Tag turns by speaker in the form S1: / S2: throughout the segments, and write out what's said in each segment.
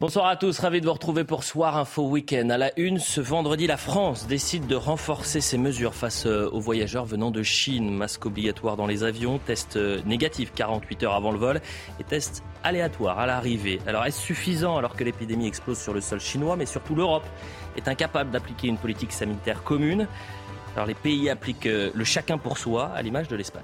S1: Bonsoir à tous, ravi de vous retrouver pour Soir Info Week-end. À la une, ce vendredi, la France décide de renforcer ses mesures face euh, aux voyageurs venant de Chine. Masque obligatoire dans les avions, test euh, négatif 48 heures avant le vol et test aléatoire à l'arrivée. Alors est-ce suffisant alors que l'épidémie explose sur le sol chinois, mais surtout l'Europe est incapable d'appliquer une politique sanitaire commune? Alors les pays appliquent euh, le chacun pour soi, à l'image de l'Espagne.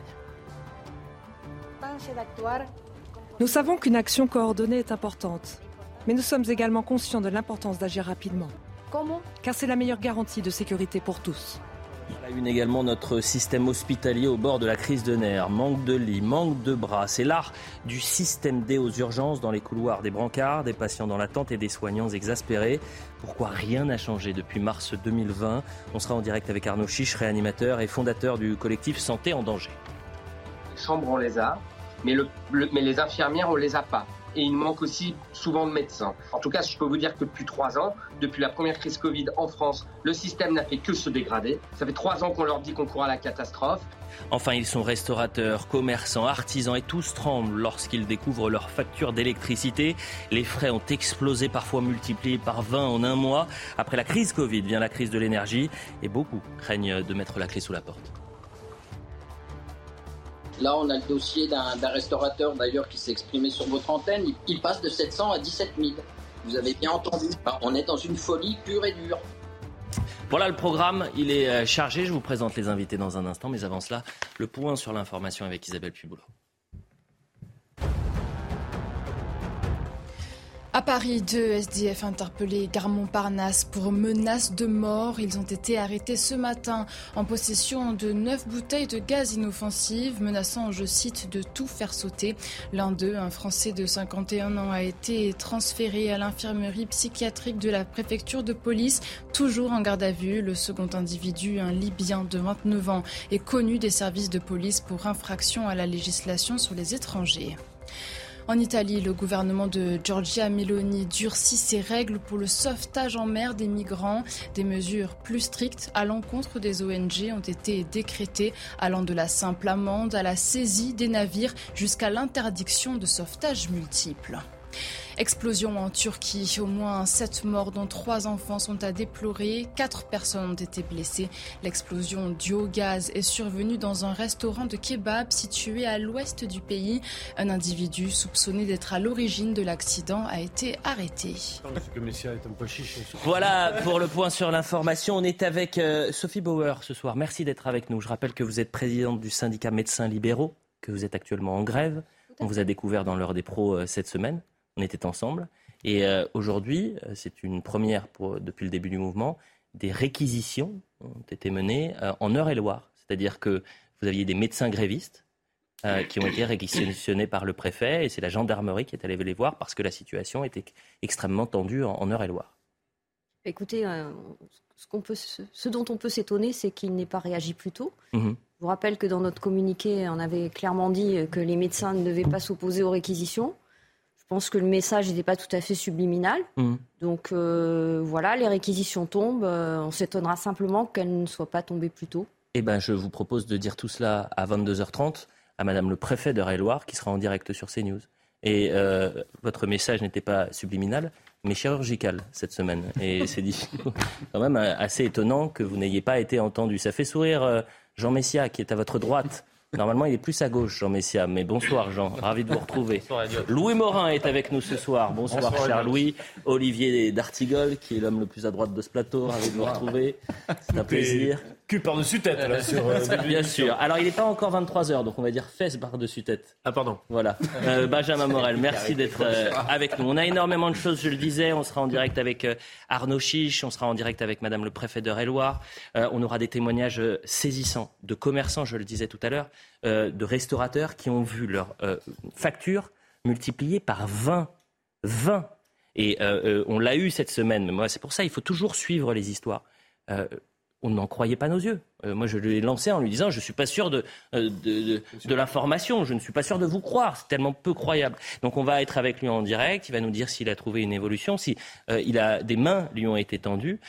S2: Nous savons qu'une action coordonnée est importante. Mais nous sommes également conscients de l'importance d'agir rapidement.
S3: Comment?
S2: Car c'est la meilleure garantie de sécurité pour tous.
S1: À la une également notre système hospitalier au bord de la crise de nerfs. Manque de lits, manque de bras. C'est l'art du système D aux urgences dans les couloirs des brancards, des patients dans l'attente et des soignants exaspérés. Pourquoi rien n'a changé depuis mars 2020 On sera en direct avec Arnaud Chiche, réanimateur et fondateur du collectif Santé en danger.
S4: Les chambres, on les a, mais, le, le- mais les infirmières, on les a pas. Et il manque aussi souvent de médecins. En tout cas, je peux vous dire que depuis trois ans, depuis la première crise Covid en France, le système n'a fait que se dégrader. Ça fait trois ans qu'on leur dit qu'on court à la catastrophe.
S1: Enfin, ils sont restaurateurs, commerçants, artisans et tous tremblent lorsqu'ils découvrent leurs factures d'électricité. Les frais ont explosé, parfois multipliés par 20 en un mois. Après la crise Covid vient la crise de l'énergie et beaucoup craignent de mettre la clé sous la porte.
S5: Là, on a le dossier d'un restaurateur d'ailleurs qui s'est exprimé sur votre antenne. Il, passe de 700 à 17 000. Vous avez bien entendu. On est dans une folie pure et dure.
S1: Voilà le programme, il est euh, chargé. Je vous présente les invités dans un instant, mais avant cela, le point sur l'information avec Isabelle Puboulot.
S6: À Paris, deux SDF interpellés gare Montparnasse pour menaces de mort. Ils ont été arrêtés ce matin en possession de neuf bouteilles de gaz inoffensives, menaçant, je cite, de tout faire sauter. L'un d'eux, un Français de 51 ans, a été transféré à l'infirmerie psychiatrique de la préfecture de police, toujours en garde à vue. Le second individu, un Libyen de 29 ans, est connu des services de police pour infraction à la législation sur les étrangers. En Italie, le gouvernement de Giorgia Meloni durcit ses règles pour le sauvetage en mer des migrants. Des mesures plus strictes à l'encontre des ONG ont été décrétées, allant de la simple amende à la saisie des navires jusqu'à l'interdiction de sauvetage multiples. Explosion en Turquie. Au moins sept morts, dont trois enfants, sont à déplorer. Quatre personnes ont été blessées. L'explosion au gaz est survenue dans un restaurant de kebab situé à l'ouest du pays. Un individu soupçonné d'être à l'origine de l'accident a été arrêté.
S1: Voilà pour le point sur l'information. On est avec euh, Sophie Bauer ce soir. Merci d'être avec nous. Je rappelle que vous êtes présidente du syndicat médecins libéraux, que vous êtes actuellement en grève. On vous a découvert dans l'heure des pros euh, cette semaine. On était ensemble. Et euh, aujourd'hui, euh, c'est une première pour, depuis le début du mouvement. Des réquisitions ont été menées euh, en Eure-et-Loire. C'est-à-dire que vous aviez des médecins grévistes euh, qui ont été réquisitionnés par le préfet et c'est la gendarmerie qui est allée les voir parce que la situation était extrêmement tendue en, en Eure-et-Loire.
S7: Écoutez, ce, qu'on peut, se- ce dont on peut s'étonner, c'est qu'il n'ait pas réagi plus tôt.
S1: Mhm.
S7: Je vous rappelle que dans notre communiqué, on avait clairement dit que les médecins ne devaient pas s'opposer aux réquisitions. Je pense que le message n'était pas tout à fait subliminal.
S1: Mhm.
S7: Donc euh, voilà, les réquisitions tombent. euh, on s'étonnera simplement qu'elles ne soient pas tombées plus tôt.
S1: Eh ben, je vous propose de dire tout cela à 22h30 à Madame le préfet de Eure-et-Loire qui sera en direct sur CNews. Et euh, votre message n'était pas subliminal, mais chirurgical cette semaine. Et c'est quand même assez étonnant que vous n'ayez pas été entendu. Ça fait sourire Jean Messia qui est à votre droite. Normalement, il est plus à gauche, Jean Messia. Mais bonsoir, Jean. Ravi de vous retrouver. Louis Morin est avec nous ce soir. Bonsoir,
S8: Bonsoir,
S1: cher. Louis. Olivier D'Artigol, qui est l'homme le plus à droite de ce plateau. Ravi de vous retrouver. C'est un plaisir.
S8: Cul par-dessus tête, là, sur euh,
S1: Bien sûr. Alors, il n'est pas encore 23h, donc on va dire fesses par-dessus tête.
S8: Ah, pardon.
S1: Voilà. Euh, Benjamin Morel, merci d'être euh, avec nous. On a énormément de choses, je le disais. On sera en direct avec euh, Arnaud Chiche, on sera en direct avec Madame le préfet de Loire. on aura des témoignages saisissants de commerçants, je le disais tout à l'heure, euh, de restaurateurs qui ont vu leur euh, facture multiplié par 20. 20. Et on l'a eu cette semaine. Mais moi, c'est pour ça, il faut toujours suivre les histoires on n'en croyait pas nos yeux. Euh, moi, je l'ai lancé en lui disant, je ne suis pas sûr de, euh, de, l'information, je ne suis pas sûr de vous croire, c'est tellement peu croyable. Donc on va être avec lui en direct, il va nous dire s'il a trouvé une évolution, si euh, il a des mains lui ont été tendues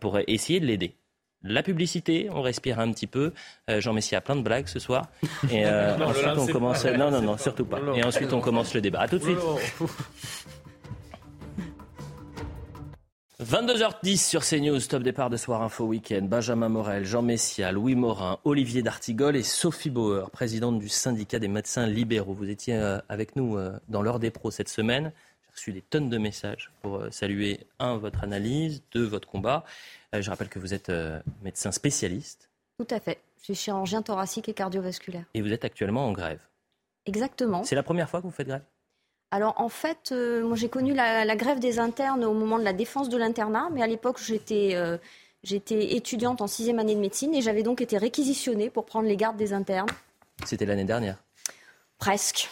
S1: pour essayer de l'aider. La publicité, on respire un petit peu. Jean Messi a plein de blagues ce soir. Et ensuite, on commence. non, non, non, surtout pas. Et ensuite, on commence le débat. À tout de suite. 22h10 sur CNews, top départ de Soir Info Week-end. Benjamin Morel, Jean Messia, Louis Morin, Olivier D'Artigol et Sophie Bauer, présidente du syndicat des médecins libéraux. Vous étiez euh, avec nous euh, dans l'heure des pros cette semaine. J'ai reçu des tonnes de messages pour euh, saluer, un, votre analyse, deux, votre combat. Je rappelle que vous êtes médecin spécialiste.
S7: Tout à fait. Je suis chirurgien thoracique et cardiovasculaire.
S1: Et vous êtes actuellement en grève.
S7: Exactement.
S1: C'est la première fois que vous faites grève?
S7: Alors en fait, euh, moi j'ai connu la, grève des internes au moment de la défense de l'internat, mais à l'époque j'étais euh, étudiante en sixième année de médecine et j'avais donc été réquisitionnée pour prendre les gardes des internes.
S1: C'était l'année dernière
S7: Presque.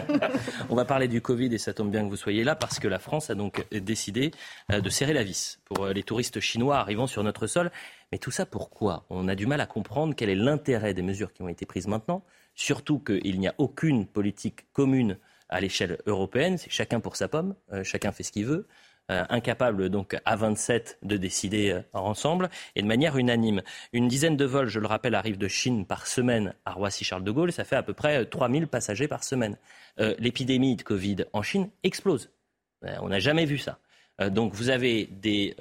S1: On va parler du Covid et ça tombe bien que vous soyez là parce que la France a donc décidé euh, de serrer la vis pour les touristes chinois arrivant sur notre sol. Mais tout ça pourquoi? On a du mal à comprendre quel est l'intérêt des mesures qui ont été prises maintenant, surtout qu'il n'y a aucune politique commune à l'échelle européenne. C'est chacun pour sa pomme, euh, chacun fait ce qu'il veut. Euh, incapable donc à 27 de décider euh, ensemble et de manière unanime. Une dizaine de vols, je le rappelle, arrivent de Chine par semaine à Roissy-Charles de Gaulle. Ça fait à peu près 3000 passagers par semaine. L'épidémie de Covid en Chine explose. on n'a jamais vu ça. donc vous avez des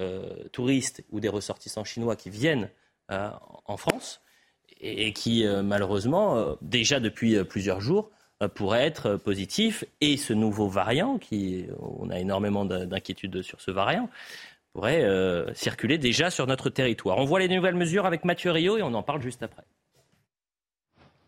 S1: touristes ou des ressortissants chinois qui viennent en France et, qui malheureusement, déjà depuis plusieurs jours, euh, pourrait être positif. Et ce nouveau variant, qui, on a énormément d'inquiétudes sur ce variant, pourrait euh, circuler déjà sur notre territoire. On voit les nouvelles mesures avec Mathieu Rio et on en parle juste après.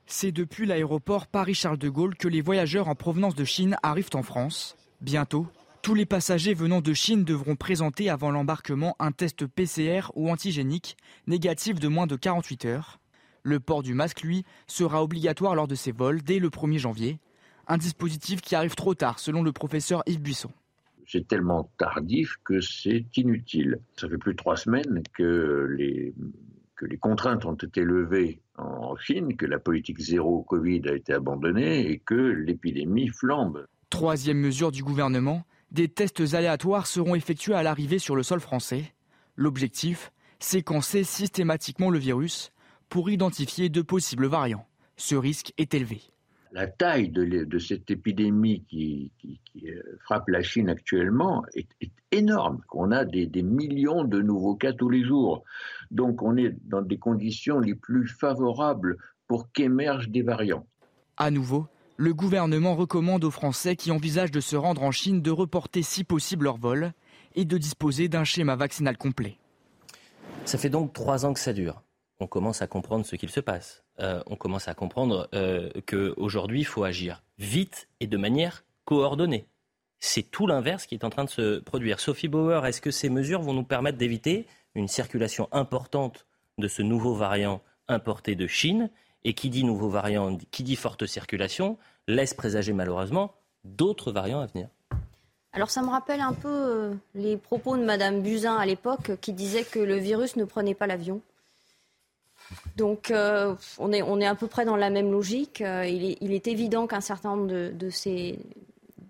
S9: C'est depuis l'aéroport Paris-Charles de Gaulle que les voyageurs en provenance de Chine arrivent en France. Bientôt, tous les passagers venant de Chine devront présenter avant l'embarquement un test PCR ou antigénique négatif de moins de 48 heures. Le port du masque, lui, sera obligatoire lors de ces vols dès le 1er janvier. Un dispositif qui arrive trop tard, selon le professeur Yves Buisson.
S10: C'est tellement tardif que c'est inutile. Ça fait plus de trois semaines que les, que les contraintes ont été levées en Chine, que la politique zéro Covid a été abandonnée et que l'épidémie flambe.
S9: Troisième mesure du gouvernement, des tests aléatoires seront effectués à l'arrivée sur le sol français. L'objectif, séquencer systématiquement le virus pour identifier de possibles variants. Ce risque est élevé.
S10: La taille de, cette épidémie qui, euh, frappe la Chine actuellement est, énorme. On a des, des, millions de nouveaux cas tous les jours. Donc on est dans des conditions les plus favorables pour qu'émergent des variants.
S9: À nouveau, le gouvernement recommande aux Français qui envisagent de se rendre en Chine de reporter si possible leur vol et de disposer d'un schéma vaccinal complet.
S1: Ça fait donc trois ans que ça dure on commence à comprendre ce qu'il se passe. Euh, on commence à comprendre euh, qu'aujourd'hui, il faut agir vite et de manière coordonnée. C'est tout l'inverse qui est en train de se produire. Sophie Bauer, est-ce que ces mesures vont nous permettre d'éviter une circulation importante de ce nouveau variant importé de Chine Et qui dit nouveau variant, qui dit forte circulation, laisse présager malheureusement d'autres variants à venir?
S7: Alors ça me rappelle un peu euh, les propos de Madame Buzyn à l'époque qui disait que le virus ne prenait pas l'avion. Donc euh, on, est, on est à peu près dans la même logique. Euh, il, est, évident qu'un certain nombre de, ces,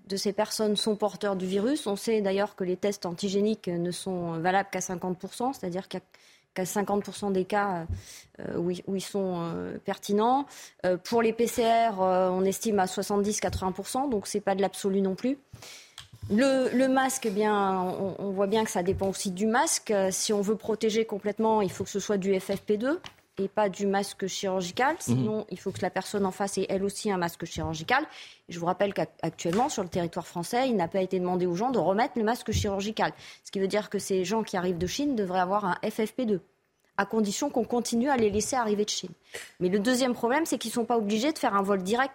S7: de ces personnes sont porteurs du virus. On sait d'ailleurs que les tests antigéniques ne sont valables qu'à 50%, c'est-à-dire qu'à 50% des cas euh, où, ils sont pertinents. pour les PCR, on estime à 70-80%, donc ce n'est pas de l'absolu non plus. Le, masque, eh bien, on, on, voit bien que ça dépend aussi du masque. Si on veut protéger complètement, il faut que ce soit du FFP2 et pas du masque chirurgical. Mhm. Sinon, il faut que la personne en face ait elle aussi un masque chirurgical. je vous rappelle qu'actuellement, sur le territoire français, il n'a pas été demandé aux gens de remettre le masque chirurgical. Ce qui veut dire que ces gens qui arrivent de Chine devraient avoir un FFP2 à condition qu'on continue à les laisser arriver de Chine. Mais le deuxième problème, c'est qu'ils ne sont pas obligés de faire un vol direct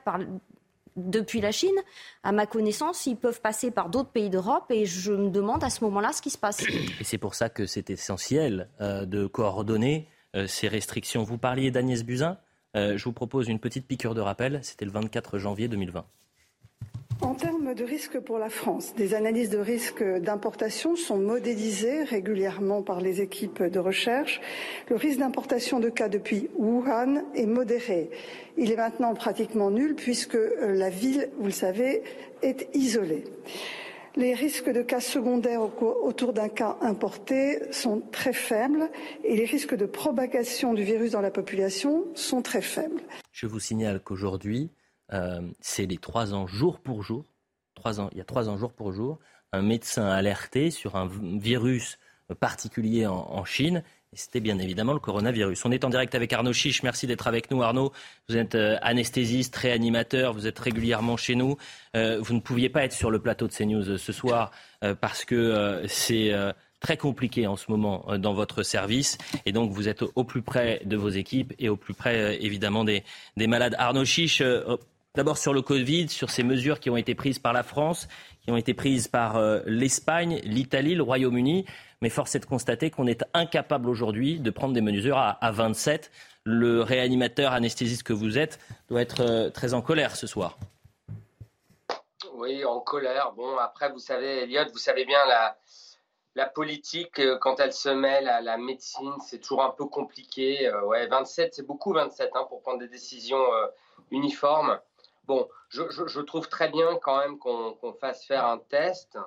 S7: depuis la Chine. À ma connaissance, ils peuvent passer par d'autres pays d'Europe et je me demande à ce moment-là ce qui se passe.
S1: Et c'est pour ça que c'est essentiel euh, de coordonner ces restrictions. Vous parliez d'Agnès Buzyn. Euh, je vous propose une petite piqûre de rappel. C'était le 24 janvier 2020.
S11: En termes de risque pour la France, des analyses de risque d'importation sont modélisées régulièrement par les équipes de recherche. Le risque d'importation de cas depuis Wuhan est modéré. Il est maintenant pratiquement nul puisque euh, la ville, vous le savez, est isolée. Les risques de cas secondaires autour d'un cas importé sont très faibles et les risques de propagation du virus dans la population sont très faibles.
S1: Je vous signale qu'aujourd'hui, euh, c'est les trois ans jour pour jour, il y a trois ans jour pour jour, un médecin alerté sur un virus particulier en, Chine. C'était bien évidemment le coronavirus. On est en direct avec Arnaud Chiche. Merci d'être avec nous, Arnaud. Vous êtes euh, anesthésiste, réanimateur. Vous êtes régulièrement chez nous. Euh, vous ne pouviez pas être sur le plateau de CNews ce soir parce que c'est très compliqué en ce moment dans votre service. Et donc, vous êtes au plus près de vos équipes et au plus près, évidemment, des, des malades. Arnaud Chiche, D'abord sur le Covid, sur ces mesures qui ont été prises par la France, qui ont été prises par euh, l'Espagne, l'Italie, le Royaume-Uni. Mais force est de constater qu'on est incapable aujourd'hui de prendre des mesures à, 27. Le réanimateur anesthésiste que vous êtes doit être euh, très en colère ce soir.
S4: Oui, en colère. Bon, après, vous savez, Elliot, vous savez bien, la, la politique, euh, quand elle se mêle à la médecine, c'est toujours un peu compliqué. ouais, 27, c'est beaucoup 27 hein, pour prendre des décisions uniformes. Bon, je, trouve très bien quand même qu'on fasse faire un test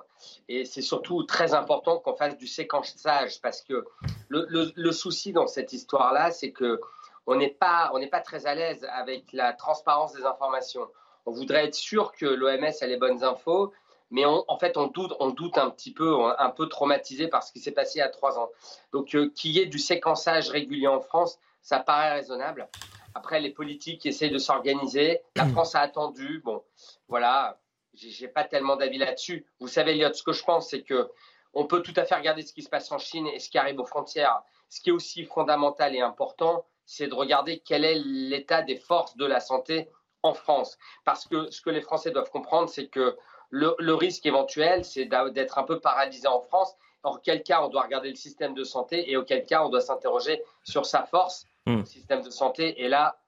S4: et c'est surtout très important qu'on fasse du séquençage parce que le, souci dans cette histoire-là, c'est que on n'est pas, pas très à l'aise avec la transparence des informations. On voudrait être sûr que l'OMS a les bonnes infos, mais en fait, on doute, on doute un petit peu, un peu traumatisé par ce qui s'est passé il y a trois ans. Donc, euh, qu'il y ait du séquençage régulier en France, ça paraît raisonnable. Après, les politiques essayent de s'organiser. La hmm. France a attendu. Bon, voilà, j'ai pas tellement d'avis là-dessus. Vous savez, Elliot, ce que je pense, c'est que on peut tout à fait regarder ce qui se passe en Chine et ce qui arrive aux frontières. Ce qui est aussi fondamental et important, c'est de regarder quel est l'état des forces de la santé en France. Parce que ce que les Français doivent comprendre, c'est que le, le, risque éventuel, c'est d'être un peu paralysé en France. Auquel cas, on doit regarder le système de santé et auquel cas, on doit s'interroger sur sa force Hmm. système de santé. Et là,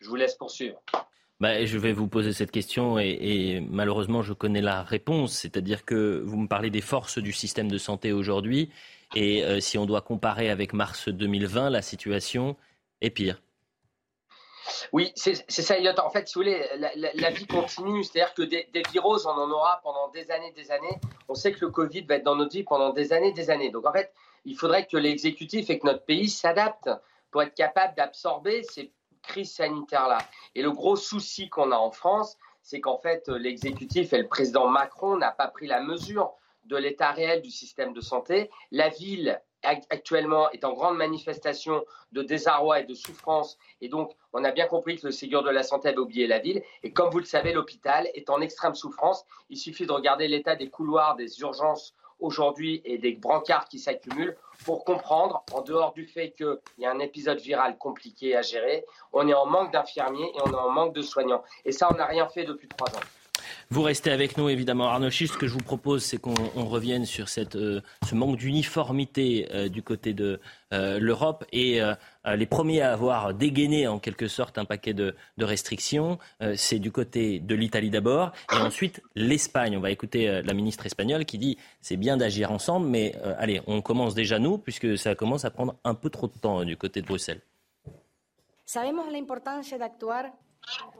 S4: je vous laisse poursuivre.
S1: Bah, je vais vous poser cette question et, malheureusement je connais la réponse, c'est-à-dire que vous me parlez des forces du système de santé aujourd'hui et euh, si on doit comparer avec mars 2020, la situation est pire.
S4: Oui, c'est ça, Elliot. En fait, si vous voulez, la, vie continue. C'est-à-dire que des, des, virus, on en aura pendant des années, des années. On sait que le Covid va être dans notre vie pendant des années, des années. Donc, en fait, il faudrait que l'exécutif et que notre pays s'adaptent pour être capable d'absorber ces crises sanitaires-là. Et le gros souci qu'on a en France, c'est qu'en fait, l'exécutif et le président Macron n'ont pas pris la mesure de l'état réel du système de santé. La ville actuellement est en grande manifestation de désarroi et de souffrance. Et donc, on a bien compris que le Ségur de la Santé avait oublié la ville. Et comme vous le savez, l'hôpital est en extrême souffrance. Il suffit de regarder l'état des couloirs des urgences aujourd'hui et des brancards qui s'accumulent pour comprendre, en dehors du fait qu'il y a un épisode viral compliqué à gérer, on est en manque d'infirmiers et on est en manque de soignants. Et ça, on n'a rien fait depuis trois ans.
S1: Vous restez avec nous, évidemment. Arnaud Chiche, ce que je vous propose, c'est qu'on revienne sur cette, euh, ce manque d'uniformité euh, du côté de euh, l'Europe. Et les premiers à avoir dégainé, en quelque sorte, un paquet de, de restrictions, c'est du côté de l'Italie d'abord, et ensuite l'Espagne. On va écouter la ministre espagnole qui dit c'est bien d'agir ensemble, mais allez, on commence déjà nous, puisque ça commence à prendre un peu trop de temps du côté de Bruxelles.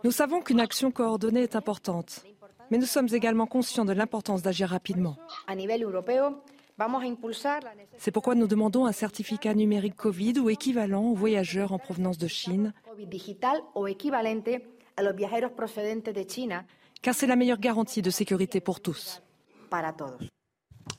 S2: Nous savons qu'une action coordonnée est importante, mais nous sommes également conscients de l'importance d'agir rapidement. C'est pourquoi nous demandons un certificat numérique Covid ou équivalent aux voyageurs en provenance de Chine, car c'est la meilleure garantie de sécurité pour tous.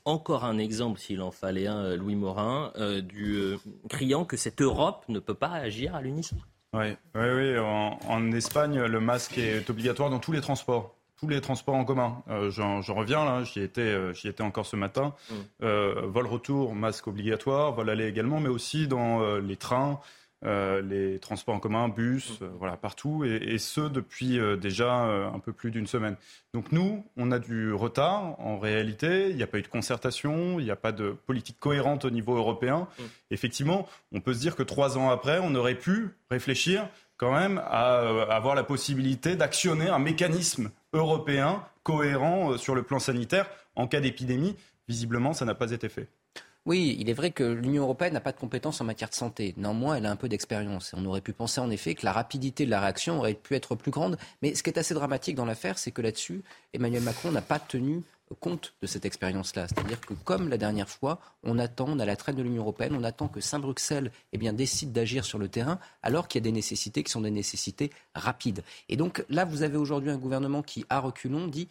S1: Encore un exemple, s'il en fallait un, euh, Louis Morin, euh, du euh, criant que cette Europe ne peut pas agir à l'unisson.
S12: Oui, oui, oui. En, Espagne, le masque est obligatoire dans tous les transports tous les transports en commun. Euh, J'en reviens là, j'y étais, euh, j'y étais encore ce matin. Mm. Euh, vol retour, masque obligatoire, vol aller également, mais aussi dans euh, les trains, les transports en commun, bus, mm. voilà, partout, et, et ce depuis déjà un peu plus d'une semaine. Donc nous, on a du retard en réalité, il n'y a pas eu de concertation, il n'y a pas de politique cohérente au niveau européen. Mm. Effectivement, on peut se dire que trois ans après, on aurait pu réfléchir quand même à avoir la possibilité d'actionner un mécanisme européen cohérent sur le plan sanitaire en cas d'épidémie. Visiblement, ça n'a pas été fait.
S13: Oui, il est vrai que l'Union européenne n'a pas de compétences en matière de santé. Néanmoins, elle a un peu d'expérience. On aurait pu penser en effet que la rapidité de la réaction aurait pu être plus grande. Mais ce qui est assez dramatique dans l'affaire, c'est que là-dessus, Emmanuel Macron n'a pas tenu compte de cette expérience-là. C'est-à-dire que, comme la dernière fois, on attend, on a la traîne de l'Union européenne, on attend que Saint-Bruxelles eh décide d'agir sur le terrain, alors qu'il y a des nécessités qui sont des nécessités rapides. Et donc là, vous avez aujourd'hui un gouvernement qui, à reculons, dit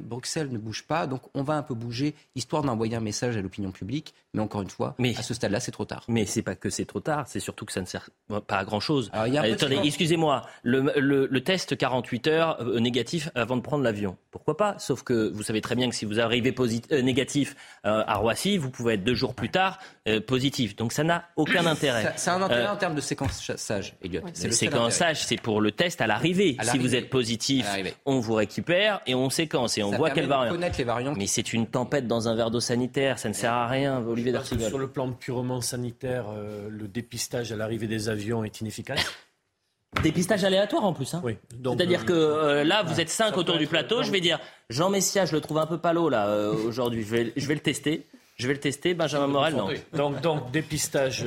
S13: Bruxelles ne bouge pas, donc on va un peu bouger, histoire d'envoyer un message à l'opinion publique. Mais encore une fois, à ce stade-là, c'est trop tard.
S1: Mais c'est pas que c'est trop tard, c'est surtout que ça ne sert pas à grand-chose. Attendez, excusez-moi, le, test 48 heures euh, négatif avant de prendre l'avion, pourquoi pas? Sauf que vous savez très bien que si vous arrivez euh, négatif euh, à Roissy, vous pouvez être deux jours plus tard positif. Donc ça n'a aucun intérêt.
S13: C'est un intérêt en termes de séquençage, Elliot.
S1: Le séquençage, c'est pour le test à l'arrivée. Si vous êtes positif, on vous récupère et on séquence et on voit quelle variante.
S13: les variantes.
S1: Mais c'est une tempête dans un verre d'eau sanitaire, ça ne sert à rien, Olivier D'Artigol.
S14: Sur le plan purement sanitaire, euh, le dépistage à l'arrivée des avions est inefficace.
S1: Dépistage aléatoire en plus. Hein.
S14: Oui.
S1: C'est-à-dire que euh, là, vous êtes cinq autour du plateau. Je vais dire, Jean Messia, je le trouve un peu palo là euh, aujourd'hui. Je vais, je vais le tester. Je vais le tester. Benjamin Morel, non.
S14: Donc, donc dépistage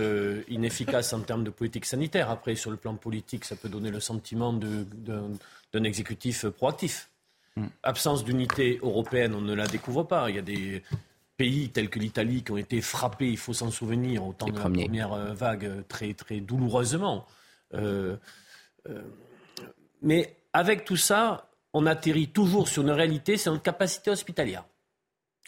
S14: inefficace en termes de politique sanitaire. Après, sur le plan politique, ça peut donner le sentiment d'un exécutif proactif. Hmm. Absence d'unité européenne, on ne la découvre pas. Il y a des pays tels que l'Italie qui ont été frappés, il faut s'en souvenir, au temps de la première euh, vague, euh, très, très douloureusement. Euh, mais avec tout ça, on atterrit toujours sur une réalité, c'est notre capacité hospitalière.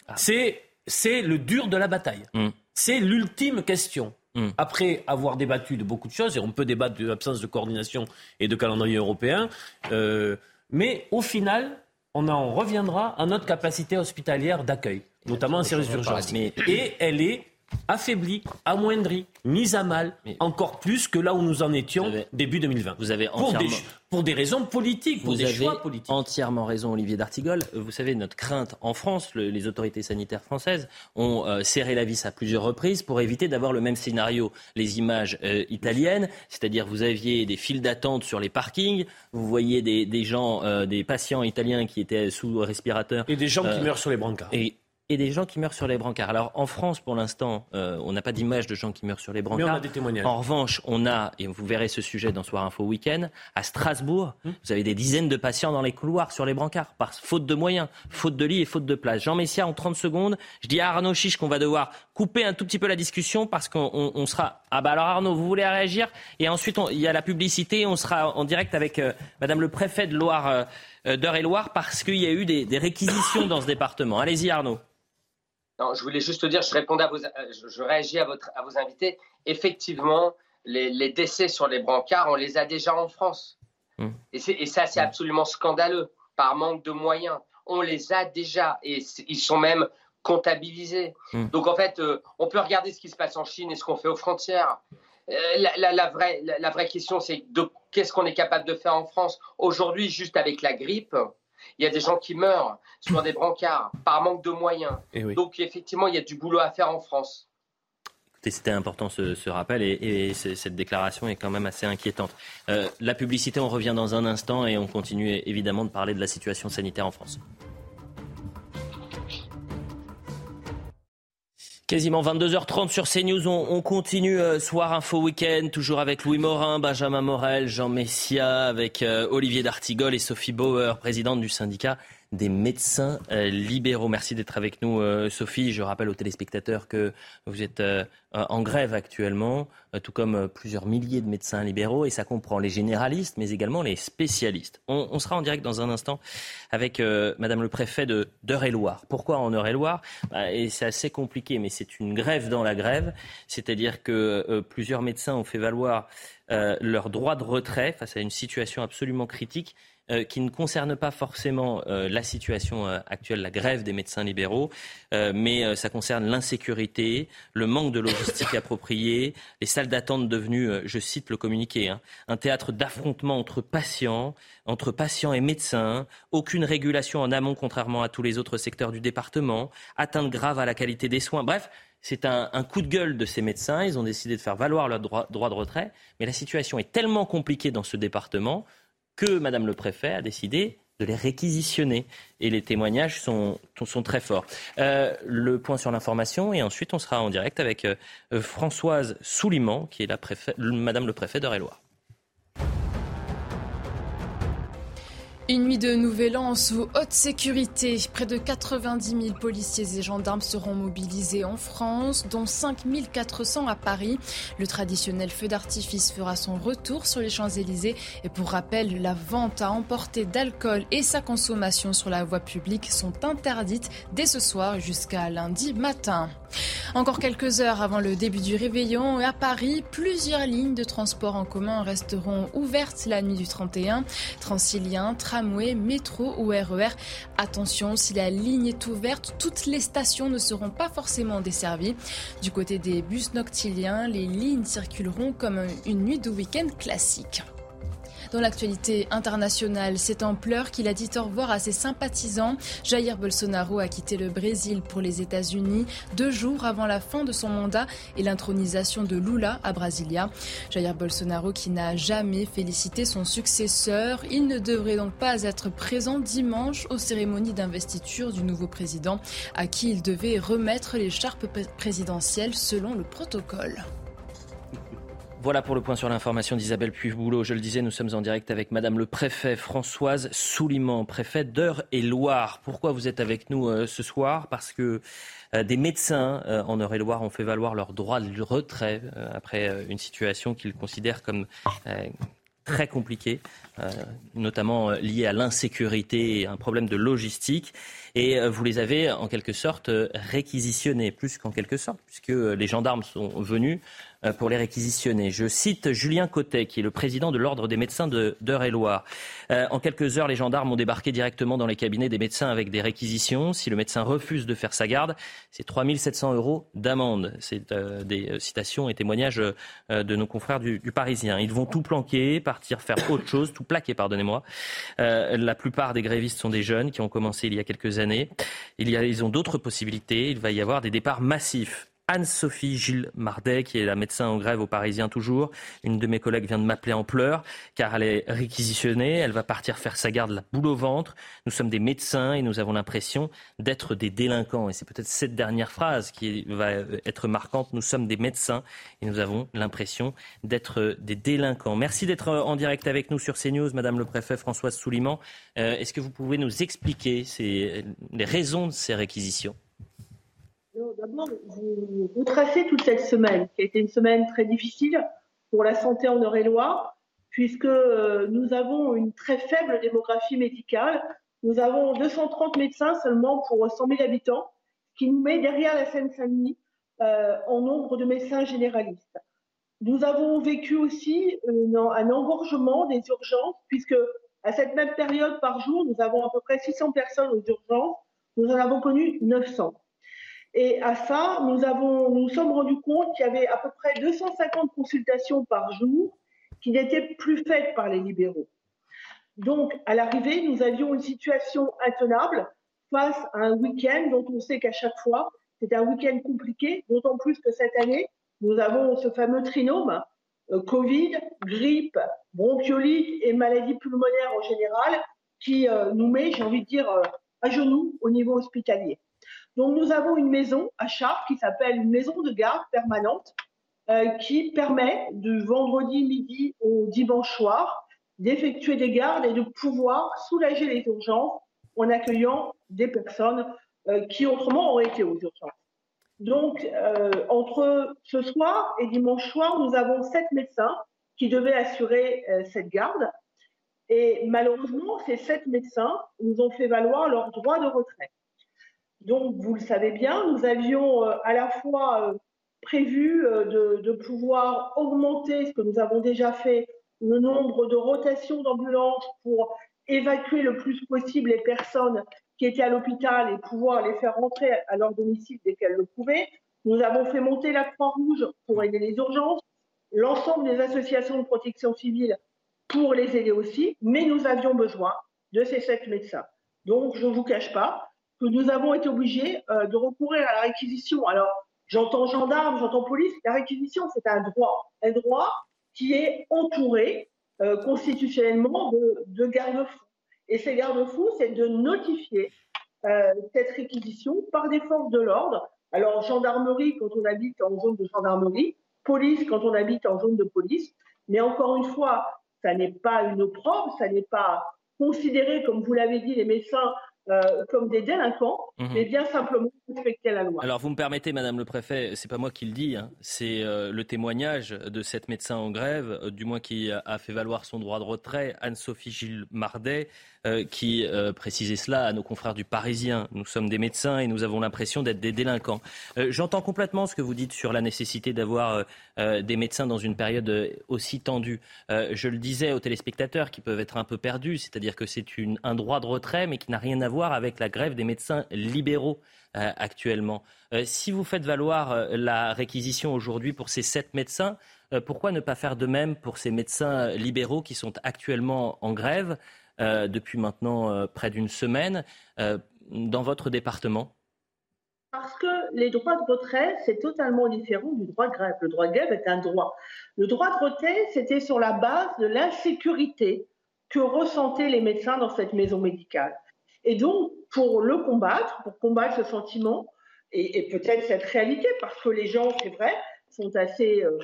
S14: Ah. C'est, c'est le dur de la bataille. Hmm. C'est l'ultime question. Hmm. Après avoir débattu de beaucoup de choses, et on peut débattre de l'absence de coordination et de calendrier européen, mais au final, on en reviendra à notre capacité hospitalière d'accueil, notamment en service d'urgence. Et elle est affaiblie, amoindrie, mise à mal, encore plus que là où nous en étions début 2020.
S1: Vous avez
S14: entièrement... pour, des, raisons politiques, pour
S1: vous
S14: des
S1: avez
S14: politiques.
S1: entièrement raison, Olivier D'Artigol. Vous savez, notre crainte en France, les autorités sanitaires françaises ont euh, serré la vis à plusieurs reprises pour éviter d'avoir le même scénario. Les images euh, italiennes, c'est-à-dire vous aviez des files d'attente sur les parkings, vous voyez des, gens, euh, des patients italiens qui étaient sous respirateur.
S14: Et des gens qui meurent sur les brancards
S1: et des gens qui meurent sur les brancards. Alors en France, pour l'instant, euh, on n'a pas d'image de gens qui meurent sur les brancards.
S14: Mais on a des témoignages.
S1: En revanche, on a, et vous verrez ce sujet dans Soir Info Week-end, à Strasbourg, hum. vous avez des dizaines de patients dans les couloirs sur les brancards, par faute de moyens, faute de lits et faute de place. Jean Messia, en 30 secondes, je dis à Arnaud Chiche qu'on va devoir couper un tout petit peu la discussion parce qu'on sera... Ah bah alors Arnaud, vous voulez réagir? Et ensuite, il y a la publicité, on sera en direct avec euh, Madame le préfet de Loire, euh, d'Eure-et-Loire, parce qu'il y a eu des, des réquisitions dans ce département. Allez-y Arnaud.
S4: Non, je voulais juste dire, je répondais à vos, je réagis à, votre, à vos invités. Effectivement, les, décès sur les brancards, on les a déjà en France. Mmh. Et, et, ça, c'est mmh. absolument scandaleux, par manque de moyens. On les a déjà, et ils sont même comptabilisés. Mmh. Donc en fait, euh, on peut regarder ce qui se passe en Chine et ce qu'on fait aux frontières. Euh, la, la, vraie, la, vraie question, c'est qu'est-ce qu'on est capable de faire en France? Aujourd'hui, juste avec la grippe, il y a des gens qui meurent sur des brancards par manque de moyens. Eh Donc effectivement, il y a du boulot à faire en France.
S1: C'était important ce, rappel et, cette déclaration est quand même assez inquiétante. Euh, la publicité, on revient dans un instant et on continue évidemment de parler de la situation sanitaire en France. Quasiment 22h30 sur CNews. On, on continue euh, Soir Info Week-end, toujours avec Louis Morin, Benjamin Morel, Jean Messia, avec euh, Olivier D'Artigol et Sophie Bauer, présidente du syndicat des médecins euh, libéraux. Merci d'être avec nous, euh, Sophie. Je rappelle aux téléspectateurs que vous êtes euh, en grève actuellement, tout comme plusieurs milliers de médecins libéraux, et ça comprend les généralistes, mais également les spécialistes. On, sera en direct dans un instant avec Madame le préfet de d'Eure-et-Loire. Pourquoi en Eure-et-Loire? Bah, Et c'est assez compliqué, mais c'est une grève dans la grève, c'est-à-dire que plusieurs médecins ont fait valoir leur droit de retrait face à une situation absolument critique qui ne concerne pas forcément euh, la situation euh, actuelle, la grève des médecins libéraux, mais ça concerne l'insécurité, le manque de logistique appropriée, les salles d'attente devenues, je cite le communiqué, hein, un théâtre d'affrontement entre patients, entre patients et médecins, aucune régulation en amont contrairement à tous les autres secteurs du département, atteinte grave à la qualité des soins. Bref, c'est un, coup de gueule de ces médecins. Ils ont décidé de faire valoir leur droit de retrait. Mais la situation est tellement compliquée dans ce département que Madame le Préfet a décidé de de les réquisitionner. Et les témoignages sont, sont très forts. Euh, le point sur l'information, et ensuite on sera en direct avec euh, Françoise Souliman, qui est la préfet, Madame le préfet d'Eure-et-Loire.
S6: Une nuit de Nouvel An sous haute sécurité. Près de 90 000 policiers et gendarmes seront mobilisés en France, dont 5 400 à Paris. Le traditionnel feu d'artifice fera son retour sur les Champs-Élysées. Et pour rappel, la vente à emporter d'alcool et sa consommation sur la voie publique sont interdites dès ce soir jusqu'à lundi matin. Encore quelques heures avant le début du réveillon, à Paris, plusieurs lignes de transport en commun resteront ouvertes la nuit du 31. Transilien, tramway, métro ou RER. E Attention, si la ligne est ouverte, toutes les stations ne seront pas forcément desservies. Du côté des bus noctiliens, les lignes circuleront comme une nuit de week-end classique. Dans l'actualité internationale, c'est en pleurs qu'il a dit au revoir à ses sympathisants. Jair Bolsonaro a quitté le Brésil pour les États-Unis deux jours avant la fin de son mandat et l'intronisation de Lula à Brasilia. Jair Bolsonaro qui n'a jamais félicité son successeur. Il ne devrait donc pas être présent dimanche aux cérémonies d'investiture du nouveau président à qui il devait remettre l'écharpe présidentielle selon le protocole.
S1: Voilà pour le point sur l'information d'Isabelle Puy-Boulot. Je le disais, nous sommes en direct avec Madame le préfet Françoise Souliman, préfet d'Eure-et-Loire. Pourquoi vous êtes avec nous euh, ce soir? Parce que euh, des médecins euh, en Eure-et-Loire ont fait valoir leur droit de retrait après une situation qu'ils considèrent comme très compliquée, notamment liée à l'insécurité un problème de logistique. Et vous les avez en quelque sorte réquisitionnés, plus qu'en quelque sorte, puisque les gendarmes sont venus euh, pour les réquisitionner. Je cite Julien Cotet, qui est le président de l'Ordre des médecins d'Eure-et-Loire. Euh, en quelques heures, les gendarmes ont débarqué directement dans les cabinets des médecins avec des réquisitions. Si le médecin refuse de faire sa garde, c'est 3 700 euros d'amende. C'est euh, des citations et témoignages de nos confrères du, Parisien. Ils vont tout planquer, partir faire autre chose, plaquer, pardonnez-moi. la plupart des grévistes sont des jeunes qui ont commencé il y a quelques années. Il y a, ils ont d'autres possibilités. Il va y avoir des départs massifs. Anne-Sophie Gilles Mardet, qui est la médecin en grève au Parisien toujours. Une de mes collègues vient de m'appeler en pleurs, car elle est réquisitionnée, elle va partir faire sa garde la boule au ventre. Nous sommes des médecins et nous avons l'impression d'être des délinquants. Et c'est peut-être cette dernière phrase qui va être marquante. Nous sommes des médecins et nous avons l'impression d'être des délinquants. Merci d'être en direct avec nous sur CNews, Madame le Préfet Françoise Souliman. Euh, est-ce que vous pouvez nous expliquer les raisons de ces réquisitions?
S15: D'abord, vous, tracez toute cette semaine, qui a été une semaine très difficile pour la santé en Eure-et-Loire, puisque euh, nous avons une très faible démographie médicale. Nous avons 230 médecins seulement pour 100 000 habitants, qui nous met derrière la Seine-Saint-Denis euh, en nombre de médecins généralistes. Nous avons vécu aussi un engorgement des urgences, puisque à cette même période par jour, nous avons à peu près 600 personnes aux urgences. Nous en avons connu 900. Et à ça, nous nous sommes rendus compte qu'il y avait à peu près 250 consultations par jour qui n'étaient plus faites par les libéraux. Donc, à l'arrivée, nous avions une situation intenable face à un week-end dont on sait qu'à chaque fois, c'est un week-end compliqué, d'autant plus que cette année, nous avons ce fameux trinôme, euh, Covid, grippe, bronchiolite et maladie pulmonaire en général, qui euh, nous met, j'ai envie de dire, euh, à genoux au niveau hospitalier. Donc nous avons une maison à Chartres qui s'appelle une maison de garde permanente euh, qui permet du vendredi midi au dimanche soir d'effectuer des gardes et de pouvoir soulager les urgences en accueillant des personnes euh, qui autrement auraient été aux urgences. Donc euh, entre ce soir et dimanche soir, nous avons sept médecins qui devaient assurer cette garde. Et malheureusement, ces sept médecins nous ont fait valoir leur droit de retrait. Donc, vous le savez bien, nous avions euh, à la fois euh, prévu euh, de, pouvoir augmenter ce que nous avons déjà fait, le nombre de rotations d'ambulances pour évacuer le plus possible les personnes qui étaient à l'hôpital et pouvoir les faire rentrer à leur domicile dès qu'elles le pouvaient. Nous avons fait monter la Croix-Rouge pour aider les urgences, l'ensemble des associations de protection civile pour les aider aussi, mais nous avions besoin de ces sept médecins. Donc, je ne vous cache pas, que nous avons été obligés euh, de recourir à la réquisition. Alors, j'entends gendarme, j'entends police. La réquisition, c'est un droit, un droit qui est entouré euh, constitutionnellement de, de garde-fous. Et ces garde-fous, c'est de notifier cette réquisition par des forces de l'ordre. Alors, gendarmerie quand on habite en zone de gendarmerie, police quand on habite en zone de police. Mais encore une fois, ça n'est pas une opprobre, ça n'est pas considéré, comme vous l'avez dit, les médecins euh, comme des délinquants, mhm. mais bien simplement
S1: Alors vous me permettez, Madame le Préfet, c'est pas moi qui le dis, hein, c'est euh, le témoignage de cette médecin en grève, euh, du moins qui a fait valoir son droit de retrait, Anne-Sophie Gilles Mardet, qui précisait cela à nos confrères du Parisien. Nous sommes des médecins et nous avons l'impression d'être des délinquants. J'entends complètement ce que vous dites sur la nécessité d'avoir des médecins dans une période aussi tendue. je le disais aux téléspectateurs qui peuvent être un peu perdus, c'est-à-dire que c'est un droit de retrait, mais qui n'a rien à voir avec la grève des médecins libéraux euh, actuellement. Euh, si vous faites valoir euh, la réquisition aujourd'hui pour ces sept médecins, pourquoi ne pas faire de même pour ces médecins libéraux qui sont actuellement en grève depuis maintenant près d'une semaine dans votre département?
S15: Parce que les droits de retrait, c'est totalement différent du droit de grève. Le droit de grève est un droit. Le droit de retrait, c'était sur la base de l'insécurité que ressentaient les médecins dans cette maison médicale. Et donc, pour le combattre, pour combattre ce sentiment et, peut-être cette réalité, parce que les gens, c'est vrai, sont assez euh,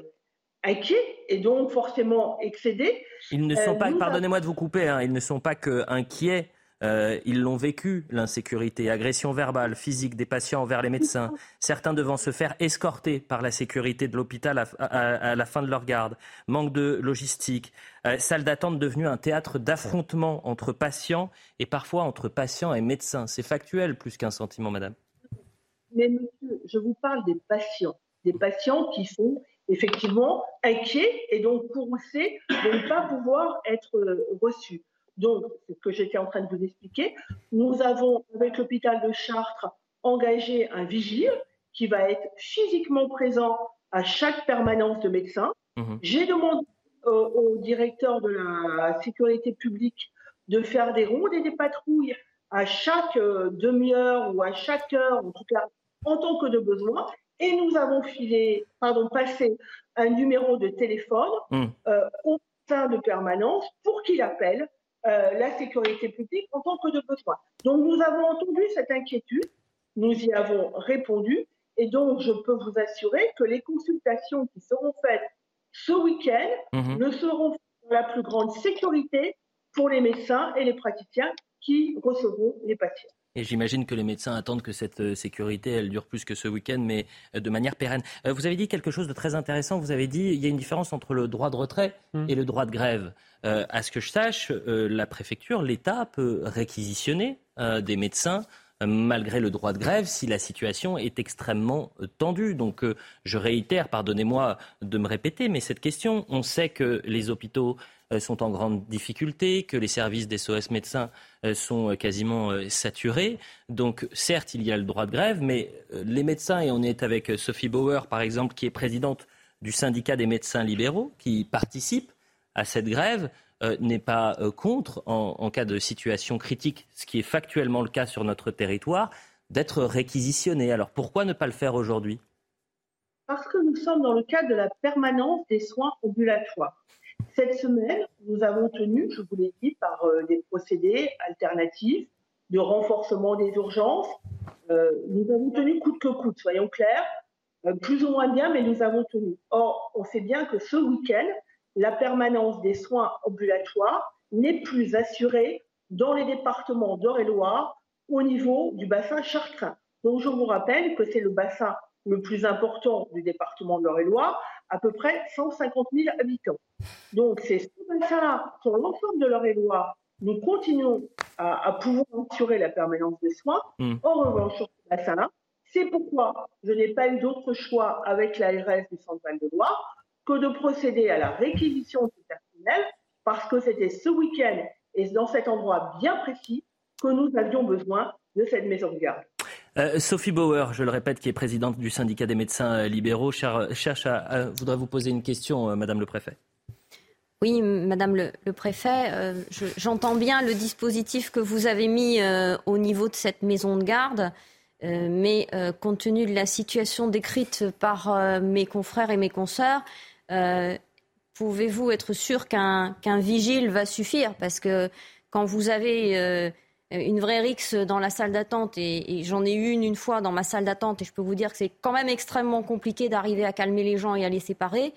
S15: inquiets et donc forcément excédés.
S1: Ils ne sont euh, pas, pardonnez-moi de vous couper, hein, ils ne sont pas que inquiets euh, ils l'ont vécu, l'insécurité, agression verbale, physique des patients envers les médecins, certains devant se faire escorter par la sécurité de l'hôpital à, la fin de leur garde, manque de logistique, euh, salle d'attente devenue un théâtre d'affrontement entre patients et parfois entre patients et médecins. C'est factuel plus qu'un sentiment, madame.
S15: Mais monsieur, je vous parle des patients, des patients qui sont effectivement inquiets et donc courroucés de ne pas pouvoir être euh, reçus. Donc, c'est ce que j'étais en train de vous expliquer. Nous avons, avec l'hôpital de Chartres, engagé un vigile qui va être physiquement présent à chaque permanence de médecins. Mhm. J'ai demandé au directeur de la sécurité publique de faire des rondes et des patrouilles à chaque euh, demi-heure ou à chaque heure, en tout cas en tant que de besoin. Et nous avons filé, pardon, passé un numéro de téléphone mhm. euh, au sein de permanence pour qu'il appelle euh, la sécurité publique en tant que de besoin. Donc nous avons entendu cette inquiétude, nous y avons répondu, et donc je peux vous assurer que les consultations qui seront faites ce week-end mhm. ne seront faites dans la plus grande sécurité pour les médecins et les praticiens qui recevront les patients.
S1: Et j'imagine que les médecins attendent que cette euh, sécurité, elle dure plus que ce week-end, mais euh, de manière pérenne. Euh, vous avez dit quelque chose de très intéressant. Vous avez dit il y a une différence entre le droit de retrait hmm. et le droit de grève. à ce que je sache, la préfecture, l'État peut réquisitionner des médecins malgré le droit de grève si la situation est extrêmement tendue. Donc je réitère, pardonnez-moi de me répéter, mais cette question, on sait que les hôpitaux sont en grande difficulté, que les services des SOS médecins euh, sont euh, quasiment saturés. Donc certes, il y a le droit de grève, mais les médecins, et on est avec Sophie Bauer, par exemple, qui est présidente du syndicat des médecins libéraux, qui participe à cette grève, n'est pas contre, en, cas de situation critique, ce qui est factuellement le cas sur notre territoire, d'être réquisitionné. Alors pourquoi ne pas le faire aujourd'hui?
S15: Parce que nous sommes dans le cadre de la permanence des soins ambulatoires. Cette semaine, nous avons tenu, je vous l'ai dit, par euh, des procédés alternatifs de renforcement des urgences. Euh, nous avons tenu coûte que coûte, soyons clairs, euh, plus ou moins bien, mais nous avons tenu. Or, on sait bien que ce week-end, la permanence des soins ambulatoires n'est plus assurée dans les départements d'Eure-et-Loire au niveau du bassin chartrain. Donc, je vous rappelle que c'est le bassin le plus important du département de l'Eure-et-Loire, à peu près 150 000 habitants. Donc, c'est ça sur l'ensemble de l'Eure-et-Loire, nous continuons à, pouvoir assurer la permanence des soins. Hmm. En revanche, sur bassin-là, c'est pourquoi je n'ai pas eu d'autre choix avec l'ARS du Central de Loire que de procéder à la réquisition du personnel, parce que c'était ce week-end et dans cet endroit bien précis que nous avions besoin de cette maison de garde.
S1: Euh, Sophie Bauer, je le répète, qui est présidente du syndicat des médecins euh, libéraux, cherche à, voudrait vous poser une question, euh, Madame le Préfet.
S7: Oui, Madame le, Préfet, j'entends bien le dispositif que vous avez mis au niveau de cette maison de garde, mais compte tenu de la situation décrite par mes confrères et mes consoeurs, pouvez-vous être sûr qu'un vigile va suffire? Parce que quand vous avez une vraie rixe dans la salle d'attente, et, j'en ai eu une une fois dans ma salle d'attente, et je peux vous dire que c'est quand même extrêmement compliqué d'arriver à calmer les gens et à les séparer.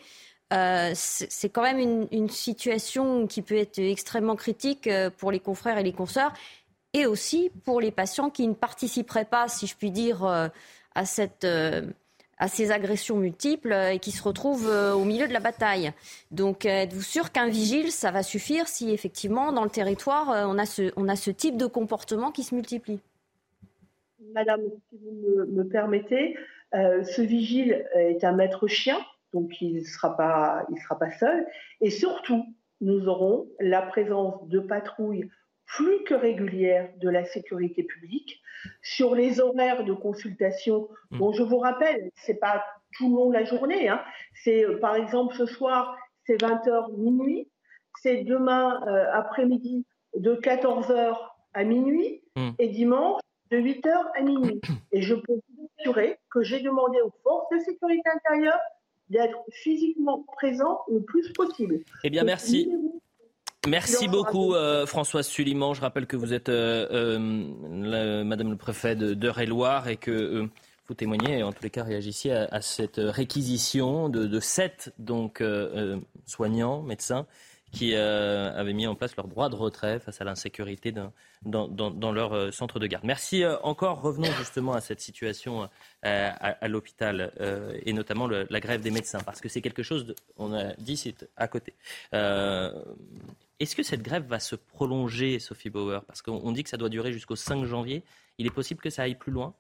S7: Euh, c'est quand même une, situation qui peut être extrêmement critique euh, pour les confrères et les consoeurs, et aussi pour les patients qui ne participeraient pas, si je puis dire, euh, à cette à ces agressions multiples et qui se retrouvent au milieu de la bataille. Donc êtes-vous sûr qu'un vigile, ça va suffire si effectivement dans le territoire, on a ce, on a ce type de comportement qui se multiplie?
S15: Madame, si vous me, me permettez, ce vigile est un maître chien donc il ne sera, sera pas seul. Et surtout, nous aurons la présence de patrouilles plus que régulières de la sécurité publique sur les horaires de consultation. Mmh. dont je vous rappelle, c'est pas tout le long de la journée. Hein. C'est euh, par exemple ce soir, c'est 20h minuit. C'est demain euh, après-midi de 14h à minuit mmh. et dimanche de 8h à minuit. Et je peux vous assurer que j'ai demandé aux forces de sécurité intérieure d'être physiquement présent le plus possible.
S1: Eh bien, merci. Merci beaucoup euh, Françoise Suliman. Je rappelle que vous êtes euh, euh, Madame le préfet d'Eure-et-Loire et que vous témoignez, en tous les cas réagissiez à, cette réquisition de, de sept donc, soignants, médecins, qui avaient mis en place leur droit de retrait face à l'insécurité dans, leur centre de garde. Merci encore. Revenons justement à cette situation à, l'hôpital, et notamment la grève des médecins, parce que c'est quelque chose, on a dit, c'est à côté. Euh, est-ce que cette grève va se prolonger, Sophie Bauer? Parce qu'on dit que ça doit durer jusqu'au 5 janvier. Il est possible que ça aille plus loin?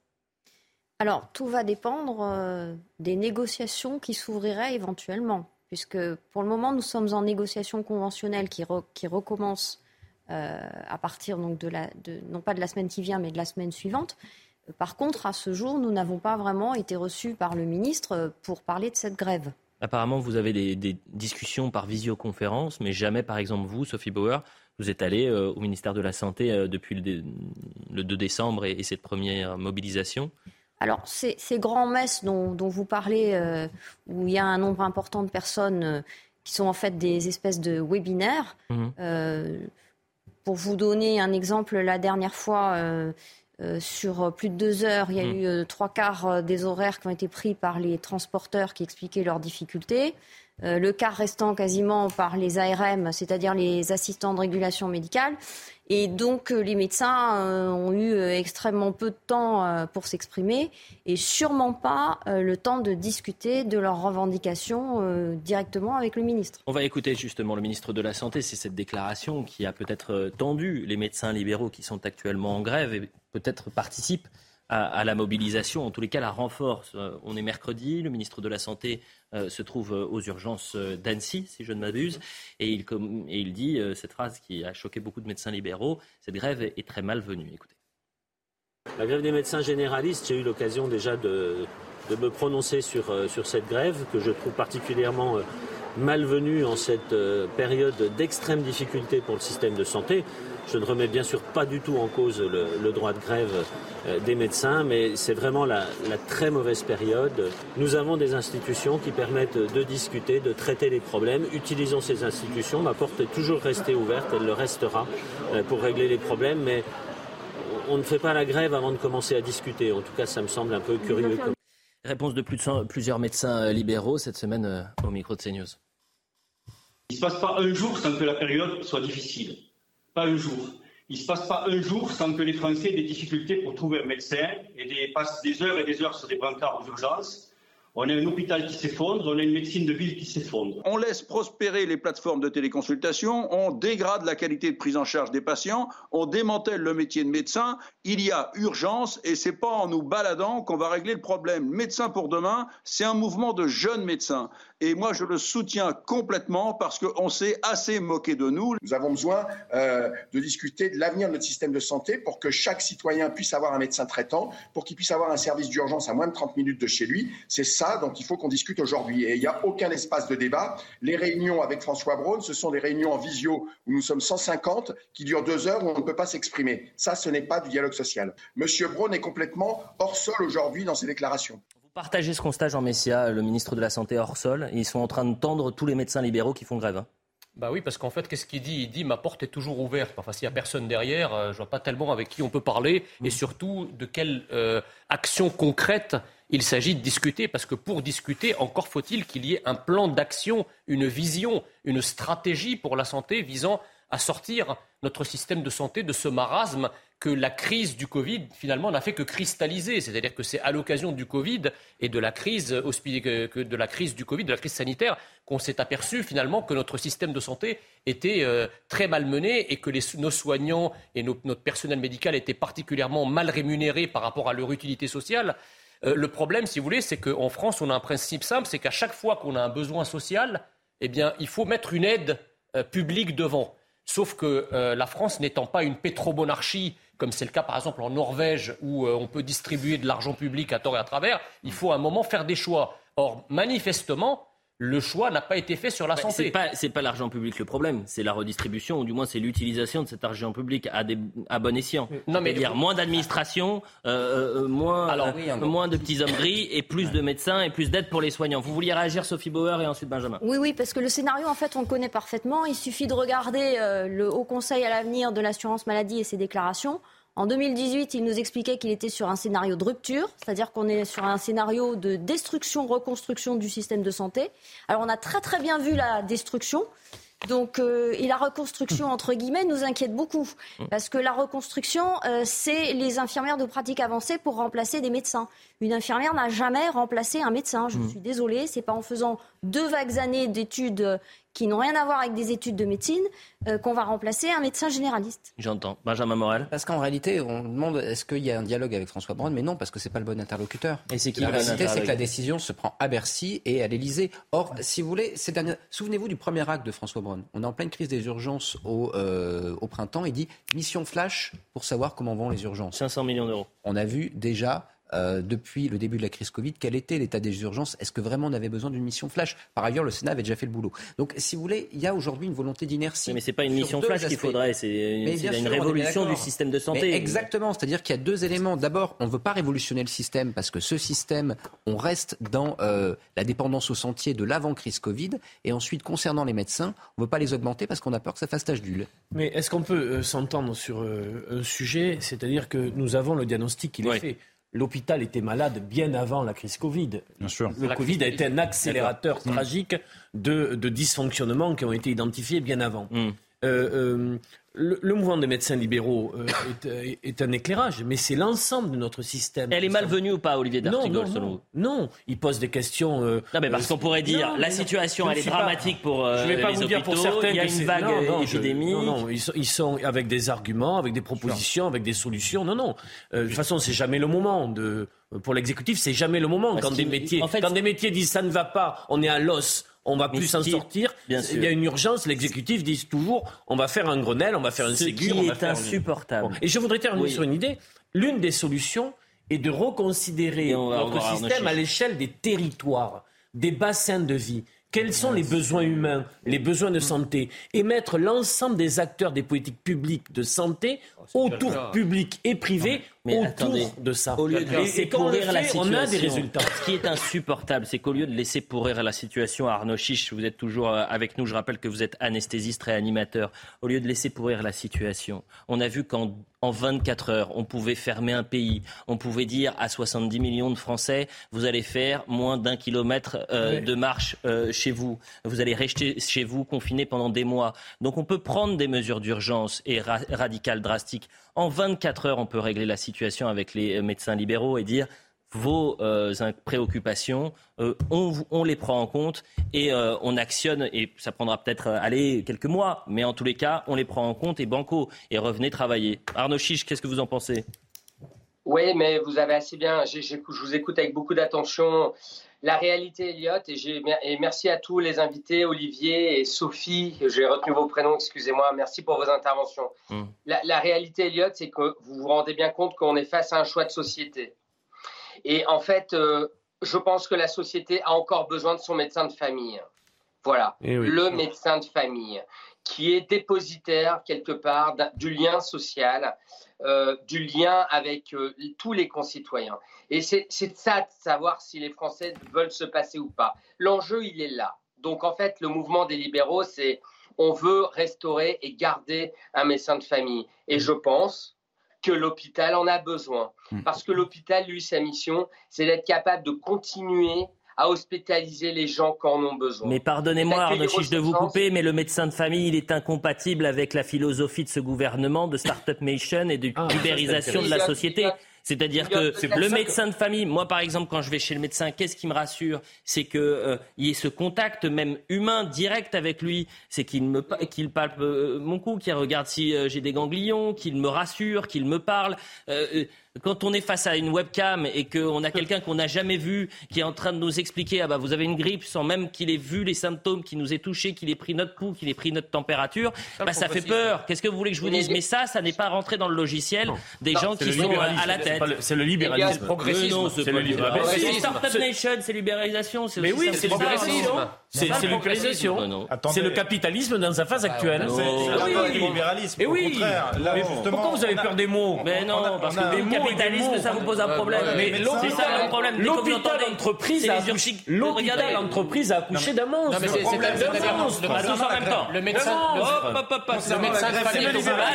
S7: Alors, tout va dépendre des négociations qui s'ouvriraient éventuellement, puisque pour le moment, nous sommes en négociation conventionnelle qui, qui recommence à partir de la, non pas de la semaine qui vient, mais de la semaine suivante. Par contre, à ce jour, nous n'avons pas vraiment été reçus par le ministre pour parler de cette grève.
S1: Apparemment, vous avez des, discussions par visioconférence, mais jamais, par exemple, vous, Sophie Bauer, vous êtes allé euh, au ministère de la Santé euh, depuis le, 2 décembre et, cette première mobilisation
S7: alors, ces, grands messes dont, vous parlez, euh, où il y a un nombre important de personnes qui sont en fait des espèces de webinaires, mmh. pour vous donner un exemple, la dernière fois, euh, sur plus de deux heures, il y a mmh. eu euh, trois quarts euh, des horaires qui ont été pris par les transporteurs qui expliquaient leurs difficultés. Le quart restant quasiment par les ARM, c'est-à-dire les assistants de régulation médicale. Et donc les médecins ont eu extrêmement peu de temps pour s'exprimer et sûrement pas le temps de discuter de leurs revendications directement avec le ministre.
S1: On va écouter justement le ministre de la Santé. C'est cette déclaration qui a peut-être tendu les médecins libéraux qui sont actuellement en grève et peut-être participe à, la mobilisation, en tous les cas la renforce. Euh, on est mercredi, le ministre de la Santé euh, se trouve euh, aux urgences d'Annecy, si je ne m'abuse, et il, et il dit cette phrase qui a choqué beaucoup de médecins libéraux, cette grève est très malvenue. Écoutez.
S16: La grève des médecins généralistes, j'ai eu l'occasion déjà de, de, me prononcer sur, sur cette grève que je trouve particulièrement malvenue en cette période d'extrême difficulté pour le système de santé. Je ne remets bien sûr pas du tout en cause le, droit de grève euh, des médecins, mais c'est vraiment la, très mauvaise période. Nous avons des institutions qui permettent de discuter, de traiter les problèmes. Utilisons ces institutions. Ma porte est toujours restée ouverte, elle le restera euh, pour régler les problèmes, mais on ne fait pas la grève avant de commencer à discuter. En tout cas, ça me semble un peu curieux.
S1: Réponse de, plusieurs médecins euh, libéraux cette semaine au micro de CNews.
S17: Il ne se passe pas un jour sans que la période soit difficile pas un jour. Il ne se passe pas un jour sans que les Français aient des difficultés pour trouver un médecin et passent des heures et des heures sur des brancards aux urgences. On a un hôpital qui s'effondre, on a une médecine de ville qui s'effondre.
S18: On laisse prospérer les plateformes de téléconsultation, on dégrade la qualité de prise en charge des patients, on démantèle le métier de médecin. Il y a urgence et c'est pas en nous baladant qu'on va régler le problème. Médecin pour demain, c'est un mouvement de jeunes médecins. Et moi, je le soutiens complètement parce qu'on s'est assez moqué de nous.
S19: Nous avons besoin euh, de discuter de l'avenir de notre système de santé pour que chaque citoyen puisse avoir un médecin traitant, pour qu'il puisse avoir un service d'urgence à moins de 30 minutes de chez lui. C'est ça dont il faut qu'on discute aujourd'hui. Et il n'y a aucun espace de débat. Les réunions avec François Braun, ce sont des réunions en visio où nous sommes 150 qui durent deux heures où on ne peut pas s'exprimer. Ça, ce n'est pas du dialogue social. Monsieur Braun est complètement hors sol aujourd'hui dans ses déclarations.
S1: Partagez ce constat, Jean Messia, le ministre de la Santé hors sol. Ils sont en train de tendre tous les médecins libéraux qui font grève. Hein.
S8: Bah oui, parce qu'en fait, qu'est-ce qu'il dit? Il dit ma porte est toujours ouverte. Enfin, s'il n'y a personne derrière, euh, je ne vois pas tellement avec qui on peut parler et surtout de quelle euh, action concrète il s'agit de discuter? Parce que pour discuter, encore faut-il qu'il y ait un plan d'action, une vision, une stratégie pour la santé visant à sortir notre système de santé de ce marasme que la crise du Covid, finalement, n'a fait que cristalliser. C'est-à-dire que c'est à l'occasion du Covid et de la crise de la crise du Covid, de la crise sanitaire, qu'on s'est aperçu finalement que notre système de santé était euh, très mal mené et que nos soignants et notre personnel médical étaient particulièrement mal rémunérés par rapport à leur utilité sociale. Euh, le problème, si vous voulez, c'est qu'en France, on a un principe simple, c'est qu'à chaque fois qu'on a un besoin social, eh bien, il faut mettre une aide euh, publique devant. Sauf que la France n'étant pas une pétromonarchie comme c'est le cas par exemple en Norvège où euh, on peut distribuer de l'argent public à tort et à travers, il faut à un moment faire des choix. Or, manifestement, le choix n'a pas été fait sur la santé.
S1: C'est pas, pas l'argent public le problème, c'est la redistribution, ou du moins c'est l'utilisation de cet argent public à, des, à bon escient. Non, mais dire moins d'administration, euh, euh, moins, Alors, moins de petits hommes gris et plus de médecins et plus d'aide pour les soignants. Vous vouliez réagir, Sophie Bauer et ensuite Benjamin
S7: Oui, oui, parce que le scénario, en fait, on le connaît parfaitement. Il suffit de regarder le Haut Conseil à l'avenir de l'assurance maladie et ses déclarations. En 2018, il nous expliquait qu'il était sur un scénario de rupture, c'est-à-dire qu'on est sur un scénario de destruction, reconstruction du système de santé. Alors on a très très bien vu la destruction. Donc, euh, et la reconstruction, entre guillemets, nous inquiète beaucoup. Parce que la reconstruction, euh, c'est les infirmières de pratique avancée pour remplacer des médecins. Une infirmière n'a jamais remplacé un médecin. Je mmh. suis désolée, c'est pas en faisant deux vagues années d'études qui n'ont rien à voir avec des études de médecine, euh, qu'on va remplacer un médecin généraliste.
S1: J'entends. Benjamin Morel.
S13: Parce qu'en réalité, on demande est-ce qu'il y a un dialogue avec François Braun, mais non, parce que c'est pas le bon interlocuteur. Et c'est qui La réalité, c'est que la décision se prend à Bercy et à l'Élysée. Or, si vous voulez, ces souvenez-vous du premier acte de François Braun. On est en pleine crise des urgences au, euh, au printemps. Il dit mission flash pour savoir comment vont les urgences.
S1: 500 millions d'euros.
S13: On a vu déjà euh, depuis le début de la crise Covid, quel était l'état des urgences? Est-ce que vraiment on avait besoin d'une mission flash? Par ailleurs, le Sénat avait déjà fait le boulot. Donc, si vous voulez, il y a aujourd'hui une volonté d'inertie.
S1: Mais, ce n'est pas une mission flash qu'il faudrait, c'est une, révolution du système de santé.
S13: exactement, c'est-à-dire qu'il y a deux éléments. D'abord, on ne veut pas révolutionner le système parce que ce système, on reste dans euh, la dépendance au sentier de l'avant-crise Covid. Et ensuite, concernant les médecins, on ne veut pas les augmenter parce qu'on a peur que ça fasse tache d'huile.
S8: Mais est-ce qu'on peut euh, s'entendre sur un sujet? C'est-à-dire que nous avons le diagnostic qui est fait l'hôpital était malade bien avant la crise Covid.
S12: Bien sûr.
S8: Le Covid a été un accélérateur tragique de, de, dysfonctionnements qui ont été identifiés bien avant. Mm. Euh, euh, le, mouvement des médecins libéraux euh, est, est, un éclairage, mais c'est l'ensemble de notre système.
S1: Elle est malvenue ou pas, Olivier D'Artigol,
S8: non, non, non, il pose des questions.
S1: non, mais parce qu'on pourrait dire la situation, elle est dramatique pour je vais pas vous dire pour certains il y a une vague épidémique.
S8: non, non, ils sont, avec des arguments, avec des propositions, avec des solutions. Non, non. de toute façon, c'est jamais le moment de. Pour l'exécutif, c'est jamais le moment quand des métiers, quand des métiers disent ça ne va pas, on est à l'os on va plus s'en sortir. Il y a une urgence. L'exécutif dit toujours on va faire un Grenelle, on va faire un Ségur.
S1: Ce est insupportable.
S8: Et je voudrais terminer sur une idée. L'une des solutions est de reconsidérer notre système à l'échelle des territoires, des bassins de vie. Quels sont les besoins humains, les besoins de santé? Et mettre l'ensemble des acteurs des politiques publiques de santé oh, autour public et privé mais autour de ça.
S1: Au lieu de laisser pourrir la situation, on a des résultats. Ce qui est insupportable, c'est qu'au lieu de laisser pourrir la situation, Arnaud Chiche, vous êtes toujours euh, avec nous, je rappelle que vous êtes anesthésiste réanimateur, au lieu de laisser pourrir la situation, on a vu qu'en en 24 heures, on pouvait fermer un pays, on pouvait dire à 70 millions de Français, vous allez faire moins d'un kilomètre euh, de marche euh, chez vous, vous allez rester chez vous confiné pendant des mois. Donc on peut prendre des mesures d'urgence et radicales, drastiques. En 24 heures, on peut régler la situation avec les médecins libéraux et dire vos euh, préoccupations, euh, on, les prend en compte et euh, on actionne, et ça prendra peut-être aller quelques mois, mais en tous les cas, on les prend en compte et banco, et revenez travailler. Arnaud Chiche, qu'est-ce que vous en pensez?
S4: Oui, mais vous avez assez bien, je vous écoute avec beaucoup d'attention la réalité, Elliot, et, et, merci à tous les invités, Olivier et Sophie, j'ai retenu vos prénoms, excusez-moi, merci pour vos interventions. Hmm. La, réalité, Elliot, c'est que vous vous rendez bien compte qu'on est face à un choix de société. Et en fait, euh, je pense que la société a encore besoin de son médecin de famille. Voilà, eh le médecin de famille, qui est dépositaire quelque part du lien social, euh, du lien avec euh, tous les concitoyens. Et c'est ça de savoir si les Français veulent se passer ou pas. L'enjeu, il est là. Donc en fait, le mouvement des libéraux, c'est on veut restaurer et garder un médecin de famille. Et je pense que l'hôpital en a besoin. Hmm. Parce que l'hôpital, lui, sa mission, c'est d'être capable de continuer à hospitaliser les gens quand en ont besoin.
S1: Mais pardonnez-moi, Arnaud Chiche, de vous couper, mais le médecin de famille, il est incompatible avec la philosophie de ce gouvernement de Startup Nation et de ah, libérisation de la société. C'est-à-dire que le médecin de famille, moi par exemple, quand je vais chez le médecin, qu'est-ce qui me rassure? C'est qu'il euh, y ait ce contact même humain direct avec lui. C'est qu'il me qu'il palpe euh, mon cou, qu'il regarde si euh, j'ai des ganglions, qu'il me rassure, qu'il me parle quand on est face à une webcam et qu'on a quelqu'un qu'on n'a jamais vu qui est en train de nous expliquer ah bah vous avez une grippe sans même qu'il ait vu les symptômes, qu'il nous ait touché, qu'il ait pris notre pouls, qu'il ait pris notre température, ça, bah, ça fait peur. Qu'est-ce que vous voulez que je vous dise? Mais ça, ça n'est pas rentré dans le logiciel des gens qui sont à la tête.
S14: C'est le libéralisme progressisme.
S1: C'est le libéralisme. Startup Nation, c'est libéralisation.
S14: Mais oui, c'est libéralisme. C'est libéralisation. C'est le capitalisme dans sa phase actuelle.
S12: C'est le libéralisme. Et oui.
S14: Pourquoi vous avez peur des mots?
S1: Mais non, parce que les mots capitalisme, ça vous pose un problème. Mais c'est ça le problème.
S14: L'hôpital entreprise a l'hôpital entreprise a accouché d'un monstre.
S1: Non mais c'est un monstre. Tous en même temps.
S20: Le médecin.
S1: Le médecin de famille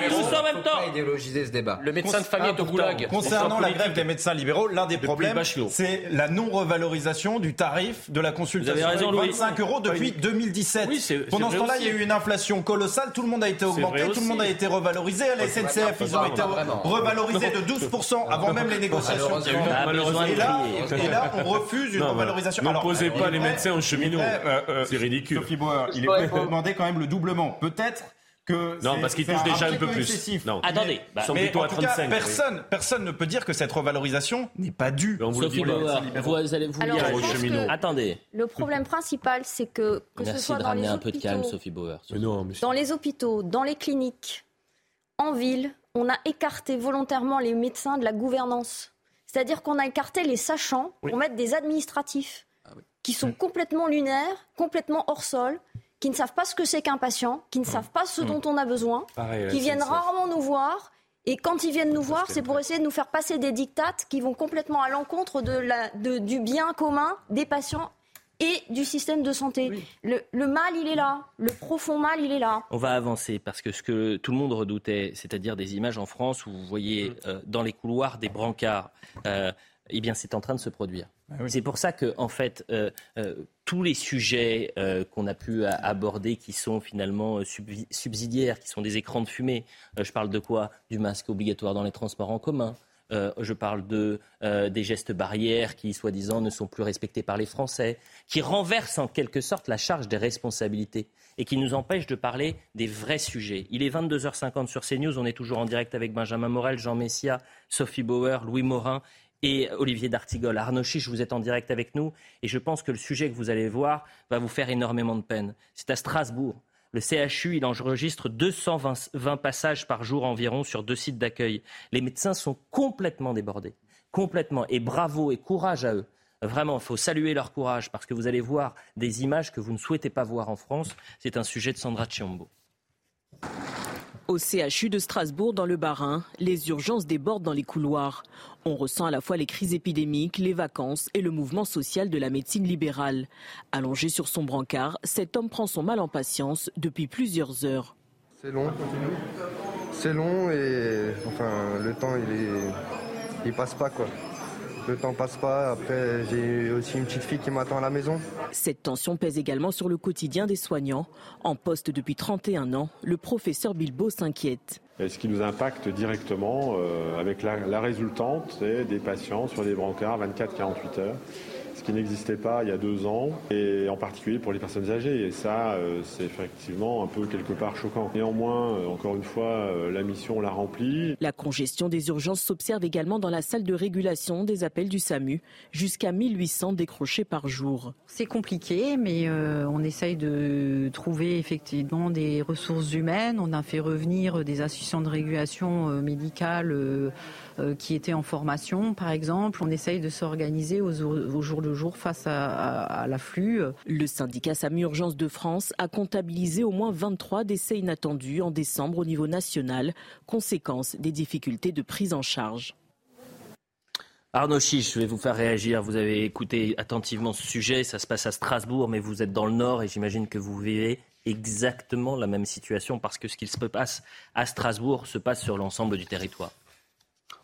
S1: tous en même temps.
S20: Idéologiser ce débat.
S1: Le médecin de famille est au goulag.
S12: Concernant la grève des médecins libéraux, l'un des problèmes, c'est la non-revalorisation du tarif de la consultation. Vous 25 euros depuis 2017. Pendant ce temps-là, il y a eu une inflation colossale. Tout le monde a été augmenté, tout le monde a été revalorisé. À la SNCF, ils ont été revalorisés de 12% avant même les négociations. Et là, on refuse une revalorisation.
S14: N'opposez pas les médecins aux cheminots. Euh, euh, c'est ridicule.
S12: Sophie Bauer, il est demandé quand même le doublement. Peut-être que
S14: non, parce qu'ils touchent déjà un, peu, plus.
S1: Non. Attendez,
S12: bah, sont plutôt à 35. personne, personne ne peut dire que cette revalorisation n'est pas due.
S1: On vous Sophie Bauer, vous, allez vous Alors, dire aux cheminots. Attendez.
S7: Le problème principal, c'est que que
S1: Merci
S7: ce soit
S1: de
S7: dans
S1: ramener
S7: les
S1: un peu de calme, Sophie Bauer.
S7: Mais non, mais... Dans les hôpitaux, dans les cliniques, en ville, on a écarté volontairement les médecins de la gouvernance. C'est-à-dire qu'on a écarté les sachants pour mettre des administratifs ah qui sont complètement lunaires, complètement hors sol, qui ne savent pas ce que c'est qu'un patient, qui ne savent pas ce dont on a besoin, qui viennent rarement nous voir. Et quand ils viennent nous voir, c'est pour essayer de nous faire passer des dictates qui vont complètement à l'encontre de du bien commun des patients et du système de santé. Le, mal, il est là. Le profond mal, il est là.
S1: On va avancer parce que ce que tout le monde redoutait, c'est-à-dire des images en France où vous voyez mm. euh, dans les couloirs des brancards, euh, eh bien, c'est en train de se produire. Ah c'est pour ça que, en fait, euh, tous les sujets qu'on a pu aborder, qui sont finalement subsidiaires, qui sont des écrans de fumée, je parle de quoi? Du masque obligatoire dans les transports en commun, euh, je parle euh, des gestes barrières qui, soi-disant, ne sont plus respectés par les Français, qui renversent en quelque sorte la charge des responsabilités et qui nous empêchent de parler des vrais sujets. Il est 22h50 sur CNews. On est toujours en direct avec Benjamin Morel, Jean Messia, Sophie Bauer, Louis Morin et Olivier D'Artigol. Arnaud Chiche, vous êtes en direct avec nous et je pense que le sujet que vous allez voir va vous faire énormément de peine. C'est à Strasbourg le CHU, il enregistre 220 passages par jour environ sur deux sites d'accueil. Les médecins sont complètement débordés. Complètement. Et bravo et courage à eux. Vraiment, il faut saluer leur courage parce que vous allez voir des images que vous ne souhaitez pas voir en France. C'est un sujet de Sandra Chiombo.
S21: Au CHU de Strasbourg, dans le Bas-Rhin, les urgences débordent dans les couloirs. On ressent à la fois les crises épidémiques, les vacances et le mouvement social de la médecine libérale. Allongé sur son brancard, cet homme prend son mal en patience depuis plusieurs heures.
S22: C'est long, c'est long et enfin le temps il est, il passe pas le temps passe pas. Après, j'ai aussi une petite fille qui m'attend à la maison.
S21: Cette tension pèse également sur le quotidien des soignants. En poste depuis 31 ans, le professeur Bilbo s'inquiète.
S23: Ce qui nous impacte directement euh, avec la, la résultante, c'est des patients sur des brancards 24-48 heures qui n'existait pas il y a deux ans, et en particulier pour les personnes âgées. Et ça, euh, c'est effectivement un peu quelque part choquant. Néanmoins, euh, encore une fois, euh, la mission l'a remplie.
S21: La congestion des urgences s'observe également dans la salle de régulation des appels du SAMU, jusqu'à 1800 décrochés par jour.
S24: C'est compliqué, mais on essaye de trouver effectivement des ressources humaines. On a fait revenir des assistants de régulation médicale euh, qui étaient en formation, par exemple. On essaye de s'organiser au, jour le jour face à, l'afflux.
S21: Le syndicat SAMU Urgence de France a comptabilisé au moins 23 décès inattendus en décembre au niveau national, conséquence des difficultés de prise en charge.
S1: Arnaud Chiche, je vais vous faire réagir. Vous avez écouté attentivement ce sujet. Ça se passe à Strasbourg, mais vous êtes dans le Nord et j'imagine que vous vivez exactement la même situation parce que ce qui se passe à Strasbourg se passe sur l'ensemble du territoire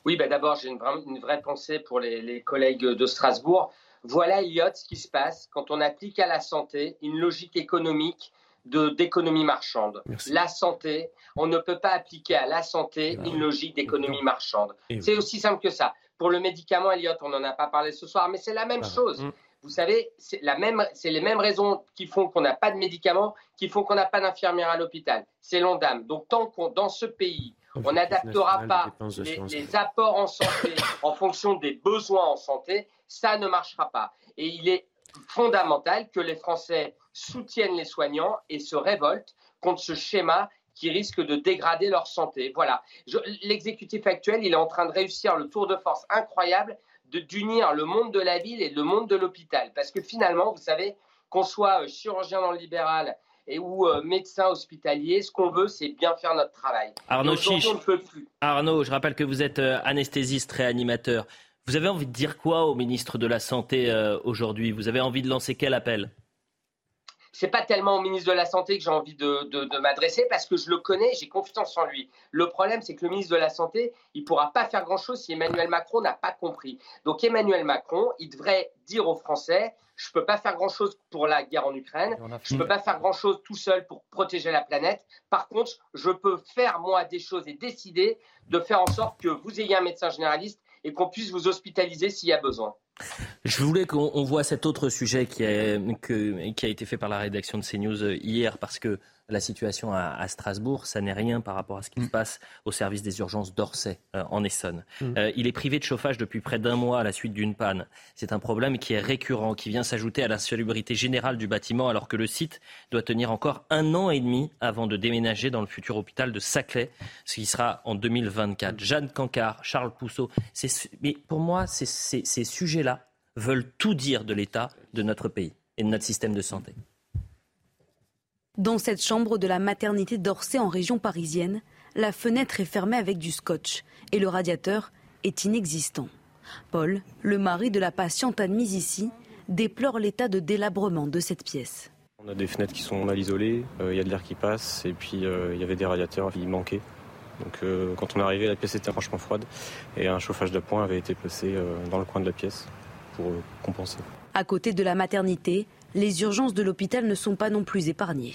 S4: Oui, ben d'abord, j'ai une, une, vraie pensée pour les, les collègues de Strasbourg. Voilà, Elliot, ce qui se passe quand on applique à la santé une logique économique d'économie marchande. La santé, on ne peut pas appliquer à la santé une logique d'économie marchande. C'est aussi simple que ça. Pour le médicament, Elliot, on n'en a pas parlé ce soir, mais c'est la même chose. Mm. Vous savez, c'est les mêmes raisons qui font qu'on n'a pas de médicaments, qui font qu'on n'a pas d'infirmière à l'hôpital. C'est l'ONDAM. Donc tant qu'on dans ce pays, on n'adaptera pas les, les, apports en santé en fonction des besoins en santé, ça ne marchera pas. Et il est fondamental que les Français soutiennent les soignants et se révoltent contre ce schéma qui risque de dégrader leur santé. Voilà. L'exécutif actuel, il est en train de réussir le tour de force incroyable d'unir le monde de la ville et le monde de l'hôpital. Parce que finalement, vous savez, qu'on soit euh, chirurgien dans le libéral et ou euh, médecin hospitalier, ce qu'on veut, c'est bien faire notre travail.
S1: Arnaud Chiche, Arnaud, je rappelle que vous êtes euh, anesthésiste réanimateur. Vous avez envie de dire quoi au ministre de la Santé aujourd'hui? Vous avez envie de lancer quel appel?
S4: C'est pas tellement au ministre de la Santé que j'ai envie de, m'adresser parce que je le connais, j'ai confiance en lui. Le problème, c'est que le ministre de la Santé, il pourra pas faire grand-chose si Emmanuel Macron n'a pas compris. Donc Emmanuel Macron, il devrait dire aux Français, je peux pas faire grand-chose pour la guerre en Ukraine, je peux pas faire grand-chose tout seul pour protéger la planète. Par contre, je peux faire moi des choses et décider de faire en sorte que vous ayez un médecin généraliste et qu'on puisse vous hospitaliser s'il y a besoin.
S1: Je voulais qu'on voit cet autre sujet qui a, qui a, été fait par la rédaction de CNews hier, parce que la situation à, Strasbourg, ça n'est rien par rapport à ce qui se mm. passe au service des urgences d'Orsay, euh, en Essonne. Mm. Euh, il est privé de chauffage depuis près d'un mois à la suite d'une panne. C'est un problème qui est récurrent, qui vient s'ajouter à la salubrité générale du bâtiment, alors que le site doit tenir encore un an et demi avant de déménager dans le futur hôpital de Saclay, ce qui sera en 2024. Jeanne Cancard, Charles Pousseau, mais pour moi, ces sujets-là veulent tout dire de l'état de notre pays et de notre système de santé.
S25: Dans cette chambre de la maternité d'Orsay en région parisienne, la fenêtre est fermée avec du scotch et le radiateur est inexistant. Paul, le mari de la patiente admise ici, déplore l'état de délabrement de cette pièce.
S26: On a des fenêtres qui sont mal isolées, euh, il y a de l'air qui passe et puis euh, il y avait des radiateurs, qui manquaient. Donc euh, quand on est arrivé, la pièce était franchement froide et un chauffage d'appoint avait été placé dans le coin de la pièce pour compenser.
S25: À côté de la maternité, les urgences de l'hôpital ne sont pas non plus épargnées.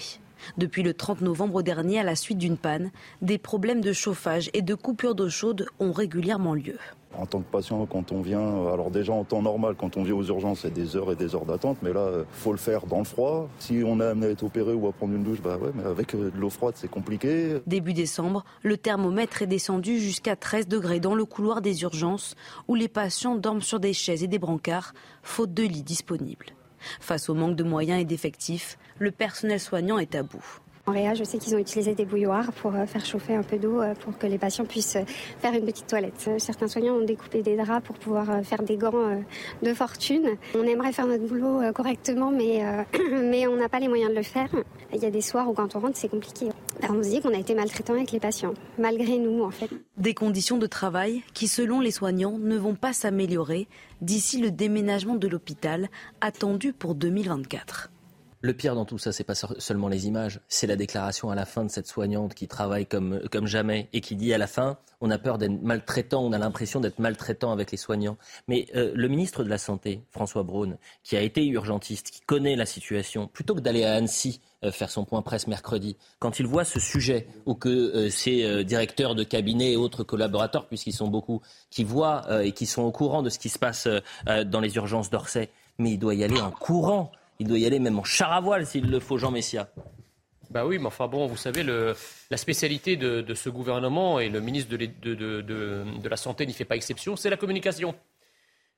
S25: Depuis le 30 novembre dernier, à la suite d'une panne, des problèmes de chauffage et de coupure d'eau chaude ont régulièrement lieu.
S27: En tant que patient, quand on vient, alors déjà en temps normal, quand on vient aux urgences, c'est des heures et des heures d'attente, mais là, il euh, faut le faire dans le froid. Si on est amené à être opéré ou à prendre une douche, bah ouais, mais avec euh, de l'eau froide, c'est compliqué.
S25: Début décembre, le thermomètre est descendu jusqu'à 13 degrés dans le couloir des urgences, où les patients dorment sur des chaises et des brancards, faute de lits disponibles. Face au manque de moyens et d'effectifs, le personnel soignant est à bout.
S28: En Réa, je sais qu'ils ont utilisé des bouilloires pour euh, faire chauffer un peu d'eau euh, pour que les patients puissent euh, faire une petite toilette. Certains soignants ont découpé des draps pour pouvoir faire des gants de fortune. On aimerait faire notre boulot correctement, mais, mais on n'a pas les moyens de le faire. Il y a des soirs où quand on rentre, c'est compliqué. On nous dit qu'on a été maltraitant avec les patients, malgré nous en fait.
S25: Des conditions de travail qui, selon les soignants, ne vont pas s'améliorer d'ici le déménagement de l'hôpital attendu pour 2024.
S1: Le pire dans tout ça, c'est pas seulement les images, c'est la déclaration à la fin de cette soignante qui travaille comme, comme jamais et qui dit à la fin, on a peur d'être maltraitant, on a l'impression d'être maltraitant avec les soignants. Mais euh, le ministre de la Santé, François Braun, qui a été urgentiste, qui connaît la situation, plutôt que d'aller à Annecy euh, faire son point presse mercredi, quand il voit ce sujet ou que euh, ses directeurs de cabinet et autres collaborateurs, puisqu'ils sont beaucoup, qui voient et qui sont au courant de ce qui se passe dans les urgences d'Orsay, mais il doit y aller en courant. Il doit y aller même en char à voile s'il le faut, Jean Messia.
S8: Bah oui, mais enfin bon, vous savez, la spécialité de, ce gouvernement et le ministre de, de la Santé n'y fait pas exception, c'est la communication.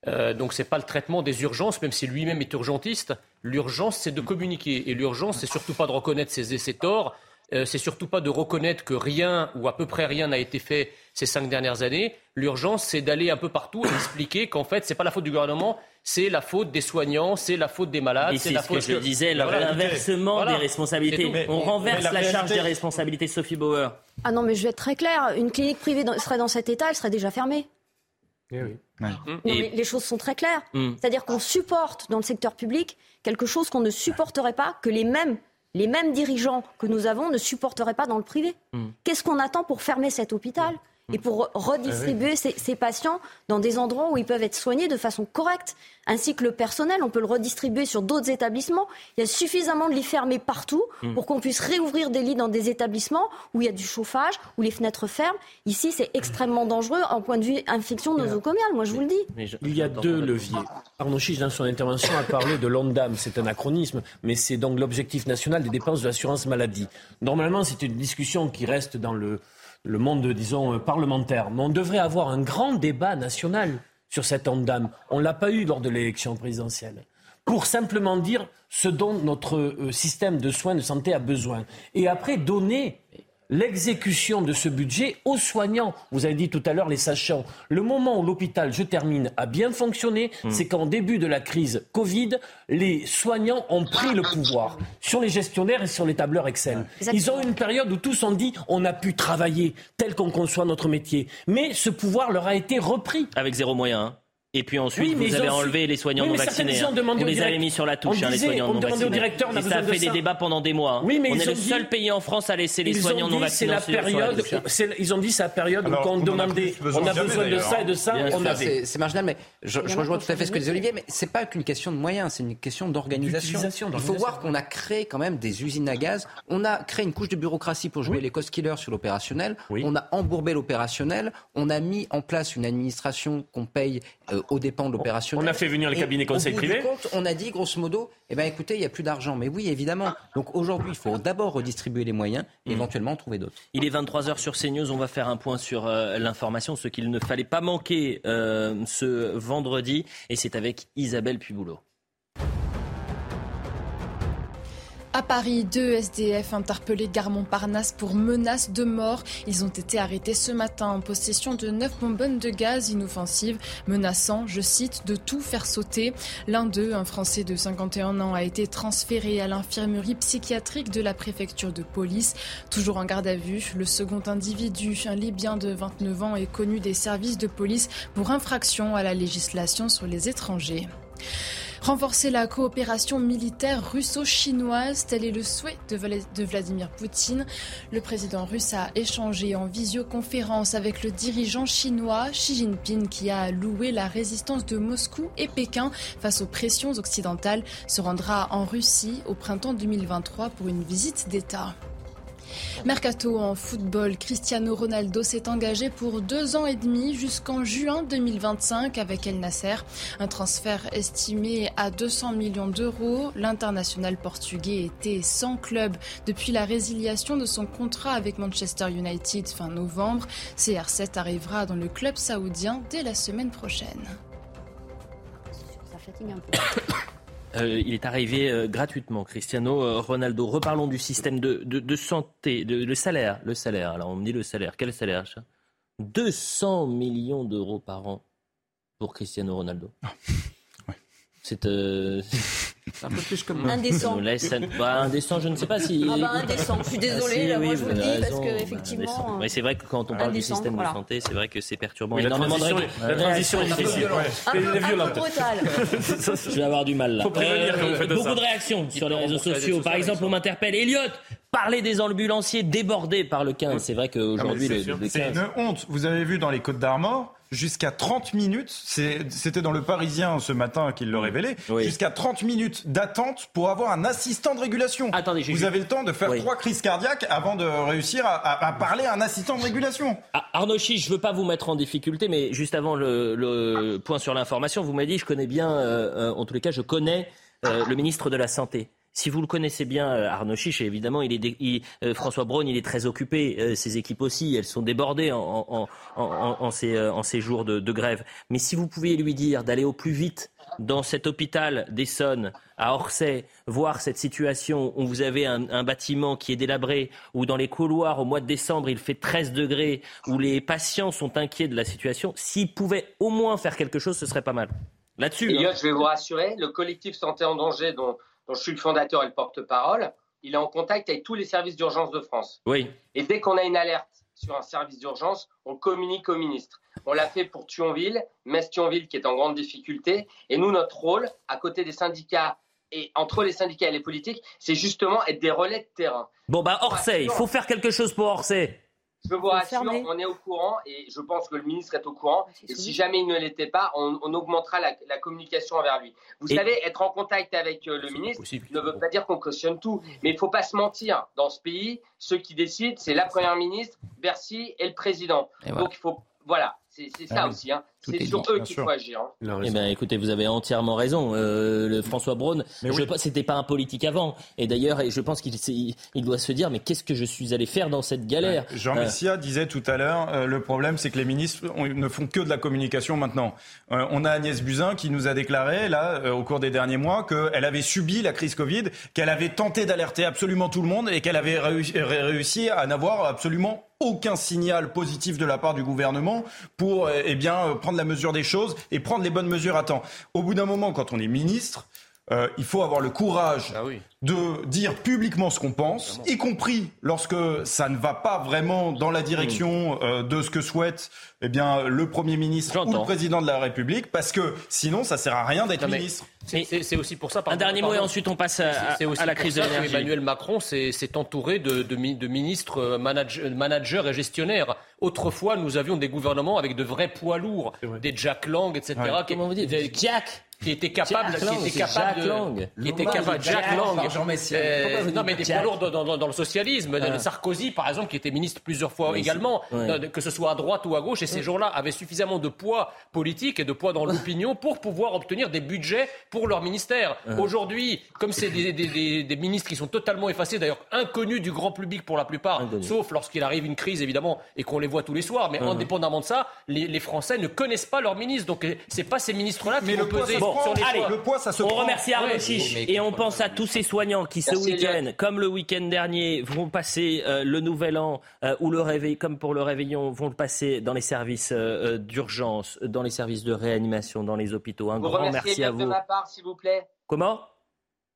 S8: Euh, donc ce n'est pas le traitement des urgences, même si lui-même est urgentiste. L'urgence, c'est de communiquer. Et l'urgence, c'est surtout pas de reconnaître ses, ses torts, euh, c'est surtout pas de reconnaître que rien ou à peu près rien n'a été fait ces cinq dernières années. L'urgence, c'est d'aller un peu partout et expliquer qu'en fait, c'est pas la faute du gouvernement, c'est la faute des soignants, c'est la faute des malades.
S1: C'est ce que je disais, l'inversement des responsabilités. On renverse la charge des responsabilités, Sophie Bauer.
S7: Ah non, mais je vais être très clair. Une clinique privée serait dans cet état, elle serait déjà fermée.
S8: Eh oui.
S7: les choses sont très claires. Mm. C'est-à-dire qu'on supporte dans le secteur public quelque chose qu'on ne supporterait pas que les mêmes les mêmes dirigeants que nous avons ne supporteraient pas dans le privé. Hmm. Qu'est-ce qu'on attend pour fermer cet hôpital? Et pour redistribuer ah ces, patients dans des endroits où ils peuvent être soignés de façon correcte, ainsi que le personnel. On peut le redistribuer sur d'autres établissements. Il y a suffisamment de lits fermés partout hmm. pour qu'on puisse réouvrir des lits dans des établissements où il y a du chauffage, où les fenêtres ferment. Ici, c'est extrêmement dangereux en point de vue infection nosocomiale, moi je vous le dis.
S14: Il y a deux leviers. Arnaud Chiche, dans son intervention, a parlé de l'ONDAM. C'est un acronisme, mais c'est donc l'objectif national des dépenses de l'assurance maladie. Normalement, c'est une discussion qui reste dans le le monde, disons, parlementaire. Mais on devrait avoir un grand débat national sur cette ONDAM. On ne l'a pas eu lors de l'élection présidentielle. Pour simplement dire ce dont notre euh, système de soins de santé a besoin. Et après, donner l'exécution de ce budget aux soignants. Vous avez dit tout à l'heure les sachants. Le moment où l'hôpital, je termine, a bien fonctionné, hmm. c'est qu'en début de la crise Covid, les soignants ont pris le pouvoir sur les gestionnaires et sur les tableurs Excel. Ils ont eu une période où tous ont dit on a pu travailler tel qu'on conçoit notre métier. Mais ce pouvoir leur a été repris.
S1: Avec zéro moyen. Hein. Et puis ensuite, vous avez enlevé les soignants non vaccinés. Hein. Vous les avez mis sur la touche, hein, les soignants non vaccinés. Au directeur, on a et ça a fait des débats pendant des mois. Hein. Oui, mais on est le seul pays en France à laisser les soignants non vaccinés.
S14: C'est la période. Ils ont dit c'est la période où on demandait, on a besoin de ça et de ça, on avait.
S13: C'est marginal, mais je rejoins tout à fait ce que disait Olivier, mais c'est pas qu'une question de moyens, c'est une question d'organisation. Il faut voir qu'on a créé quand même des usines à gaz. On a créé une couche de bureaucratie pour jouer les cost killers sur l'opérationnel. On a embourbé l'opérationnel. On a mis en place une administration qu'on paye aux dépens de l'opérationnel
S14: on a fait venir les cabinets conseils privés.
S13: on a dit grosso modo, eh ben, écoutez, il n'y a plus d'argent. Mais oui, évidemment. Donc aujourd'hui, il faut d'abord redistribuer les moyens et hmm. éventuellement trouver d'autres.
S1: Il est 23h sur CNews. On va faire un point sur euh, l'information, ce qu'il ne fallait pas manquer euh, ce vendredi. Et c'est avec Isabelle Puboulot.
S6: À Paris, deux SDF interpellés gare Montparnasse pour menaces de mort. Ils ont été arrêtés ce matin en possession de neuf bonbonnes de gaz inoffensives, menaçant, je cite, de tout faire sauter. L'un d'eux, un Français de 51 ans, a été transféré à l'infirmerie psychiatrique de la préfecture de police. Toujours en garde à vue, le second individu, un Libyen de 29 ans, est connu des services de police pour infraction à la législation sur les étrangers. Renforcer la coopération militaire russo-chinoise, tel est le souhait de Vladimir Poutine. Le président russe a échangé en visioconférence avec le dirigeant chinois Xi Jinping qui a loué la résistance de Moscou et Pékin face aux pressions occidentales, se rendra en Russie au printemps 2023 pour une visite d'État. Mercato en football, Cristiano Ronaldo s'est engagé pour deux ans et demi jusqu'en juin 2025 avec El Nasser. Un transfert estimé à 200 millions d'euros. L'international portugais était sans club depuis la résiliation de son contrat avec Manchester United fin novembre. CR7 arrivera dans le club saoudien dès la semaine prochaine.
S1: Euh, il est arrivé euh, gratuitement, Cristiano euh, Ronaldo. Reparlons du système de, de, santé, de, le salaire. Le salaire, alors on me dit le salaire. Quel salaire 200 millions d'euros par an pour Cristiano Ronaldo. Ah, C'est
S7: un peu plus comme indécent.
S1: Bah, indécent, je ne sais pas si.
S7: Ah bah indécent. Je suis désolée, ah, moi je vous le dis parce que effectivement.
S1: c'est vrai que quand on parle du système de santé, c'est vrai que c'est perturbant.
S14: la, transition, la transition est difficile.
S7: Un peu, violente.
S1: je vais avoir du mal là. Euh, beaucoup de réactions sur les réseaux sociaux. Par exemple, on m'interpelle Elliot. Parler des ambulanciers débordés par le 15. C'est vrai qu'aujourd'hui,
S12: le, C'est une honte. Vous avez vu dans les Côtes d'Armor, jusqu'à 30 minutes, c'était dans le Parisien ce matin qu'il le révélait, jusqu'à 30 minutes d'attente pour avoir un assistant de régulation.
S1: Attendez,
S12: Vous avez le temps de faire trois crises cardiaques avant de réussir à, parler à un assistant de régulation.
S1: Ah, Arnaud Chiche, je ne veux pas vous mettre en difficulté, mais juste avant le, point sur l'information, vous m'avez dit, je connais bien, euh, euh, en tous les cas, je connais euh, le ministre de la Santé. Si vous le connaissez bien, euh, Arnaud Chiche, évidemment, il est euh, François Braun, il est très occupé. Euh, ses équipes aussi, elles sont débordées en, ces, jours de, grève. Mais si vous pouviez lui dire d'aller au plus vite dans cet hôpital d'Essonne, à Orsay, voir cette situation où vous avez un, un, bâtiment qui est délabré, où dans les couloirs, au mois de décembre, il fait 13 degrés, où les patients sont inquiets de la situation, s'il pouvait au moins faire quelque chose, ce serait pas mal. Là-dessus.
S4: Hein. je vais vous rassurer, le collectif Santé en danger dont dont je suis le fondateur et le porte-parole, il est en contact avec tous les services d'urgence de France.
S1: Oui.
S4: Et dès qu'on a une alerte sur un service d'urgence, on communique au ministre. On l'a fait pour Thionville, Metz-Thionville qui est en grande difficulté. Et nous, notre rôle, à côté des syndicats et entre les syndicats et les politiques, c'est justement être des relais de terrain.
S1: Bon, bah, Orsay, il faut faire quelque chose pour Orsay.
S4: Je vous rassure, on est au courant et je pense que le ministre est au courant. Et si jamais il ne l'était pas, on, augmentera la, communication envers lui. Vous savez, être en contact avec euh, le ministre ne veut pas dire qu'on cautionne tout. Mais il ne faut pas se mentir. Dans ce pays, ceux qui décident, c'est la première ministre, Bercy et le président. Donc il faut. Voilà. C'est ça ah aussi. Hein. C'est sur eux qu'il faut agir. Hein.
S1: Eh ben, écoutez, vous avez entièrement raison. Euh, le François Braun, c'était pas un politique avant. Et d'ailleurs, je pense qu'il il doit se dire, mais qu'est-ce que je suis allé faire dans cette galère
S12: Jean euh, Messia disait tout à l'heure, euh, le problème, c'est que les ministres ne font que de la communication maintenant. on a Agnès Buzyn qui nous a déclaré, là, au cours des derniers mois, qu'elle avait subi la crise Covid, qu'elle avait tenté d'alerter absolument tout le monde et qu'elle avait réussi à n'avoir absolument aucun signal positif de la part du gouvernement pour euh, eh bien, euh, prendre la mesure des choses et prendre les bonnes mesures à temps. Au bout d'un moment, quand on est ministre, euh, il faut avoir le courage ah de dire publiquement ce qu'on pense, y compris lorsque ça ne va pas vraiment dans la direction mm. de ce que souhaite eh bien, le Premier ministre ou le Président de la République, parce que sinon, ça sert à rien d'être ministre.
S8: C'est aussi pour ça.
S1: un dernier mot et ensuite on passe à, la crise de l'énergie.
S8: Emmanuel Macron s'est entouré de, de, ministres, managers et gestionnaires. Autrefois, nous avions des gouvernements avec de vrais poids lourds, des Jack Lang, etc.
S1: Comment vous dites?
S8: Jack? Qui était capable, qui était capable
S1: Jack Lang.
S8: qui était capable, Jack, Lang, Jean euh, non mais des poids lourds dans, dans, le socialisme, ah. Sarkozy par exemple, qui était ministre plusieurs fois également, que ce soit à droite ou à gauche, et ces gens-là avaient suffisamment de poids politique et de poids dans l'opinion pour pouvoir obtenir des budgets pour leur ministère. Ah. Aujourd'hui, comme c'est des, des, des, ministres qui sont totalement effacés, d'ailleurs inconnus du grand public pour la plupart, sauf lorsqu'il arrive une crise évidemment et qu'on les voit tous les soirs, mais ah. indépendamment de ça, les, les, Français ne connaissent pas leur ministre, donc c'est pas ces ministres-là qui vont peser
S1: allez, le poids, ça se On remercie Arnaud Chiche et on pense à tous ces soignants qui ce week-end, comme le week-end dernier, vont passer euh, le Nouvel An euh, ou le réveil, comme pour le réveillon, vont le passer dans les services euh, d'urgence, dans les services de réanimation, dans les hôpitaux. Un grand merci à vous. de
S4: ma part, s'il vous plaît?
S1: Comment?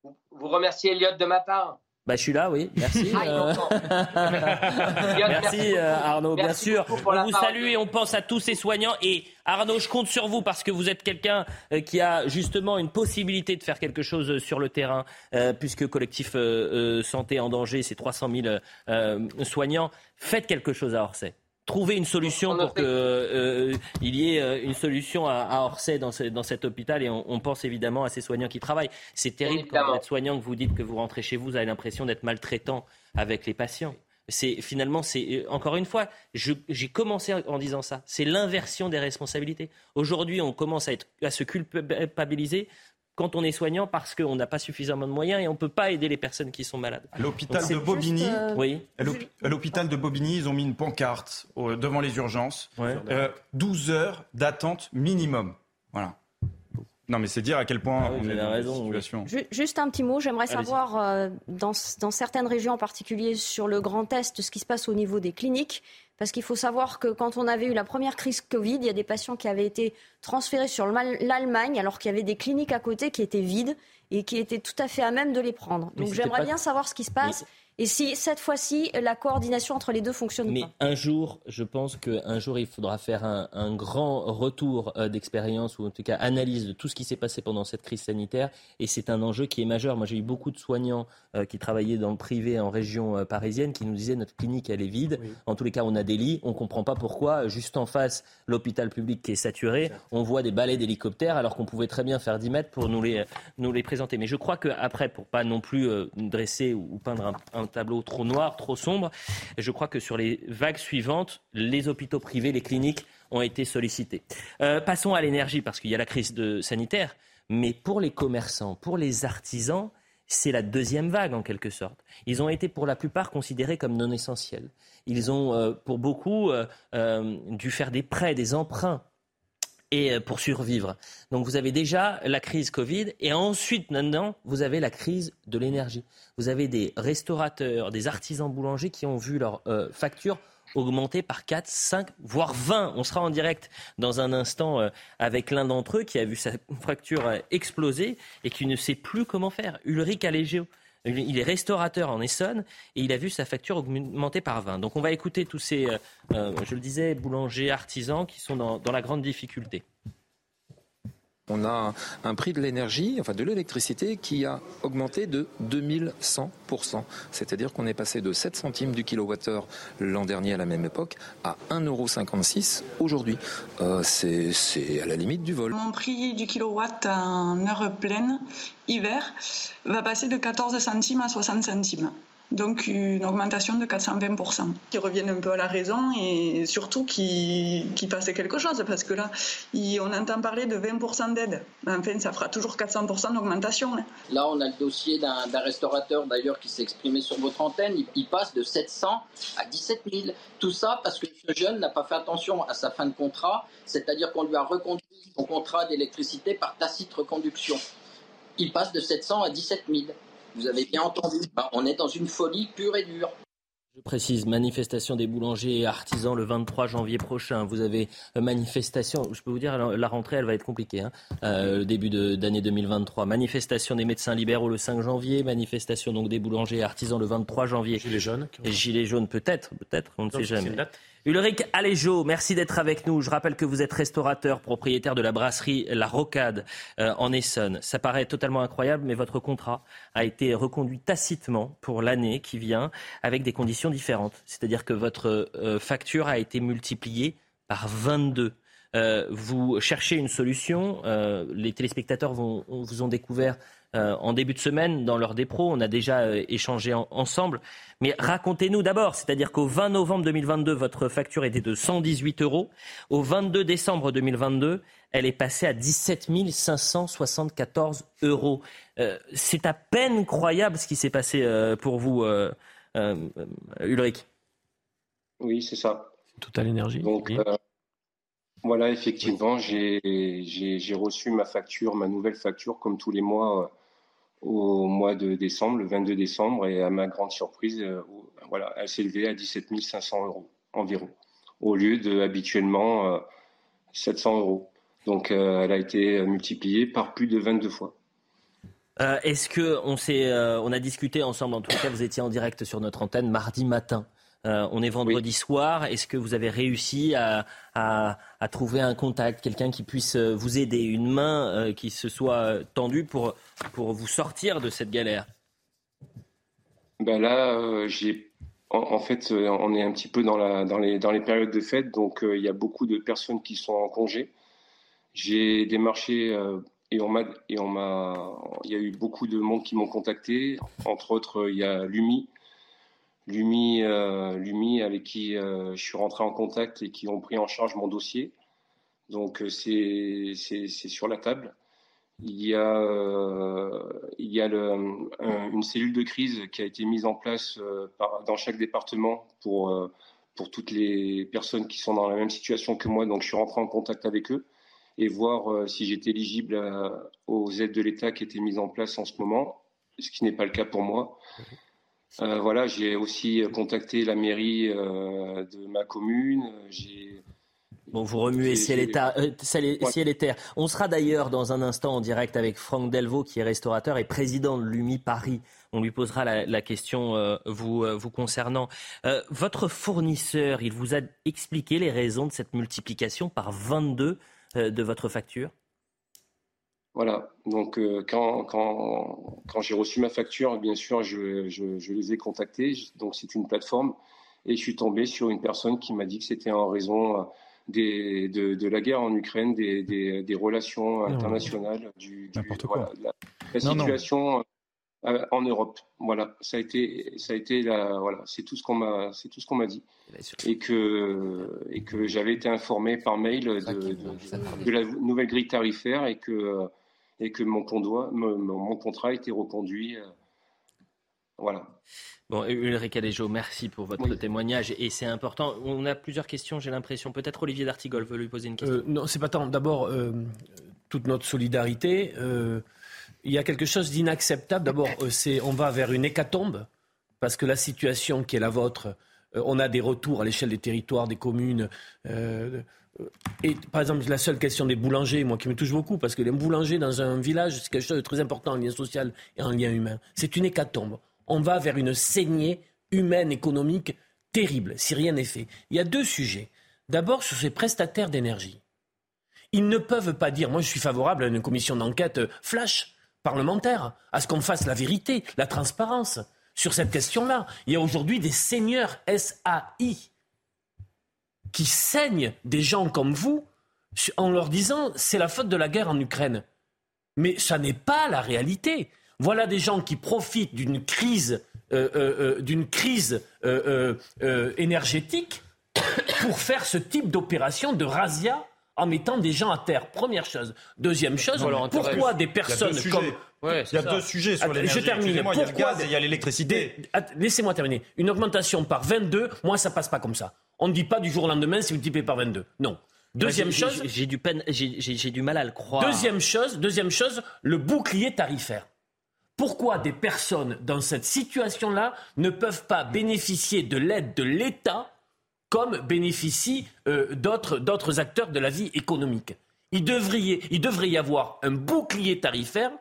S4: Vous remerciez Elliot de ma part?
S1: Bah, je suis là, oui. Merci. Ah, merci euh, Arnaud, bien sûr. On vous salue et on pense à tous ces soignants. Et Arnaud, je compte sur vous parce que vous êtes quelqu'un euh, qui a justement une possibilité de faire quelque chose sur le terrain, euh, puisque collectif santé en danger, c'est 300 000 soignants. Faites quelque chose à Orsay trouver une solution pour qu'il euh, y ait euh, une solution à, Orsay dans, dans, cet hôpital et on, pense évidemment à ces soignants qui travaillent. C'est terrible quand vous êtes soignant que vous dites que vous rentrez chez vous, vous avez l'impression d'être maltraitant avec les patients. C'est finalement, c'est euh, encore une fois, j'ai commencé en disant ça. C'est l'inversion des responsabilités. Aujourd'hui, on commence à, être, à se culpabiliser quand on est soignant parce qu'on n'a pas suffisamment de moyens et on ne peut pas aider les personnes qui sont malades.
S12: À l'hôpital de Bobigny, euh, oui. à l'hôpital de Bobigny, ils ont mis une pancarte devant les urgences. 12 euh, heures d'attente minimum. Voilà. Non, mais c'est dire à quel point ah on est dans raison, situation.
S7: Juste un petit mot, j'aimerais savoir, euh, dans, dans, certaines régions en particulier sur le Grand Est, ce qui se passe au niveau des cliniques. Parce qu'il faut savoir que quand on avait eu la première crise Covid, il y a des patients qui avaient été transférés sur l'Allemagne alors qu'il y avait des cliniques à côté qui étaient vides et qui étaient tout à fait à même de les prendre. Donc j'aimerais bien savoir ce qui se passe. Et si cette fois-ci, la coordination entre les deux fonctionne
S1: Mais un jour, je pense qu'un jour, il faudra faire un, grand retour euh, d'expérience, ou en tout cas analyse de tout ce qui s'est passé pendant cette crise sanitaire. Et c'est un enjeu qui est majeur. Moi, j'ai eu beaucoup de soignants euh, qui travaillaient dans le privé en région euh, parisienne qui nous disaient notre clinique, elle est vide. En tous les cas, on a des lits. On ne comprend pas pourquoi. Juste en face, l'hôpital public qui est saturé, on voit des balais d'hélicoptères alors qu'on pouvait très bien faire 10 mètres pour nous les, nous les présenter. Mais je crois qu'après, pour pas non plus dresser ou peindre un tableau trop noir, trop sombre. je crois que sur les vagues suivantes, les hôpitaux privés, les cliniques ont été sollicités. Euh, passons à l'énergie, parce qu'il y a la crise sanitaire. Mais pour les commerçants, pour les artisans, c'est la deuxième vague en quelque sorte. Ils ont été pour la plupart considérés comme non essentiels. Ils ont, euh, pour beaucoup, euh, dû faire des prêts, des emprunts et euh, pour survivre. Donc vous avez déjà la crise Covid et ensuite maintenant vous avez la crise de l'énergie. Vous avez des restaurateurs, des artisans boulangers qui ont vu leur euh, facture augmenter par 4, 5, voire 20. On sera en direct dans un instant euh, avec l'un d'entre eux qui a vu sa facture exploser et qui ne sait plus comment faire. Ulrich Allégéo. Il est restaurateur en Essonne et il a vu sa facture augmenter par 20. Donc on va écouter tous ces, euh, euh, je le disais, boulangers, artisans qui sont dans, la grande difficulté.
S22: On a un prix de l'énergie, enfin de l'électricité, qui a augmenté de 2100%. C'est-à-dire qu'on est passé de 7 centimes du kilowattheure l'an dernier à la même époque à 1,56€ aujourd'hui. Euh, c'est à la limite du vol.
S29: Mon prix du kilowatt en heure pleine, hiver, va passer de 14 centimes à 60 centimes donc une augmentation de 420%, qui reviennent un peu à la raison et surtout qui, qui fassent quelque chose, parce que là, on entend parler de 20% d'aide. Enfin, ça fera toujours 400% d'augmentation. Hein.
S30: Là, on a le dossier d'un restaurateur d'ailleurs qui s'est exprimé sur votre antenne, il, passe de 700 à 17 000. Tout ça parce que ce jeune n'a pas fait attention à sa fin de contrat, c'est-à-dire qu'on lui a reconduit son contrat d'électricité par tacite reconduction. Il passe de 700 à 17 000. Vous avez bien entendu. On est dans une folie pure et dure.
S1: Je précise, manifestation des boulangers et artisans le 23 janvier prochain. Vous avez euh, manifestation, je peux vous dire, la rentrée, elle va être compliquée, hein. euh, début d'année 2023. Manifestation des médecins libéraux le 5 janvier, manifestation donc des boulangers et artisans le 23 janvier.
S14: Gilets jaunes.
S1: Et gilets jaunes peut-être, peut-être, on ne sait jamais. Ulrich Aléjo, merci d'être avec nous. Je rappelle que vous êtes restaurateur, propriétaire de la brasserie La Rocade euh, en Essonne. Ça paraît totalement incroyable, mais votre contrat a été reconduit tacitement pour l'année qui vient avec des conditions différentes. C'est-à-dire que votre euh, facture a été multipliée par 22. Euh, vous cherchez une solution. les téléspectateurs vous ont découvert euh, en début de semaine dans l'heure des pros. On a déjà euh, échangé ensemble. Mais racontez-nous d'abord, c'est-à-dire qu'au 20 novembre 2022, votre facture était de 118 euros. Au 22 décembre 2022, elle est passée à 17 574 euros. Euh, c'est à peine croyable ce qui s'est passé pour vous, Ulrich.
S31: Oui, c'est ça.
S14: Total Énergie.
S31: Donc, voilà, effectivement, j'ai reçu ma facture, ma nouvelle facture, comme tous les mois, au mois de décembre, le 22 décembre, et à ma grande surprise, euh, voilà, elle s'est élevée à 17 500 euros environ, au lieu de habituellement 700 euh, euros. Donc euh, elle a été multipliée par plus de 22 fois.
S1: Est-ce que on s'est, on a discuté ensemble, en tout cas, vous étiez en direct sur notre antenne mardi matin. Euh, on est vendredi soir. Est-ce que vous avez réussi à, trouver un contact, quelqu'un qui puisse euh, vous aider, une main euh, qui se soit tendue pour, pour vous sortir de cette galère?
S31: Ben Là, j'ai en, fait, on est un petit peu dans, la, dans, les, dans les périodes de fête, donc il y a beaucoup de personnes qui sont en congé. J'ai démarché et on m'a, et on m'a, il y a eu beaucoup de monde qui m'ont contacté. Entre autres, il y a Lumi Lumi, euh, avec qui euh, je suis rentré en contact et qui ont pris en charge mon dossier. Donc euh, c'est sur la table. Il y a, il y a le, une cellule de crise qui a été mise en place dans chaque département pour, pour toutes les personnes qui sont dans la même situation que moi. Donc je suis rentré en contact avec eux et voir si j'étais éligible aux aides de l'État qui étaient mises en place en ce moment, ce qui n'est pas le cas pour moi. Euh, voilà, j'ai aussi contacté la mairie euh, de ma commune.
S1: Bon, vous remuez ciel et, euh, terre. On sera d'ailleurs dans un instant en direct avec Franck Delvaux, qui est restaurateur et président de l'UMI Paris. On lui posera la, question vous, vous concernant. votre fournisseur, il vous a expliqué les raisons de cette multiplication par 22 de votre facture?
S31: Voilà, donc euh, quand, quand, quand j'ai reçu ma facture, bien sûr, je, je, les ai contactés. Donc c'est une plateforme. Et je suis tombé sur une personne qui m'a dit que c'était en raison euh, des, de, de, la guerre en Ukraine, des, des, des relations internationales, du, voilà, la, la situation euh, en Europe. Voilà, ça a été, ça a été la, voilà, c'est tout ce qu'on m'a, c'est tout ce qu'on m'a dit, et que et que j'avais été informé par mail de, de, de, la nouvelle grille tarifaire et que et que mon, mon contrat a été reconduit. Euh, voilà.
S1: Bon, Ulrich Alejo, merci pour votre témoignage et c'est important. On a plusieurs questions, j'ai l'impression. Peut-être Olivier D'Artigol veut lui poser une question.
S14: Euh, non, c'est pas tant. D'abord, euh, toute notre solidarité. Il y a quelque chose d'inacceptable. D'abord, c'est on va vers une hécatombe parce que la situation qui est la vôtre, on a des retours à l'échelle des territoires, des communes, et par exemple, la seule question des boulangers, moi qui me touche beaucoup, parce que les boulangers dans un village, c'est quelque chose de très important en lien social et en lien humain. C'est une hécatombe. On va vers une saignée humaine, économique terrible, si rien n'est fait. Il y a deux sujets. D'abord, sur ces prestataires d'énergie. Ils ne peuvent pas dire, moi je suis favorable à une commission d'enquête flash parlementaire, à ce qu'on fasse la vérité, la transparence sur cette question-là. Il y a aujourd'hui des seigneurs SAI qui saignent des gens comme vous en leur disant c'est la faute de la guerre en Ukraine. Mais ça n'est pas la réalité. Voilà des gens qui profitent d'une crise, euh, euh, euh, d'une crise énergétique pour faire ce type d'opération de razzia en mettant des gens à terre. Première chose. Deuxième chose, pourquoi des personnes comme...
S12: il y a deux sujets sur l'énergie. Je termine. Il y a le gaz et il y a l'électricité.
S14: Laissez-moi terminer. Une augmentation par 22, moi, ça passe pas comme ça. On ne dit pas du jour au lendemain si vous multipliez par 22. Non. Deuxième chose,
S1: j'ai du, du mal à le croire.
S14: Deuxième chose, deuxième chose, le bouclier tarifaire. Pourquoi des personnes dans cette situation-là ne peuvent pas bénéficier de l'aide de l'État comme bénéficient euh, d'autres acteurs de la vie économique il devrait, y avoir un bouclier tarifaire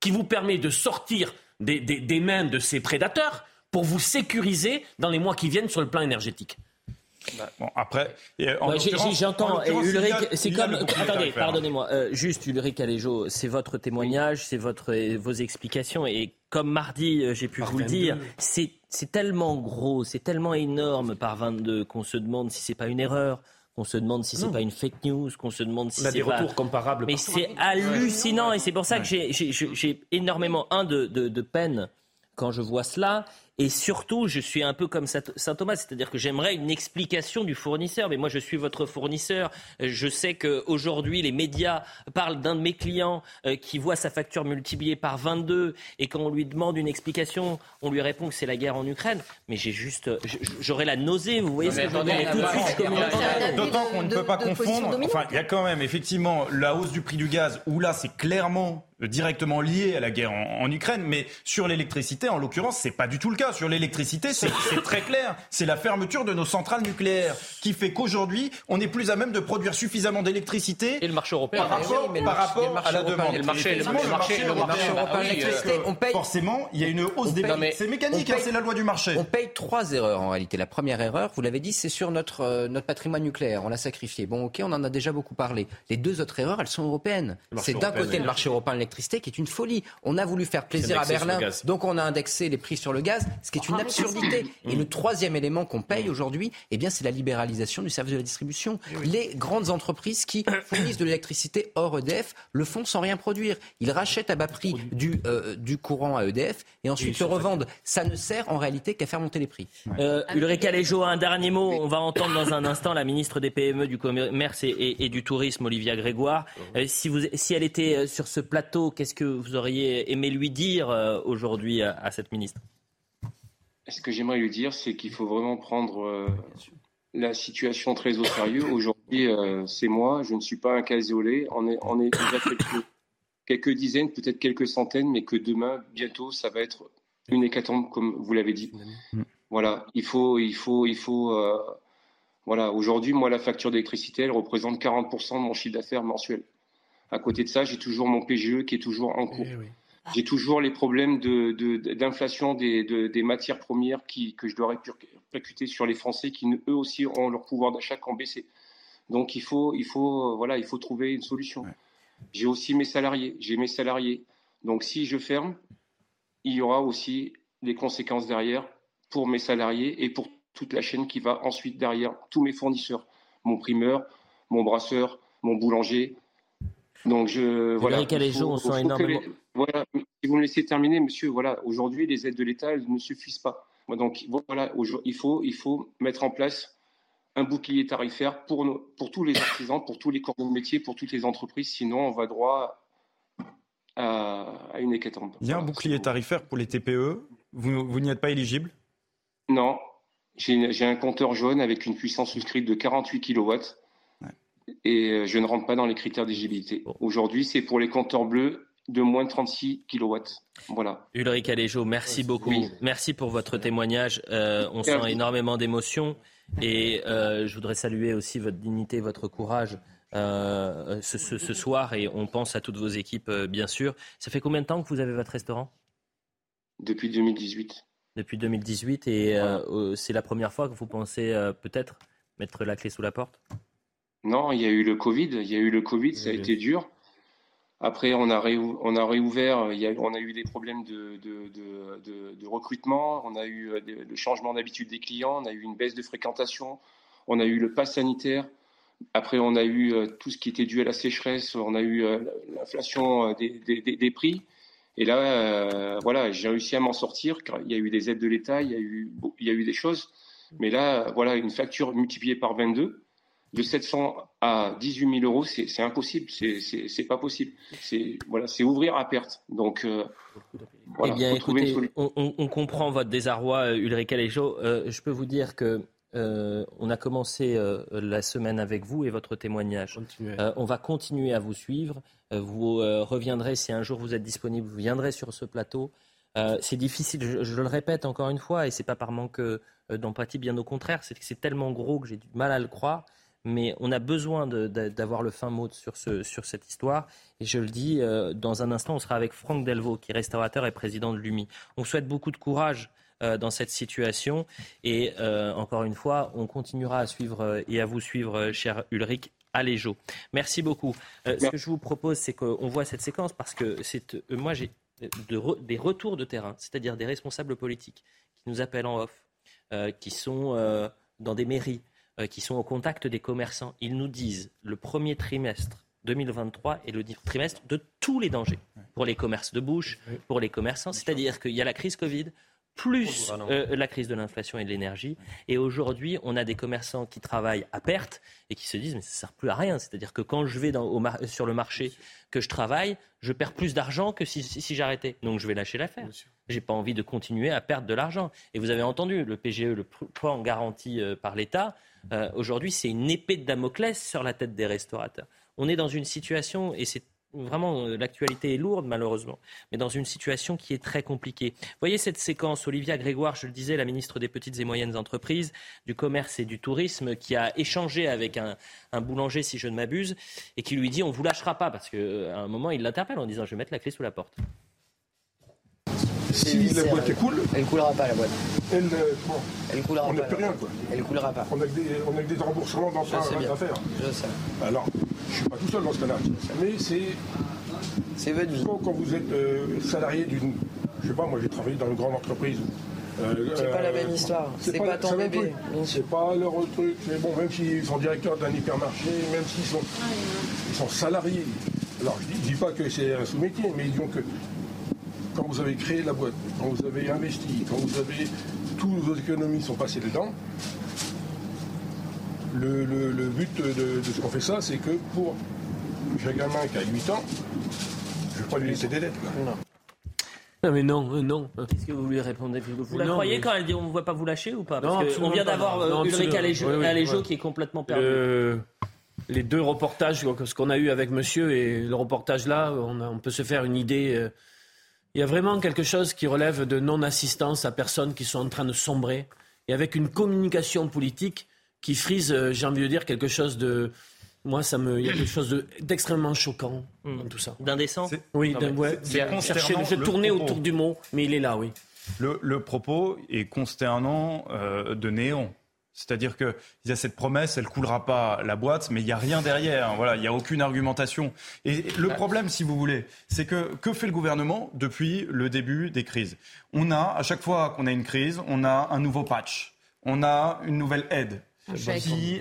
S14: qui vous permet de sortir des mains de ces prédateurs pour vous sécuriser dans les mois qui viennent sur le plan énergétique.
S12: Bah, bon, après,
S1: j'entends Ulrich, c'est comme attendez, pardonnez-moi, euh, juste Ulrich Aléjo, c'est votre témoignage, c'est votre vos explications et comme mardi, euh, j'ai pu vous le dire, c'est tellement gros, c'est tellement énorme par 22 qu'on se demande si c'est pas une erreur qu'on se demande si c'est pas une fake news, qu'on se demande si c'est
S14: pas... retours comparables.
S1: Mais c'est hallucinant et c'est pour ça que j'ai énormément un de, de, de peine quand je vois cela et surtout, je suis un peu comme Saint Thomas, c'est-à-dire que j'aimerais une explication du fournisseur. Mais moi, je suis votre fournisseur. Je sais qu'aujourd'hui, les médias parlent d'un de mes clients euh, qui voit sa facture multipliée par 22 et quand on lui demande une explication, on lui répond que c'est la guerre en Ukraine. Mais j'ai juste, j'aurais la nausée. Vous voyez ce que je veux dire
S12: D'autant qu'on ne peut pas confondre. Enfin, il y a quand même effectivement la hausse du prix du gaz où là, c'est clairement directement lié à la guerre en, Ukraine, mais sur l'électricité, en l'occurrence, c'est pas du tout le cas. Sur l'électricité, c'est très clair. C'est la fermeture de nos centrales nucléaires qui fait qu'aujourd'hui, on n'est plus à même de produire suffisamment d'électricité.
S1: Et le marché européen.
S12: Par rapport, par rapport à la demande.
S1: le marché, le marché,
S12: européen, on paye. Forcément, il y a une hausse des prix. C'est mécanique, hein, c'est la loi du marché.
S13: On paye trois erreurs en réalité. La première erreur, vous l'avez dit, c'est sur notre euh, notre patrimoine nucléaire. On l'a sacrifié. Bon, ok, on en a déjà beaucoup parlé. Les deux autres erreurs, elles sont européennes. C'est d'un côté le marché européen qui est une folie. On a voulu faire plaisir à Berlin, donc on a indexé les prix sur le gaz, ce qui est une ah, absurdité. Et le troisième élément qu'on paye aujourd'hui, eh bien, c'est la libéralisation du service de la distribution. Eh les grandes entreprises qui fournissent de l'électricité hors EDF le font sans rien produire. Ils rachètent à bas prix du, euh, du courant à EDF et ensuite le revendent. Ça ne sert en réalité qu'à faire monter les prix.
S1: Euh, Ulrich Aléjo, un dernier mot. On va entendre dans un instant la ministre des PME, du commerce et, du tourisme, Olivia Grégoire. Euh, si, vous, si elle était euh, sur ce plateau, qu'est-ce que vous auriez aimé lui dire aujourd'hui à, cette ministre?
S31: Ce que j'aimerais lui dire, c'est qu'il faut vraiment prendre euh, la situation très au sérieux. Aujourd'hui, euh, c'est moi, je ne suis pas un cas isolé. On est, on est déjà quelques, quelques dizaines, peut-être quelques centaines, mais que demain, bientôt, ça va être une hécatombe, comme vous l'avez dit. Voilà, il faut, il faut, il faut. voilà, aujourd'hui, moi, la facture d'électricité, elle représente 40% de mon chiffre d'affaires mensuel. À côté de ça, j'ai toujours mon PGE qui est toujours en cours. Eh j'ai toujours les problèmes d'inflation de, des, matières premières qui, que je dois répercuter sur les Français qui, eux aussi, ont leur pouvoir d'achat qui ont baissé. Donc, il faut, il faut, voilà, il faut trouver une solution. J'ai aussi mes salariés. J'ai mes salariés. Donc, si je ferme, il y aura aussi des conséquences derrière pour mes salariés et pour toute la chaîne qui va ensuite derrière tous mes fournisseurs, mon primeur, mon brasseur, mon boulanger, donc je voilà. Voilà. Si vous me laissez terminer, monsieur, voilà. Aujourd'hui, les aides de l'État ne suffisent pas. Donc voilà, il faut il faut mettre en place un bouclier tarifaire pour nos, pour tous les artisans, pour tous les corps de métier, pour toutes les entreprises. Sinon, on va droit à, une hécatombe.
S12: Il y a un bouclier tarifaire pour les TPE. Vous, vous n'y êtes pas éligible?
S31: Non. J'ai un compteur jaune avec une puissance souscrite de 48 kW et euh, je ne rentre pas dans les critères d'éligibilité. Aujourd'hui, c'est pour les compteurs bleus de moins de 36 kW. Voilà.
S1: Ulrich Aléjo, merci beaucoup. Merci pour votre témoignage. Euh, on sent énormément d'émotions et euh, je voudrais saluer aussi votre dignité, votre courage. ce, ce, soir et on pense à toutes vos équipes bien sûr. Ça fait combien de temps que vous avez votre restaurant?
S31: Depuis 2018.
S1: Depuis 2018 et c'est la première fois que vous pensez peut-être mettre la clé sous la porte?
S31: Non, il y a eu le Covid. Il y a eu le Covid, ça a été dur. Après, on a, on a réouvert, a, on a eu des problèmes de, recrutement, on a eu le changement d'habitude des clients, on a eu une baisse de fréquentation, on a eu le pass sanitaire. Après, on a eu tout ce qui était dû à la sécheresse, on a eu l'inflation des, prix. Et là, voilà, j'ai réussi à m'en sortir. Il y a eu des aides de l'État, il y a eu, il y a eu des choses. Mais là, voilà, une facture multipliée par 22, de 700 à 18 000 euros, c'est impossible, c'est pas possible. C'est voilà, c'est ouvrir à perte. Donc, euh,
S1: voilà, eh bien, écoutez, on, on, comprend votre désarroi, euh, Ulrich Alejo. Euh, je peux vous dire que euh, on a commencé euh, la semaine avec vous et votre témoignage. Euh, on va continuer à vous suivre. vous reviendrez si un jour vous êtes disponible. Vous viendrez sur ce plateau. c'est difficile, je, je, le répète encore une fois, et c'est pas par manque d'empathie, bien au contraire. C'est que c'est tellement gros que j'ai du mal à le croire mais on a besoin d'avoir le fin mot sur, ce, sur cette histoire. Et je le dis, euh, dans un instant, on sera avec Franck Delvaux, qui est restaurateur et président de l'UMI. On souhaite beaucoup de courage euh, dans cette situation. Et euh, encore une fois, on continuera à suivre et à vous suivre, cher Ulrich. Aléjo. Merci beaucoup. ce que je vous propose, c'est qu'on voit cette séquence parce que c'est, moi, j'ai des retours de terrain, c'est-à-dire des responsables politiques qui nous appellent en off, qui sont dans des mairies, qui sont au contact des commerçants, ils nous disent le premier trimestre 2023 est le trimestre de tous les dangers pour les commerces de bouche, pour les commerçants. C'est-à-dire qu'il y a la crise Covid, plus euh, la crise de l'inflation et de l'énergie. Et aujourd'hui, on a des commerçants qui travaillent à perte et qui se disent mais ça ne sert plus à rien. C'est-à-dire que quand je vais dans, sur le marché, que je travaille, je perds plus d'argent que si, si j'arrêtais. Donc je vais lâcher l'affaire. J'ai pas envie de continuer à perdre de l'argent. Et vous avez entendu le PGE, le plan garanti euh, par l'État. Euh, aujourd'hui, c'est une épée de Damoclès sur la tête des restaurateurs. On est dans une situation, et c'est vraiment euh, l'actualité est lourde malheureusement, mais dans une situation qui est très compliquée. Voyez cette séquence, Olivia Grégoire, je le disais, la ministre des petites et moyennes entreprises, du commerce et du tourisme, qui a échangé avec un, boulanger, si je ne m'abuse, et qui lui dit on vous lâchera pas, parce qu'à un moment il l'interpelle en disant je vais mettre la clé sous la porte
S32: si la boîte coule.
S20: Elle coulera pas la boîte.
S32: Elle, euh,
S20: elle coulera
S32: on
S20: n'a
S32: plus rien quoi.
S20: Elle coulera pas.
S32: On a que des, on a que des remboursements d'emprunt à faire.
S20: Je sais.
S32: Alors, je suis pas tout seul dans ce cas-là. Mais c'est.
S20: C'est votre vie.
S32: Quand, vous êtes euh, salarié d'une. Je sais pas, moi j'ai travaillé dans une grande entreprise.
S20: Euh, c'est pas la même histoire. C'est pas, pas, ton bébé.
S32: C'est pas leur truc. Mais bon, même s'ils sont directeurs d'un hypermarché, même s'ils sont, ils sont salariés. Alors je dis, dis pas que c'est un sous-métier, mais disons que quand vous avez créé la boîte, quand vous avez investi, quand vous avez. Toutes vos économies sont passées dedans. Le, but de, ce qu'on fait ça, c'est que pour. J'ai un gamin qui a 8 ans, je ne vais pas lui laisser des dettes.
S8: Non. Non mais non, euh, non.
S1: Qu'est-ce que vous lui répondez? Vous, la croyez quand elle dit on ne va pas vous lâcher ou pas? Parce qu'on vient d'avoir euh, Ulrich Aléjo, qui est complètement perdu.
S8: Euh, les deux reportages, ce qu'on a eu avec monsieur et le reportage là, on, on peut se faire une idée il y a vraiment quelque chose qui relève de non-assistance à personnes qui sont en train de sombrer et avec une communication politique qui frise, euh, j'ai envie de dire, quelque chose de. Moi, ça me, il y a quelque chose d'extrêmement choquant hmm. dans tout ça.
S1: D'indécent
S8: Oui, ouais, je tournais autour du mot, mais il est là, oui.
S12: Le, propos est consternant euh, de néant. C'est-à-dire qu'il y a cette promesse, elle coulera pas la boîte, mais il n'y a rien derrière. Voilà, il n'y a aucune argumentation. Et le problème, si vous voulez, c'est que que fait le gouvernement depuis le début des crises? On a, à chaque fois qu'on a une crise, on a un nouveau patch, on a une nouvelle aide, un,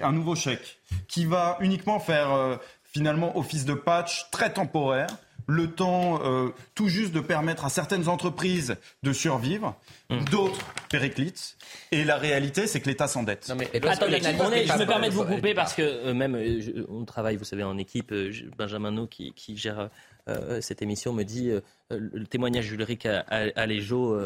S12: un nouveau chèque, qui va uniquement faire euh, finalement office de patch très temporaire le temps euh, tout juste de permettre à certaines entreprises de survivre, mmh. d'autres périclites. Et la réalité, c'est que l'État s'endette.
S1: Attendez, je me permets de vous couper parce que euh, même euh, on travaille, vous savez, en équipe. Benjamin No, qui, gère cette émission, me dit le témoignage d'Ulrich Aléjo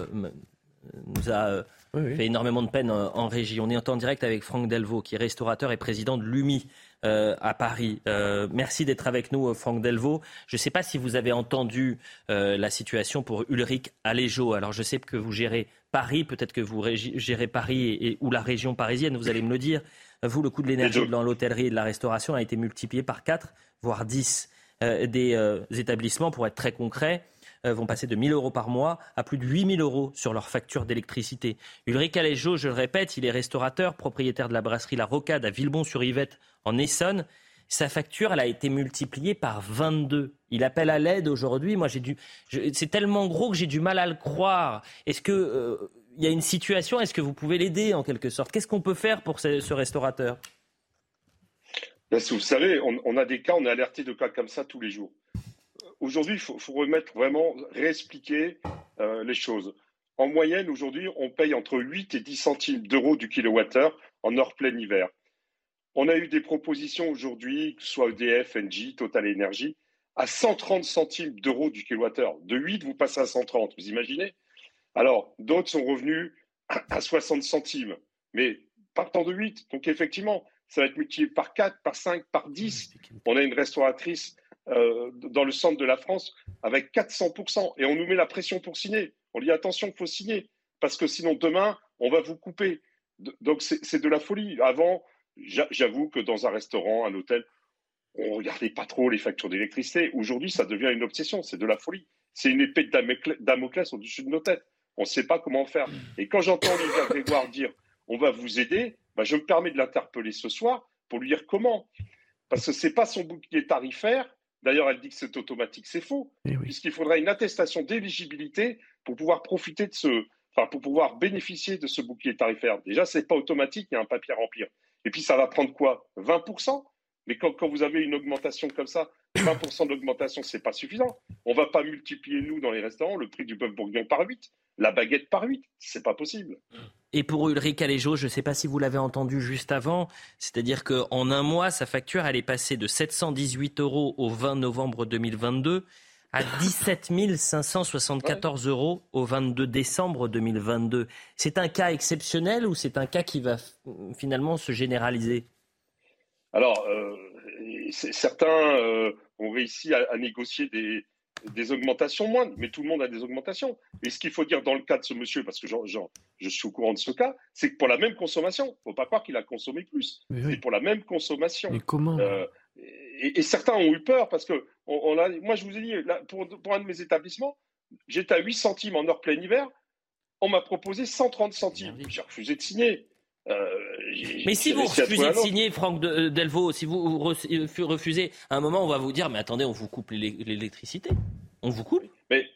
S1: nous a fait énormément de peine en, régie. On est en direct avec Franck Delvaux, qui est restaurateur et président de l'UMI. Euh, à Paris. Euh, merci d'être avec nous, Franck Delvaux. Je ne sais pas si vous avez entendu euh, la situation pour Ulrich Aléjo. Alors, je sais que vous gérez Paris, peut-être que vous gérez Paris et, ou la région parisienne, vous allez me le dire. Vous, le coût de l'énergie dans l'hôtellerie et de la restauration a été multiplié par 4, voire 10. des établissements, pour être très concret, vont passer de 1 000 euros par mois à plus de 8 000 euros sur leur facture d'électricité. Ulrich Aléjo, je le répète, il est restaurateur, propriétaire de la brasserie La Rocade à Villebon-sur-Yvette en Essonne. sa facture, elle a été multipliée par 22. Il appelle à l'aide aujourd'hui. Moi, j'ai dû. C'est tellement gros que j'ai du mal à le croire. Est-ce que euh, il y a une situation Est-ce que vous pouvez l'aider en quelque sorte? Qu'est-ce qu'on peut faire pour ce, restaurateur?
S29: Ben, Vous savez, on, a des cas, on est alerté de cas comme ça tous les jours. Aujourd'hui, il faut, remettre vraiment, réexpliquer euh, les choses. En moyenne, aujourd'hui, on paye entre 8 et 10 centimes d'euros du kilowattheure en heure plein hiver. On a eu des propositions aujourd'hui, que ce soit EDF, Engie, Total Energy, à 130 centimes d'euros du kilowattheure. De 8, vous passez à 130, vous imaginez? Alors, d'autres sont revenus à 60 centimes, mais partant de 8. Donc, effectivement, ça va être multiplié par 4, par 5, par 10. On a une restauratrice euh, dans le centre de la France avec 400%. Et on nous met la pression pour signer. On dit attention, il faut signer. Parce que sinon, demain, on va vous couper. Donc, c'est de la folie. Avant, J'avoue que dans un restaurant, un hôtel, on ne regardait pas trop les factures d'électricité. Aujourd'hui, ça devient une obsession, c'est de la folie. C'est une épée de Damoclès au-dessus de nos têtes. On ne sait pas comment faire. Et quand j'entends Olivia Grégoire dire on va vous aider, bah, je me permets de l'interpeller ce soir pour lui dire comment. Parce que ce n'est pas son bouclier tarifaire. D'ailleurs, elle dit que c'est automatique, c'est faux. Eh Puisqu'il faudra une attestation d'éligibilité pour pouvoir profiter de ce, enfin, pour pouvoir bénéficier de ce bouclier tarifaire. Déjà, ce n'est pas automatique, il y a un papier à remplir. Et puis ça va prendre quoi? 20% Mais quand, vous avez une augmentation comme ça, 20% d'augmentation, ce n'est pas suffisant. On ne va pas multiplier, nous, dans les restaurants, le prix du bœuf bourguignon par 8, la baguette par 8. Ce n'est pas possible.
S1: Et pour Ulrich Aléjo, je ne sais pas si vous l'avez entendu juste avant, c'est-à-dire qu'en un mois, sa facture, elle est passée de 718 euros au 20 novembre 2022 à 17 574 euros au 22 décembre 2022. C'est un cas exceptionnel ou c'est un cas qui va finalement se généraliser?
S29: Alors, euh, certains euh, ont réussi à, négocier des, des, augmentations moindres, mais tout le monde a des augmentations. Et ce qu'il faut dire dans le cas de ce monsieur, parce que je suis au courant de ce cas, c'est que pour la même consommation, il ne faut pas croire qu'il a consommé plus. C'est pour la même consommation.
S8: Mais comment? Euh,
S29: et, certains ont eu peur parce que on, a, moi, je vous ai dit, pour, un de mes établissements, j'étais à 8 centimes en heure plein hiver. On m'a proposé 130 centimes. J'ai refusé de signer.
S1: Euh, mais si vous refusez de signer, Franck euh, Delvaux, si vous euh, refusez, à un moment, on va vous dire, mais attendez, on vous coupe l'électricité. On vous coupe.
S29: Mais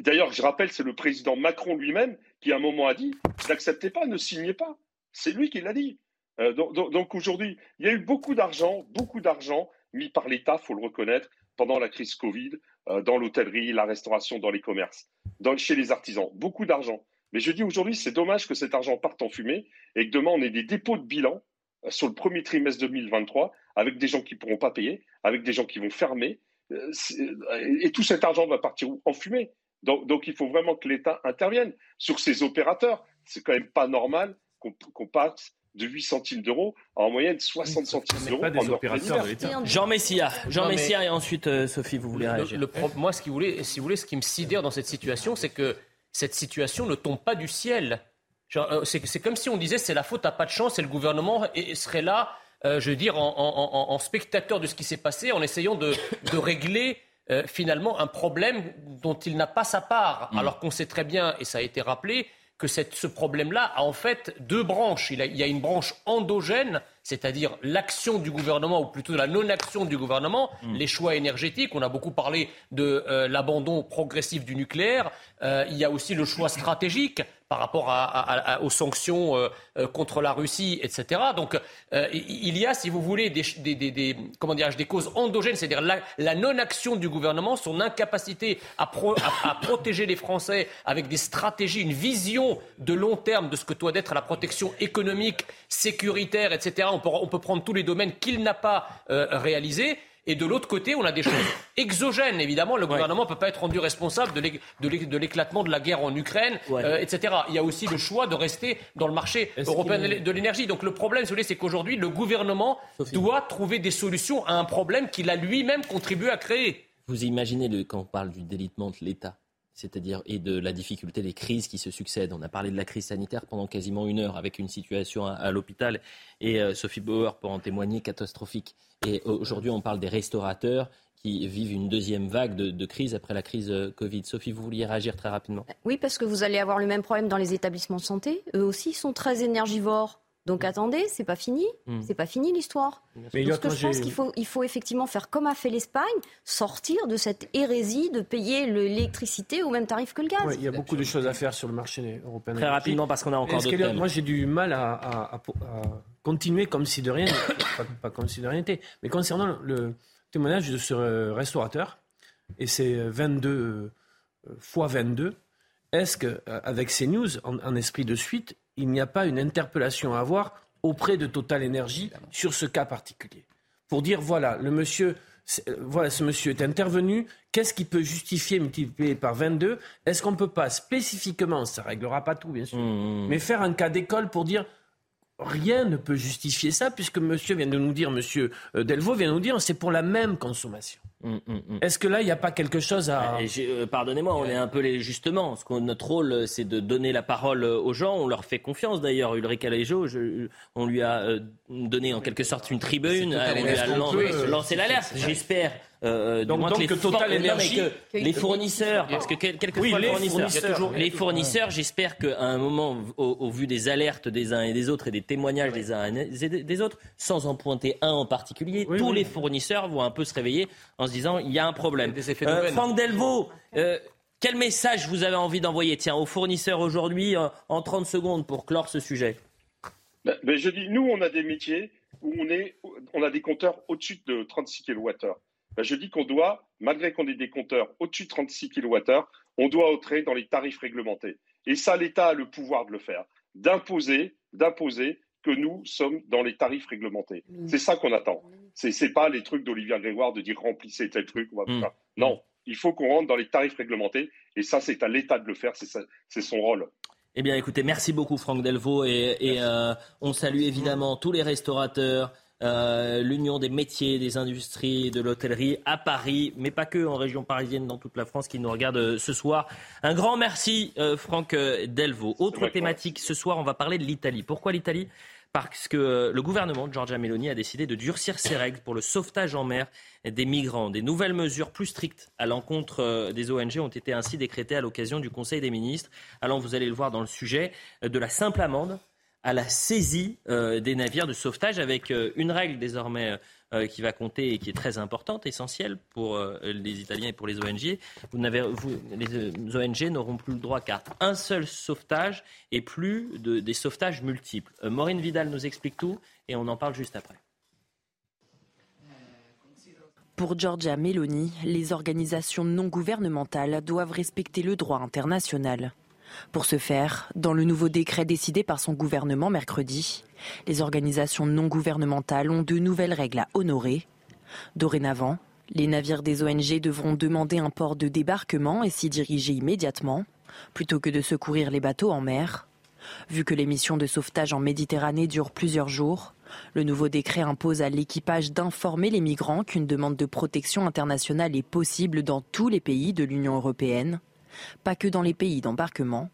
S29: d'ailleurs, je rappelle, c'est le président Macron lui-même qui, à un moment, a dit, n'acceptez pas, ne signez pas. C'est lui qui l'a dit. Euh, donc, aujourd'hui, il y a eu beaucoup d'argent, beaucoup d'argent mis par l'État, faut le reconnaître, pendant la crise Covid, euh, dans l'hôtellerie, la restauration, dans les commerces, dans, chez les artisans, beaucoup d'argent. Mais je dis aujourd'hui, c'est dommage que cet argent parte en fumée et que demain on ait des dépôts de bilan euh, sur le premier trimestre 2023 avec des gens qui ne pourront pas payer, avec des gens qui vont fermer. et tout cet argent va partir en fumée. Donc, donc il faut vraiment que l'État intervienne sur ces opérateurs. C'est quand même pas normal qu'on passe de 8 centimes d'euros en moyenne 60 centimes d'euros. Pas des
S1: opérateurs de l'État. Jean Messia, Jean Messia et ensuite euh, Sophie, vous voulez réagir.
S8: moi, ce qui, voulait, si vous voulez, ce qui me sidère dans cette situation, c'est que cette situation ne tombe pas du ciel. Euh, c'est comme si on disait c'est la faute à pas de chance et le gouvernement serait là, euh, je veux dire, en, spectateur de ce qui s'est passé, en essayant de, régler finalement un problème dont il n'a pas sa part. Mm. Alors qu'on sait très bien, et ça a été rappelé, que ce problème-là a en fait deux branches. Il, y a une branche endogène, c'est-à-dire l'action du gouvernement, ou plutôt la non-action du gouvernement, mm. les choix énergétiques. On a beaucoup parlé de euh, l'abandon progressif du nucléaire. Euh, il y a aussi le choix stratégique par rapport aux sanctions euh, contre la Russie, etc. Donc il y a, si vous voulez, des, des, comment des causes endogènes, c'est-à-dire la, non-action du gouvernement, son incapacité à, protéger les Français avec des stratégies, une vision de long terme de ce que doit être la protection économique, sécuritaire, etc. On peut, on peut prendre tous les domaines qu'il n'a pas réalisés. Et de l'autre côté, on a des choses exogènes. Évidemment, le gouvernement ne peut pas être rendu responsable de l'éclatement de la guerre en Ukraine, euh, etc. Il y a aussi le choix de rester dans le marché européen de l'énergie. Donc le problème, c'est qu'aujourd'hui, le gouvernement doit trouver des solutions à un problème qu'il a lui-même contribué à créer.
S1: Vous imaginez, le, quand on parle du délitement de l'État, c'est-à-dire et de la difficulté des crises qui se succèdent. On a parlé de la crise sanitaire pendant quasiment une heure avec une situation à, l'hôpital et euh, Sophie Bauer pour en témoigner catastrophique. Et aujourd'hui, on parle des restaurateurs qui vivent une deuxième vague de, crise après la crise euh, Covid. Sophie, vous vouliez réagir très rapidement?
S7: Oui, parce que vous allez avoir le même problème dans les établissements de santé. Eux aussi sont très énergivores. Donc attendez, c'est pas fini, hmm. c'est pas fini l'histoire. Mais je pense qu'il faut, il faut effectivement faire comme a fait l'Espagne, sortir de cette hérésie de payer l'électricité au même tarif que le gaz.
S8: il y a beaucoup de choses à faire sur le marché européen.
S1: Très rapidement parce qu'on a encore d'autres
S8: Moi j'ai du mal à, continuer comme si de rien, pas, pas, comme si de rien n'était. Mais concernant le témoignage de ce restaurateur et c'est 22 fois 22, est-ce qu'avec ces news en esprit de suite, il n'y a pas une interpellation à avoir auprès de Total Energy sur ce cas particulier. Pour dire, voilà, le monsieur, euh, voilà, ce monsieur est intervenu, qu'est-ce qui peut justifier multiplier par 22 Est-ce qu'on ne peut pas spécifiquement, ça ne réglera pas tout bien sûr, mmh, mmh. mais faire un cas d'école pour dire rien ne peut justifier ça, puisque monsieur vient de nous dire, monsieur euh, Delvaux vient de nous dire, c'est pour la même consommation. Hum, hum, hum. Est-ce que là, il n'y a pas quelque chose à...
S1: Euh, pardonnez-moi, on est un peu les... Justement, ce notre rôle, euh, c'est de donner la parole aux gens. On leur fait confiance, d'ailleurs. Ulrich Alejo, on lui a donné en quelque sorte une tribune. On lui a lancé l'alerte, j'espère.
S8: Euh, donc, que les Total Energy,
S1: les fournisseurs, parce que quelquefois les fournisseurs, les fournisseurs, j'espère qu'à un moment, au, vu des alertes des uns et des autres et des témoignages des uns et des autres, sans en pointer un en particulier, tous les fournisseurs vont un peu se réveiller en se disant il y a un problème. Euh, Franck Delvaux. Euh, quel message vous avez envie d'envoyer tiens, aux fournisseurs aujourd'hui en 30 secondes pour clore ce sujet?
S29: Ben, ben, Je dis, nous, on a des métiers où on, est, on a des compteurs au-dessus de 36 kWh. Ben, je dis qu'on doit, malgré qu'on ait des compteurs au-dessus de 36 kWh, on doit entrer dans les tarifs réglementés. Et ça, l'État a le pouvoir de le faire, d'imposer, d'imposer que nous sommes dans les tarifs réglementés. C'est ça qu'on attend. Ce n'est pas les trucs d'Olivier Grégoire de dire remplissez tel truc. Mmh. Non, il faut qu'on rentre dans les tarifs réglementés. Et ça, c'est à l'État de le faire. C'est son rôle.
S1: Eh bien, écoutez, merci beaucoup, Franck Delvaux. Et, euh, on salue évidemment tous les restaurateurs, euh, l'Union des métiers, des industries, de l'hôtellerie à Paris, mais pas que en région parisienne, dans toute la France, qui nous regarde euh, ce soir. Un grand merci, euh, Franck Delvaux. Autre thématique, ce soir, on va parler de l'Italie. Pourquoi l'Italie? Parce que le gouvernement de Giorgia Meloni a décidé de durcir ses règles pour le sauvetage en mer des migrants. Des nouvelles mesures plus strictes à l'encontre des ONG ont été ainsi décrétées à l'occasion du Conseil des ministres. Alors vous allez le voir dans le sujet de la simple amende à la saisie euh, des navires de sauvetage avec euh, une règle désormais euh, qui va compter et qui est très importante, essentielle pour les Italiens et pour les ONG. Les ONG n'auront plus le droit qu'à un seul sauvetage et plus de, des sauvetages multiples. Maureen Vidal nous explique tout et on en parle juste après.
S21: Pour Giorgia Meloni, les organisations non gouvernementales doivent respecter le droit international. Pour ce faire, dans le nouveau décret décidé par son gouvernement mercredi, les organisations non gouvernementales ont de nouvelles règles à honorer. Dorénavant, les navires des ONG devront demander un port de débarquement et s'y diriger immédiatement, plutôt que de secourir les bateaux en mer. Vu que les missions de sauvetage en Méditerranée durent plusieurs jours, le nouveau décret impose à l'équipage d'informer les migrants qu'une demande de protection internationale est possible dans tous les pays de l'Union européenne pas que dans les pays d'embarquement.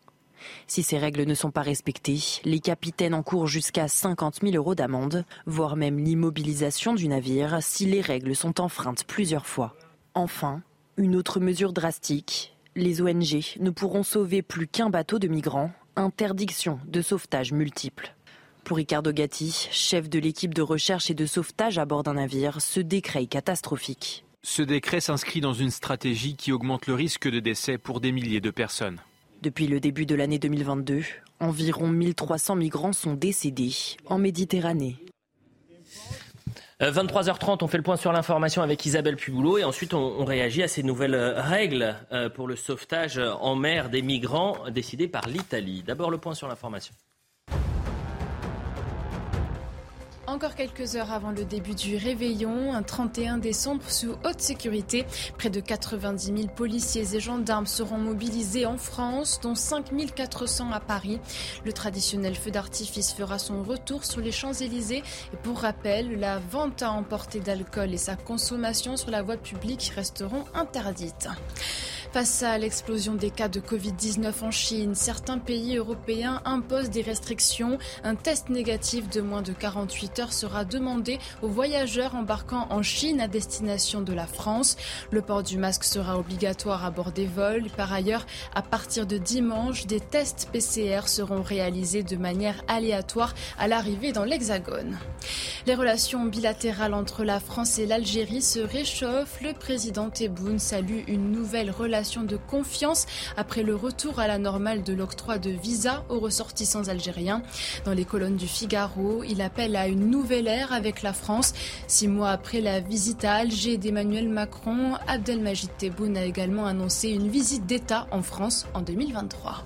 S21: Si ces règles ne sont pas respectées, les capitaines encourent jusqu'à 50 000 euros d'amende, voire même l'immobilisation du navire si les règles sont enfreintes plusieurs fois. Enfin, une autre mesure drastique, les ONG ne pourront sauver plus qu'un bateau de migrants, interdiction de sauvetage multiple. Pour Ricardo Gatti, chef de l'équipe de recherche et de sauvetage à bord d'un navire, ce décret est catastrophique.
S33: Ce décret s'inscrit dans une stratégie qui augmente le risque de décès pour des milliers de personnes.
S21: Depuis le début de l'année 2022, environ 1300 migrants sont décédés en Méditerranée.
S1: 23h30, euh, on fait le point sur l'information avec Isabelle Puboulot et ensuite on, réagit à ces nouvelles euh, règles euh, pour le sauvetage en mer des migrants décidées par l'Italie. D'abord le point sur l'information.
S6: Encore quelques heures avant le début du réveillon, un 31 décembre sous haute sécurité, près de 90 000 policiers et gendarmes seront mobilisés en France, dont 5 400 à Paris. Le traditionnel feu d'artifice fera son retour sur les Champs-Élysées. Et pour rappel, la vente à emporter d'alcool et sa consommation sur la voie publique resteront interdites. Face à l'explosion des cas de Covid-19 en Chine, certains pays européens imposent des restrictions. Un test négatif de moins de 48 heures sera demandé aux voyageurs embarquant en Chine à destination de la France. Le port du masque sera obligatoire à bord des vols. Par ailleurs, à partir de dimanche, des tests PCR seront réalisés de manière aléatoire à l'arrivée dans l'Hexagone. Les relations bilatérales entre la France et l'Algérie se réchauffent. Le président Tebboune salue une nouvelle relation de confiance après le retour à la normale de l'octroi de visa aux ressortissants algériens. Dans les colonnes du Figaro, il appelle à une nouvelle ère avec la France. Six mois après la visite à Alger d'Emmanuel Macron, Abdelmajid Tebboune a également annoncé une visite d'État en France en 2023.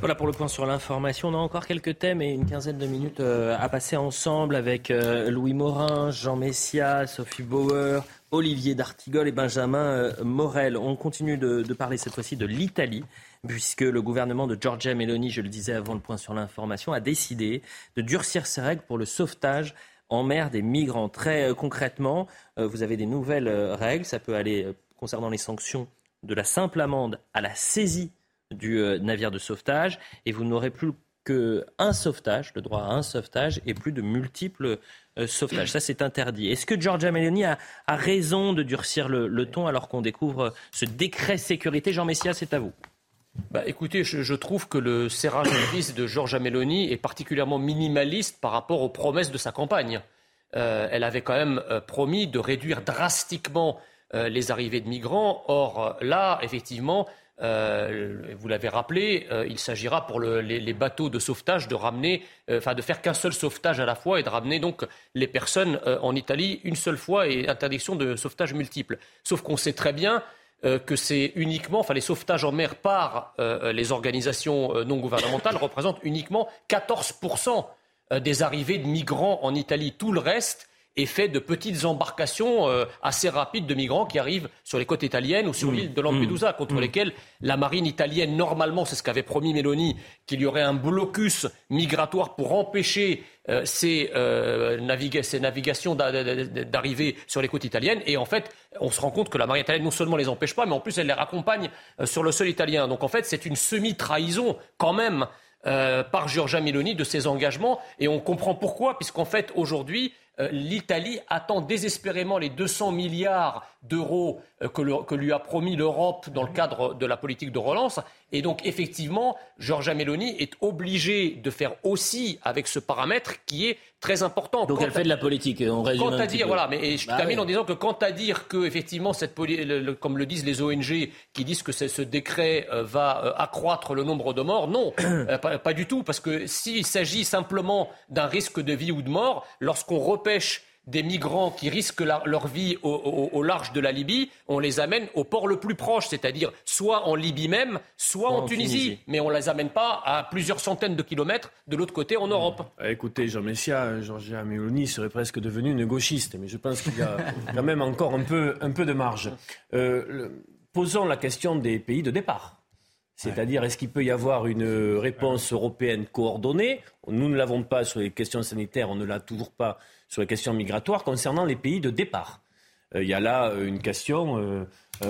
S1: Voilà pour le point sur l'information. On a encore quelques thèmes et une quinzaine de minutes euh, à passer ensemble avec euh, Louis Morin, Jean Messia, Sophie Bauer, Olivier D'Artigol et Benjamin euh, Morel. On continue de, de parler cette fois-ci de l'Italie, puisque le gouvernement de Giorgia Meloni, je le disais avant le point sur l'information, a décidé de durcir ses règles pour le sauvetage en mer des migrants. Très concrètement, vous avez des nouvelles règles. Ça peut aller concernant les sanctions de la simple amende à la saisie du euh, navire de sauvetage et vous n'aurez plus qu'un sauvetage, le droit à un sauvetage et plus de multiples euh, sauvetages. Ça, c'est interdit. Est-ce que Giorgia Meloni a, raison de durcir le, ton alors qu'on découvre ce décret sécurité? Jean Messia, c'est à vous.
S8: Bah, écoutez, je, trouve que le serrage de Giorgia Meloni est particulièrement minimaliste par rapport aux promesses de sa campagne. Euh, elle avait quand même promis de réduire drastiquement les arrivées de migrants. Or, là, effectivement, euh, vous l'avez rappelé, euh, il s'agira pour les, bateaux de sauvetage de ramener, euh, enfin de faire qu'un seul sauvetage à la fois et de ramener donc les personnes en Italie une seule fois et interdiction de sauvetage multiple. Sauf qu'on sait très bien que c'est uniquement, enfin les sauvetages en mer par les organisations non gouvernementales représentent uniquement 14% des arrivées de migrants en Italie. Tout le reste est fait de petites embarcations euh, assez rapides de migrants qui arrivent sur les côtes italiennes ou sur l'île de Lampedusa, mmh. contre mmh. lesquelles la marine italienne, normalement, c'est ce qu'avait promis Meloni, qu'il y aurait un blocus migratoire pour empêcher euh, ces, euh, ces, navigations d'arriver sur les côtes italiennes. Et en fait, on se rend compte que la marine italienne non seulement les empêche pas, mais en plus elle les raccompagne sur le sol italien. Donc en fait, c'est une semi-trahison quand même. par Giorgia Meloni de ses engagements et on comprend pourquoi puisqu'en fait aujourd'hui euh, l'Italie attend désespérément les 200 milliards d'euros euh, que, lui a promis l'Europe dans le cadre de la politique de relance. Et donc, effectivement, Giorgia Meloni est obligée de faire aussi avec ce paramètre qui est très important.
S1: Donc, elle fait de la politique, on résume
S8: quant à dire, voilà, mais je bah termine en disant que quant à dire que, effectivement, cette, comme le disent les ONG qui disent que ce décret euh, va accroître le nombre de morts, non, pas, du tout, parce que s'il s'agit simplement d'un risque de vie ou de mort, lorsqu'on repêche des migrants qui risquent leur vie au, large de la Libye, on les amène au port le plus proche, c'est-à-dire soit en Libye même, soit, en, Tunisie. Mais on ne les amène pas à plusieurs centaines de kilomètres de l'autre côté en Europe.
S14: Euh, écoutez, Jean Messia, Georgia Meloni serait presque devenu une gauchiste, mais je pense qu'il y a quand même encore un peu, un peu de marge. Euh, posons la question des pays de départ. C'est-à-dire, est-ce qu'il peut y avoir une réponse européenne coordonnée? Nous ne l'avons pas sur les questions sanitaires, on ne l'a toujours pas sur les questions migratoires concernant les pays de départ. Euh, il y a là euh, une question euh,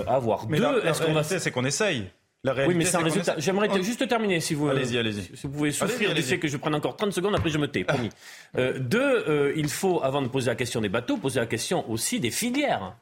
S14: à voir.
S12: Mais Deux, la, réalité, c'est qu'on essaye.
S14: La oui, mais c'est un résultat. J'aimerais juste terminer, si vous,
S12: allez-y, allez-y.
S14: Si vous pouvez souffrir du fait que je prenne encore 30 secondes, après je me tais, promis. deux, il faut, avant de poser la question des bateaux, poser la question aussi des filières.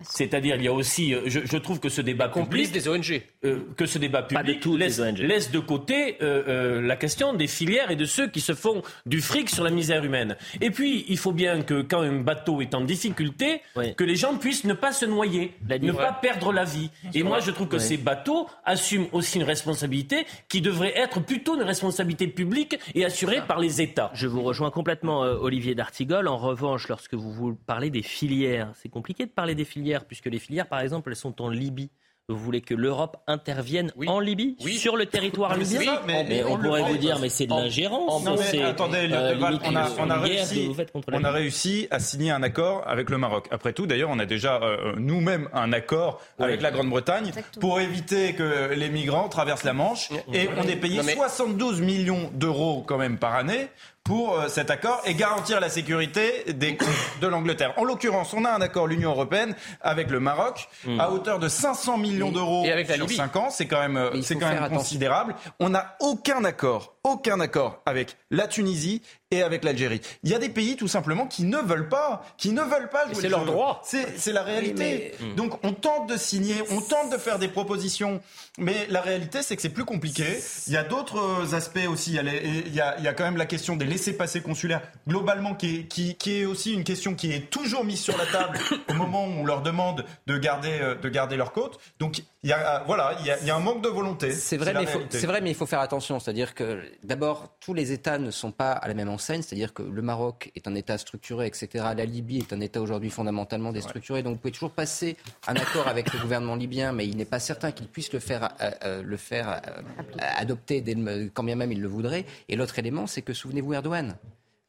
S14: C'est-à-dire, il y a aussi, euh, je, trouve que ce débat
S8: complice
S14: des
S8: ONG,
S14: euh, que ce débat public laisse, laisse, de côté euh, la question des filières et de ceux qui se font du fric sur la misère humaine. Et puis, il faut bien que quand un bateau est en difficulté, que les gens puissent ne pas se noyer, ne pas perdre la vie. Et moi, je trouve que ces bateaux assument aussi une responsabilité qui devrait être plutôt une responsabilité publique et assurée par les États.
S1: Je vous rejoins complètement, Olivier D'Artigol. En revanche, lorsque vous, vous parlez des filières, c'est compliqué de parler des filières puisque les filières, par exemple, elles sont en Libye. Vous voulez que l'Europe intervienne en Libye, sur le territoire libyen mais, On pourrait vous dire, mais c'est de l'ingérence.
S12: Attendez, euh, on, a, on, a réussi, on a réussi à signer un accord avec le Maroc. Après tout, d'ailleurs, on a déjà euh, nous-mêmes un accord avec la Grande-Bretagne pour éviter que les migrants traversent la Manche. Et on est payé 72 millions d'euros quand même par année pour euh, cet accord et garantir la sécurité des de l'Angleterre. En l'occurrence, on a un accord l'Union européenne avec le Maroc hmm. à hauteur de 500 millions d'euros sur 5 ans. C'est quand même, euh, c'est quand même considérable. On n'a aucun accord, aucun accord avec la Tunisie
S34: et avec l'Algérie. Il y a des pays tout simplement qui ne veulent pas, qui ne veulent pas.
S8: C'est leur droit.
S34: C'est la réalité. Donc on tente de signer, on tente de faire des propositions, mais la réalité c'est que c'est plus compliqué. Il y a d'autres aspects aussi. Il y, a il, y a, il y a quand même la question des laissés-passer consulaires globalement qui est, qui, qui est aussi une question qui est toujours mise sur la table au moment où on leur demande de garder, de garder leur côte. Donc il y a, voilà, il y a, il y a un manque de volonté.
S13: C'est vrai, mais c'est vrai, mais il faut faire attention. C'est-à-dire que d'abord, tous les États ne sont pas à la même enseigne. C'est-à-dire que le Maroc est un État structuré, etc. La Libye est un État aujourd'hui fondamentalement déstructuré. Donc vous pouvez toujours passer un accord avec le gouvernement libyen, mais il n'est pas certain qu'il puisse le faire, euh, euh, le faire euh, adopter dès le, quand bien même il le voudrait. Et l'autre élément, c'est que souvenez-vous Erdogan.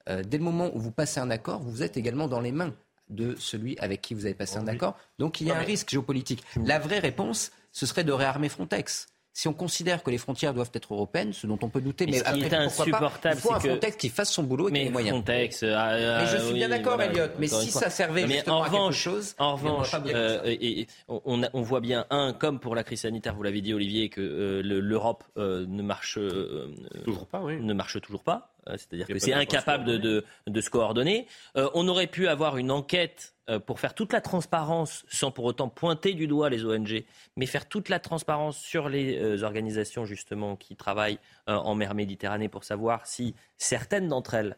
S13: dès le moment où vous passez un accord, vous êtes également dans les mains de celui avec qui vous avez passé un accord. Donc il y a un risque géopolitique. La vraie réponse, ce serait de réarmer Frontex si on considère que les frontières doivent être européennes, ce dont on peut douter, mais,
S1: ce qui est insupportable,
S13: c'est un Frontex qui fasse son boulot et qui ait les moyens.
S1: Frontex, euh,
S13: mais je suis bien d'accord, Elliot. Mais si ça servait justement à quelque chose,
S1: en revanche, euh, et, on, on, voit bien un, comme pour la crise sanitaire, vous l'avez dit, Olivier, que euh, l'Europe euh, ne marche
S8: toujours pas, oui.
S1: ne marche toujours pas. C'est-à-dire que c'est incapable de, de, de, se coordonner. on aurait pu avoir une enquête euh, pour faire toute la transparence, sans pour autant pointer du doigt les ONG, mais faire toute la transparence sur les euh, organisations justement qui travaillent euh, en mer Méditerranée pour savoir si certaines d'entre elles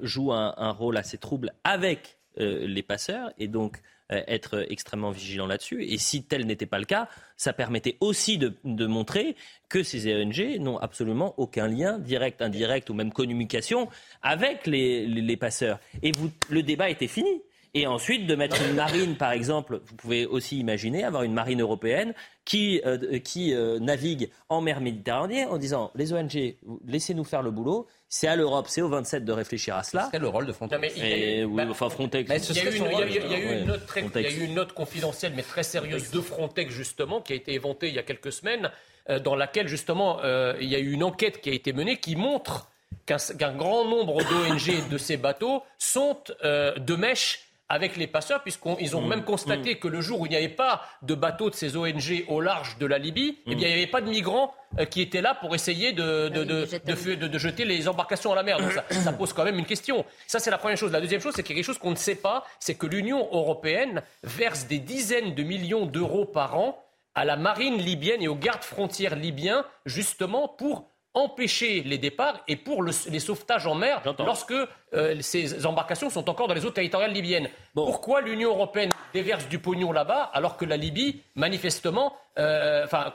S1: jouent un, un, rôle assez trouble avec les passeurs et donc être extrêmement vigilant là-dessus. Et si tel n'était pas le cas, ça permettait aussi de, montrer que ces ONG n'ont absolument aucun lien direct, indirect ou même communication avec les, passeurs. Et le débat était fini et ensuite de mettre une marine, par exemple, vous pouvez aussi imaginer avoir une marine européenne qui, euh, euh, navigue en mer Méditerranée en disant les ONG, laissez-nous faire le boulot. C'est à l'Europe, c'est aux 27 de réfléchir à cela.
S13: C'est le rôle de Frontex.
S1: il, y a, eu, enfin, Frontex.
S8: il, y a eu une, note très, il y a eu une note confidentielle mais très sérieuse de Frontex justement qui a été éventée il y a quelques semaines, euh, dans laquelle justement il y a eu une enquête qui a été menée qui montre qu'un grand nombre d'ONG de ces bateaux sont de mèche avec les passeurs, puisqu'ils ont mmh. même constaté mmh. que le jour où il n'y avait pas de bateaux de ces ONG au large de la Libye, eh bien, il n'y avait pas de migrants euh, qui étaient là pour essayer de, de, jeter les embarcations à la mer. Donc ça, ça pose quand même une question. Ça, c'est la première chose. La deuxième chose, c'est qu'il y a quelque chose qu'on ne sait pas, c'est que l'Union européenne verse des dizaines de millions d'euros par an à la marine libyenne et aux gardes frontières libyens, justement pour empêcher les départs et pour les sauvetages en mer lorsque euh, ces embarcations sont encore dans les eaux territoriales libyennes. Pourquoi l'Union européenne déverse du pognon là-bas alors que la Libye, manifestement, euh, enfin,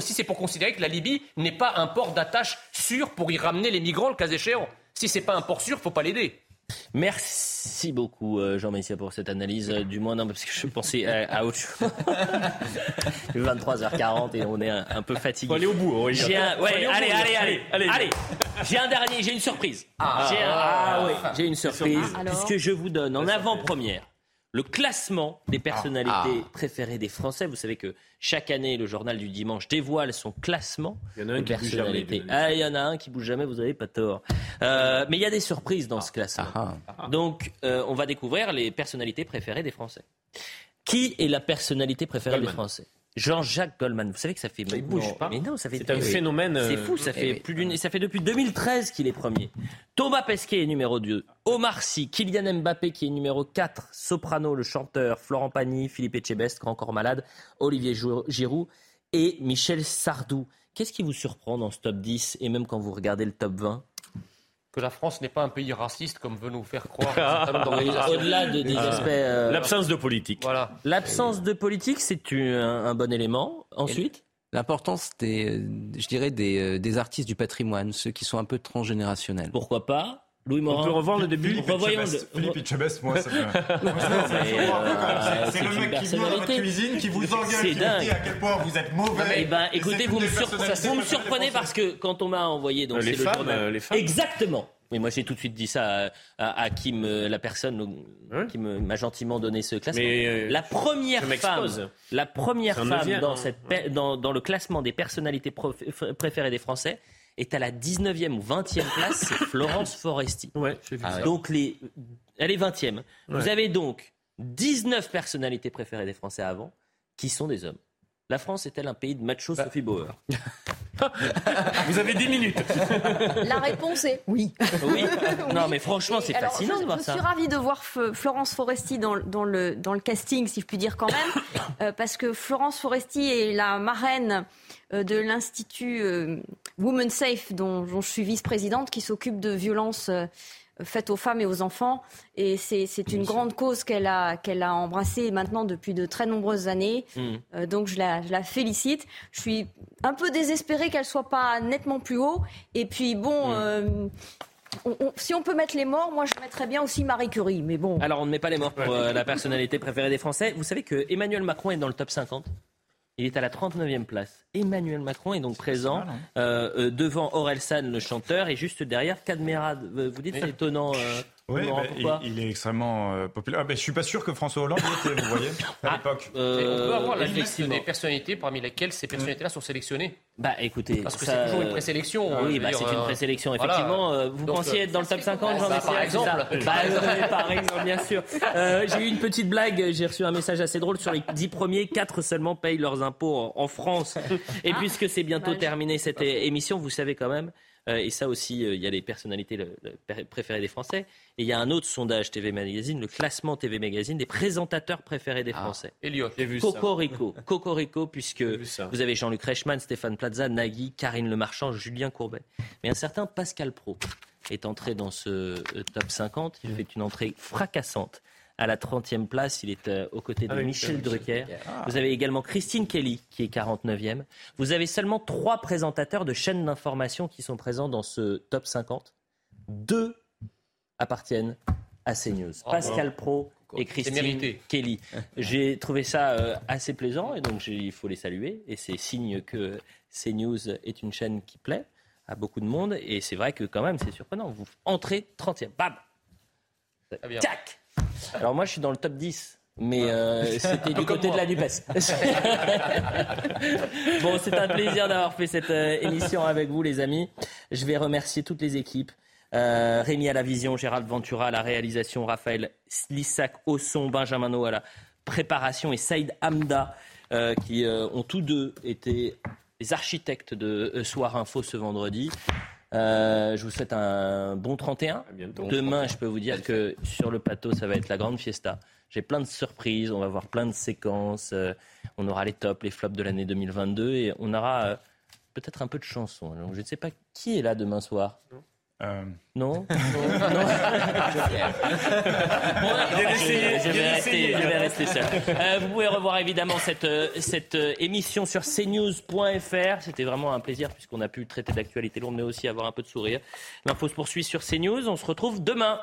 S8: si c'est pour considérer que la Libye n'est pas un port d'attache sûr pour y ramener les migrants le cas échéant. Si c'est pas un port sûr, faut pas l'aider.
S1: Merci beaucoup euh, Jean Messia pour cette analyse. Euh, du moins, non, parce que je pensais à, autre chose. 23h40 et on est un, peu fatigué.
S8: Faut aller au bout.
S1: allez, allez, allez, allez, allez, J'ai un dernier, j'ai une surprise. Ah, j'ai ah, oui, j'ai une surprise puisque je vous donne en avant-première le classement des personnalités ah. préférées des Français. Vous savez que chaque année, le journal du dimanche dévoile son classement
S8: il y en a un qui personnalités.
S1: Ah, il y en a un qui bouge jamais, vous n'avez pas tort. Euh, mais il y a des surprises dans ce classement. Ah, ah. Donc, euh, on va découvrir les personnalités préférées des Français. Qui est la personnalité préférée des Français? Jean-Jacques Goldman. Vous savez que ça fait.
S8: il bouge pas.
S1: Mais non, ça fait.
S8: C'est un phénomène.
S1: C'est fou. Ça euh, fait plus d'une. Ça fait depuis 2013 qu'il est premier. Thomas Pesquet est numéro 2. Omar Sy, Kylian Mbappé qui est numéro 4. Soprano, le chanteur. Florent Pagny, Philippe Etchebest, encore malade. Olivier Giroud et Michel Sardou. Qu'est-ce qui vous surprend dans ce top 10 et même quand vous regardez le top 20
S8: que la France n'est pas un pays raciste comme veut nous faire croire.
S1: Au-delà des aspects. Euh,
S8: L'absence de politique.
S1: Voilà. L'absence de politique, c'est un, bon élément. Ensuite.
S13: L'importance des, je dirais, des, euh, des, artistes du patrimoine, ceux qui sont un peu transgénérationnels.
S1: Pourquoi pas Louis Morin.
S8: On peut revoir le début.
S12: Philippe Etchebest, Philippe Etchebest, moi, ça me... C'est le mec qui vient dans votre cuisine, qui vous engueule, qui vous dit à quel point vous êtes mauvais.
S1: Eh ben, écoutez, vous me, vous me surprenez parce que quand on m'a envoyé donc
S8: les, femmes,
S1: le
S8: les femmes,
S1: exactement. Mais moi, j'ai tout de suite dit ça à, à, qui me, la personne qui m'a gentiment donné ce classement. Mais euh, la première femme, la première femme dans, cette, dans, dans, le classement des personnalités préférées des Français, est à la 19e ou 20e place, c'est Florence Foresti.
S8: Ouais,
S1: ah Donc les, elle est 20e. Vous avez donc 19 personnalités préférées des Français avant qui sont des hommes. La France est-elle un pays de macho bah, Sophie Bauer
S8: Vous avez 10 minutes.
S7: La réponse est oui.
S1: Oui. Non, mais franchement, c'est fascinant
S7: je,
S1: de voir
S7: je
S1: ça.
S7: suis ravie de voir Florence Foresti dans, dans le, dans le casting, si je puis dire quand même, euh, parce que Florence Foresti est la marraine euh, de l'Institut euh, Women Safe, dont, dont je suis vice-présidente, qui s'occupe de violences euh, faites aux femmes et aux enfants. Et c'est une grande cause qu'elle a, qu'elle a embrassée maintenant depuis de très nombreuses années. Euh, donc je la, je la félicite. Je suis un peu désespérée qu'elle soit pas nettement plus haut. Et puis bon, euh, on- on- si on peut mettre les morts, moi je mettrais bien aussi Marie Curie. Mais bon.
S1: Alors, on ne met pas les morts pour euh, la personnalité préférée des Français. Vous savez que Emmanuel Macron est dans le top 50 il est à la 39e place. Emmanuel Macron est donc présent euh, euh, devant Aurel San, le chanteur, et juste derrière Cadmerade. Euh, Vous dites c'est étonnant. euh,
S12: Oui,
S1: pourquoi
S12: il, il est extrêmement euh, populaire. Ah, mais je suis pas sûr que François Hollande y était, vous voyez, à l'époque.
S35: Et on peut avoir la liste des personnalités parmi lesquelles ces personnalités-là sont sélectionnées.
S1: Bah écoutez,
S35: Parce que
S1: ça,
S35: c'est toujours une
S1: euh,
S35: présélection.
S1: Oui,
S35: hein, je veux
S1: bah, c'est une
S35: euh,
S1: présélection, effectivement. Euh, vous
S35: Donc,
S1: pensiez
S35: euh,
S1: être dans le top 50,
S35: bah,
S1: Jean
S35: par exemple.
S1: Bah, euh, par exemple, bien sûr. Euh, j'ai eu une petite blague, j'ai reçu un message assez drôle sur les 10 premiers, 4 seulement payent leurs impôts en, France. Et puisque c'est bientôt terminé cette émission, vous savez quand même, euh, et ça aussi, euh, il y a les personnalités le- le pr- préférées des Français, et il y a un autre sondage TV Magazine, le classement TV Magazine des présentateurs préférés des Français.
S35: Elliot.
S1: Cocorico, Cocorico, puisque
S8: ça.
S1: vous avez Jean-Luc Reichmann, Stéphane Plaza, Nagui, Karine Le Marchand, Julien Courbet. Mais un certain Pascal Pro est entré dans ce euh, top 50. Il fait une entrée fracassante. À la 30e place, il est euh, aux côtés de
S8: Ah oui,
S1: Michel Drucker.
S8: Drucker.
S1: Vous avez également Christine Kelly, qui est 49e. Vous avez seulement trois présentateurs de chaînes d'information qui sont présents dans ce top 50. Deux appartiennent à CNews.
S35: Bravo.
S1: Pascal Pro et Christine. Kelly. J'ai trouvé ça euh, assez plaisant et donc il faut les saluer. Et c'est signe que CNews est une chaîne qui plaît à beaucoup de monde. Et c'est vrai que quand même, c'est surprenant. Vous entrez 30e. Bam. Tac Alors moi, je suis dans le top 10. Mais euh, c'était du côté de la NUPES. bon, c'est un plaisir d'avoir fait cette euh, émission avec vous, les amis. Je vais remercier toutes les équipes. Euh, Rémi à la vision, Gérald Ventura à la réalisation, Raphaël Lissac au son, Benjamin No à la préparation et Saïd Hamda euh, qui ont tous deux été les architectes de Soir Info ce vendredi. Euh, je vous souhaite un bon 31. Demain, je peux vous dire que sur le plateau, ça va être la grande fiesta. J'ai plein de surprises, on va voir plein de séquences. euh, on aura les tops, les flops de l'année 2022 et on aura euh, peut-être un peu de chansons. Donc, je ne sais pas qui est là demain soir.
S12: Euh,
S1: Non
S8: Bien essayé,
S1: je, je vais rester,
S8: essayé.
S1: je vais rester seul. Euh, vous pouvez revoir évidemment cette, euh, cette émission sur cnews.fr. C'était vraiment un plaisir puisqu'on a pu traiter d'actualité lourde mais aussi avoir un peu de sourire. L'info se poursuit sur CNews. On se retrouve demain.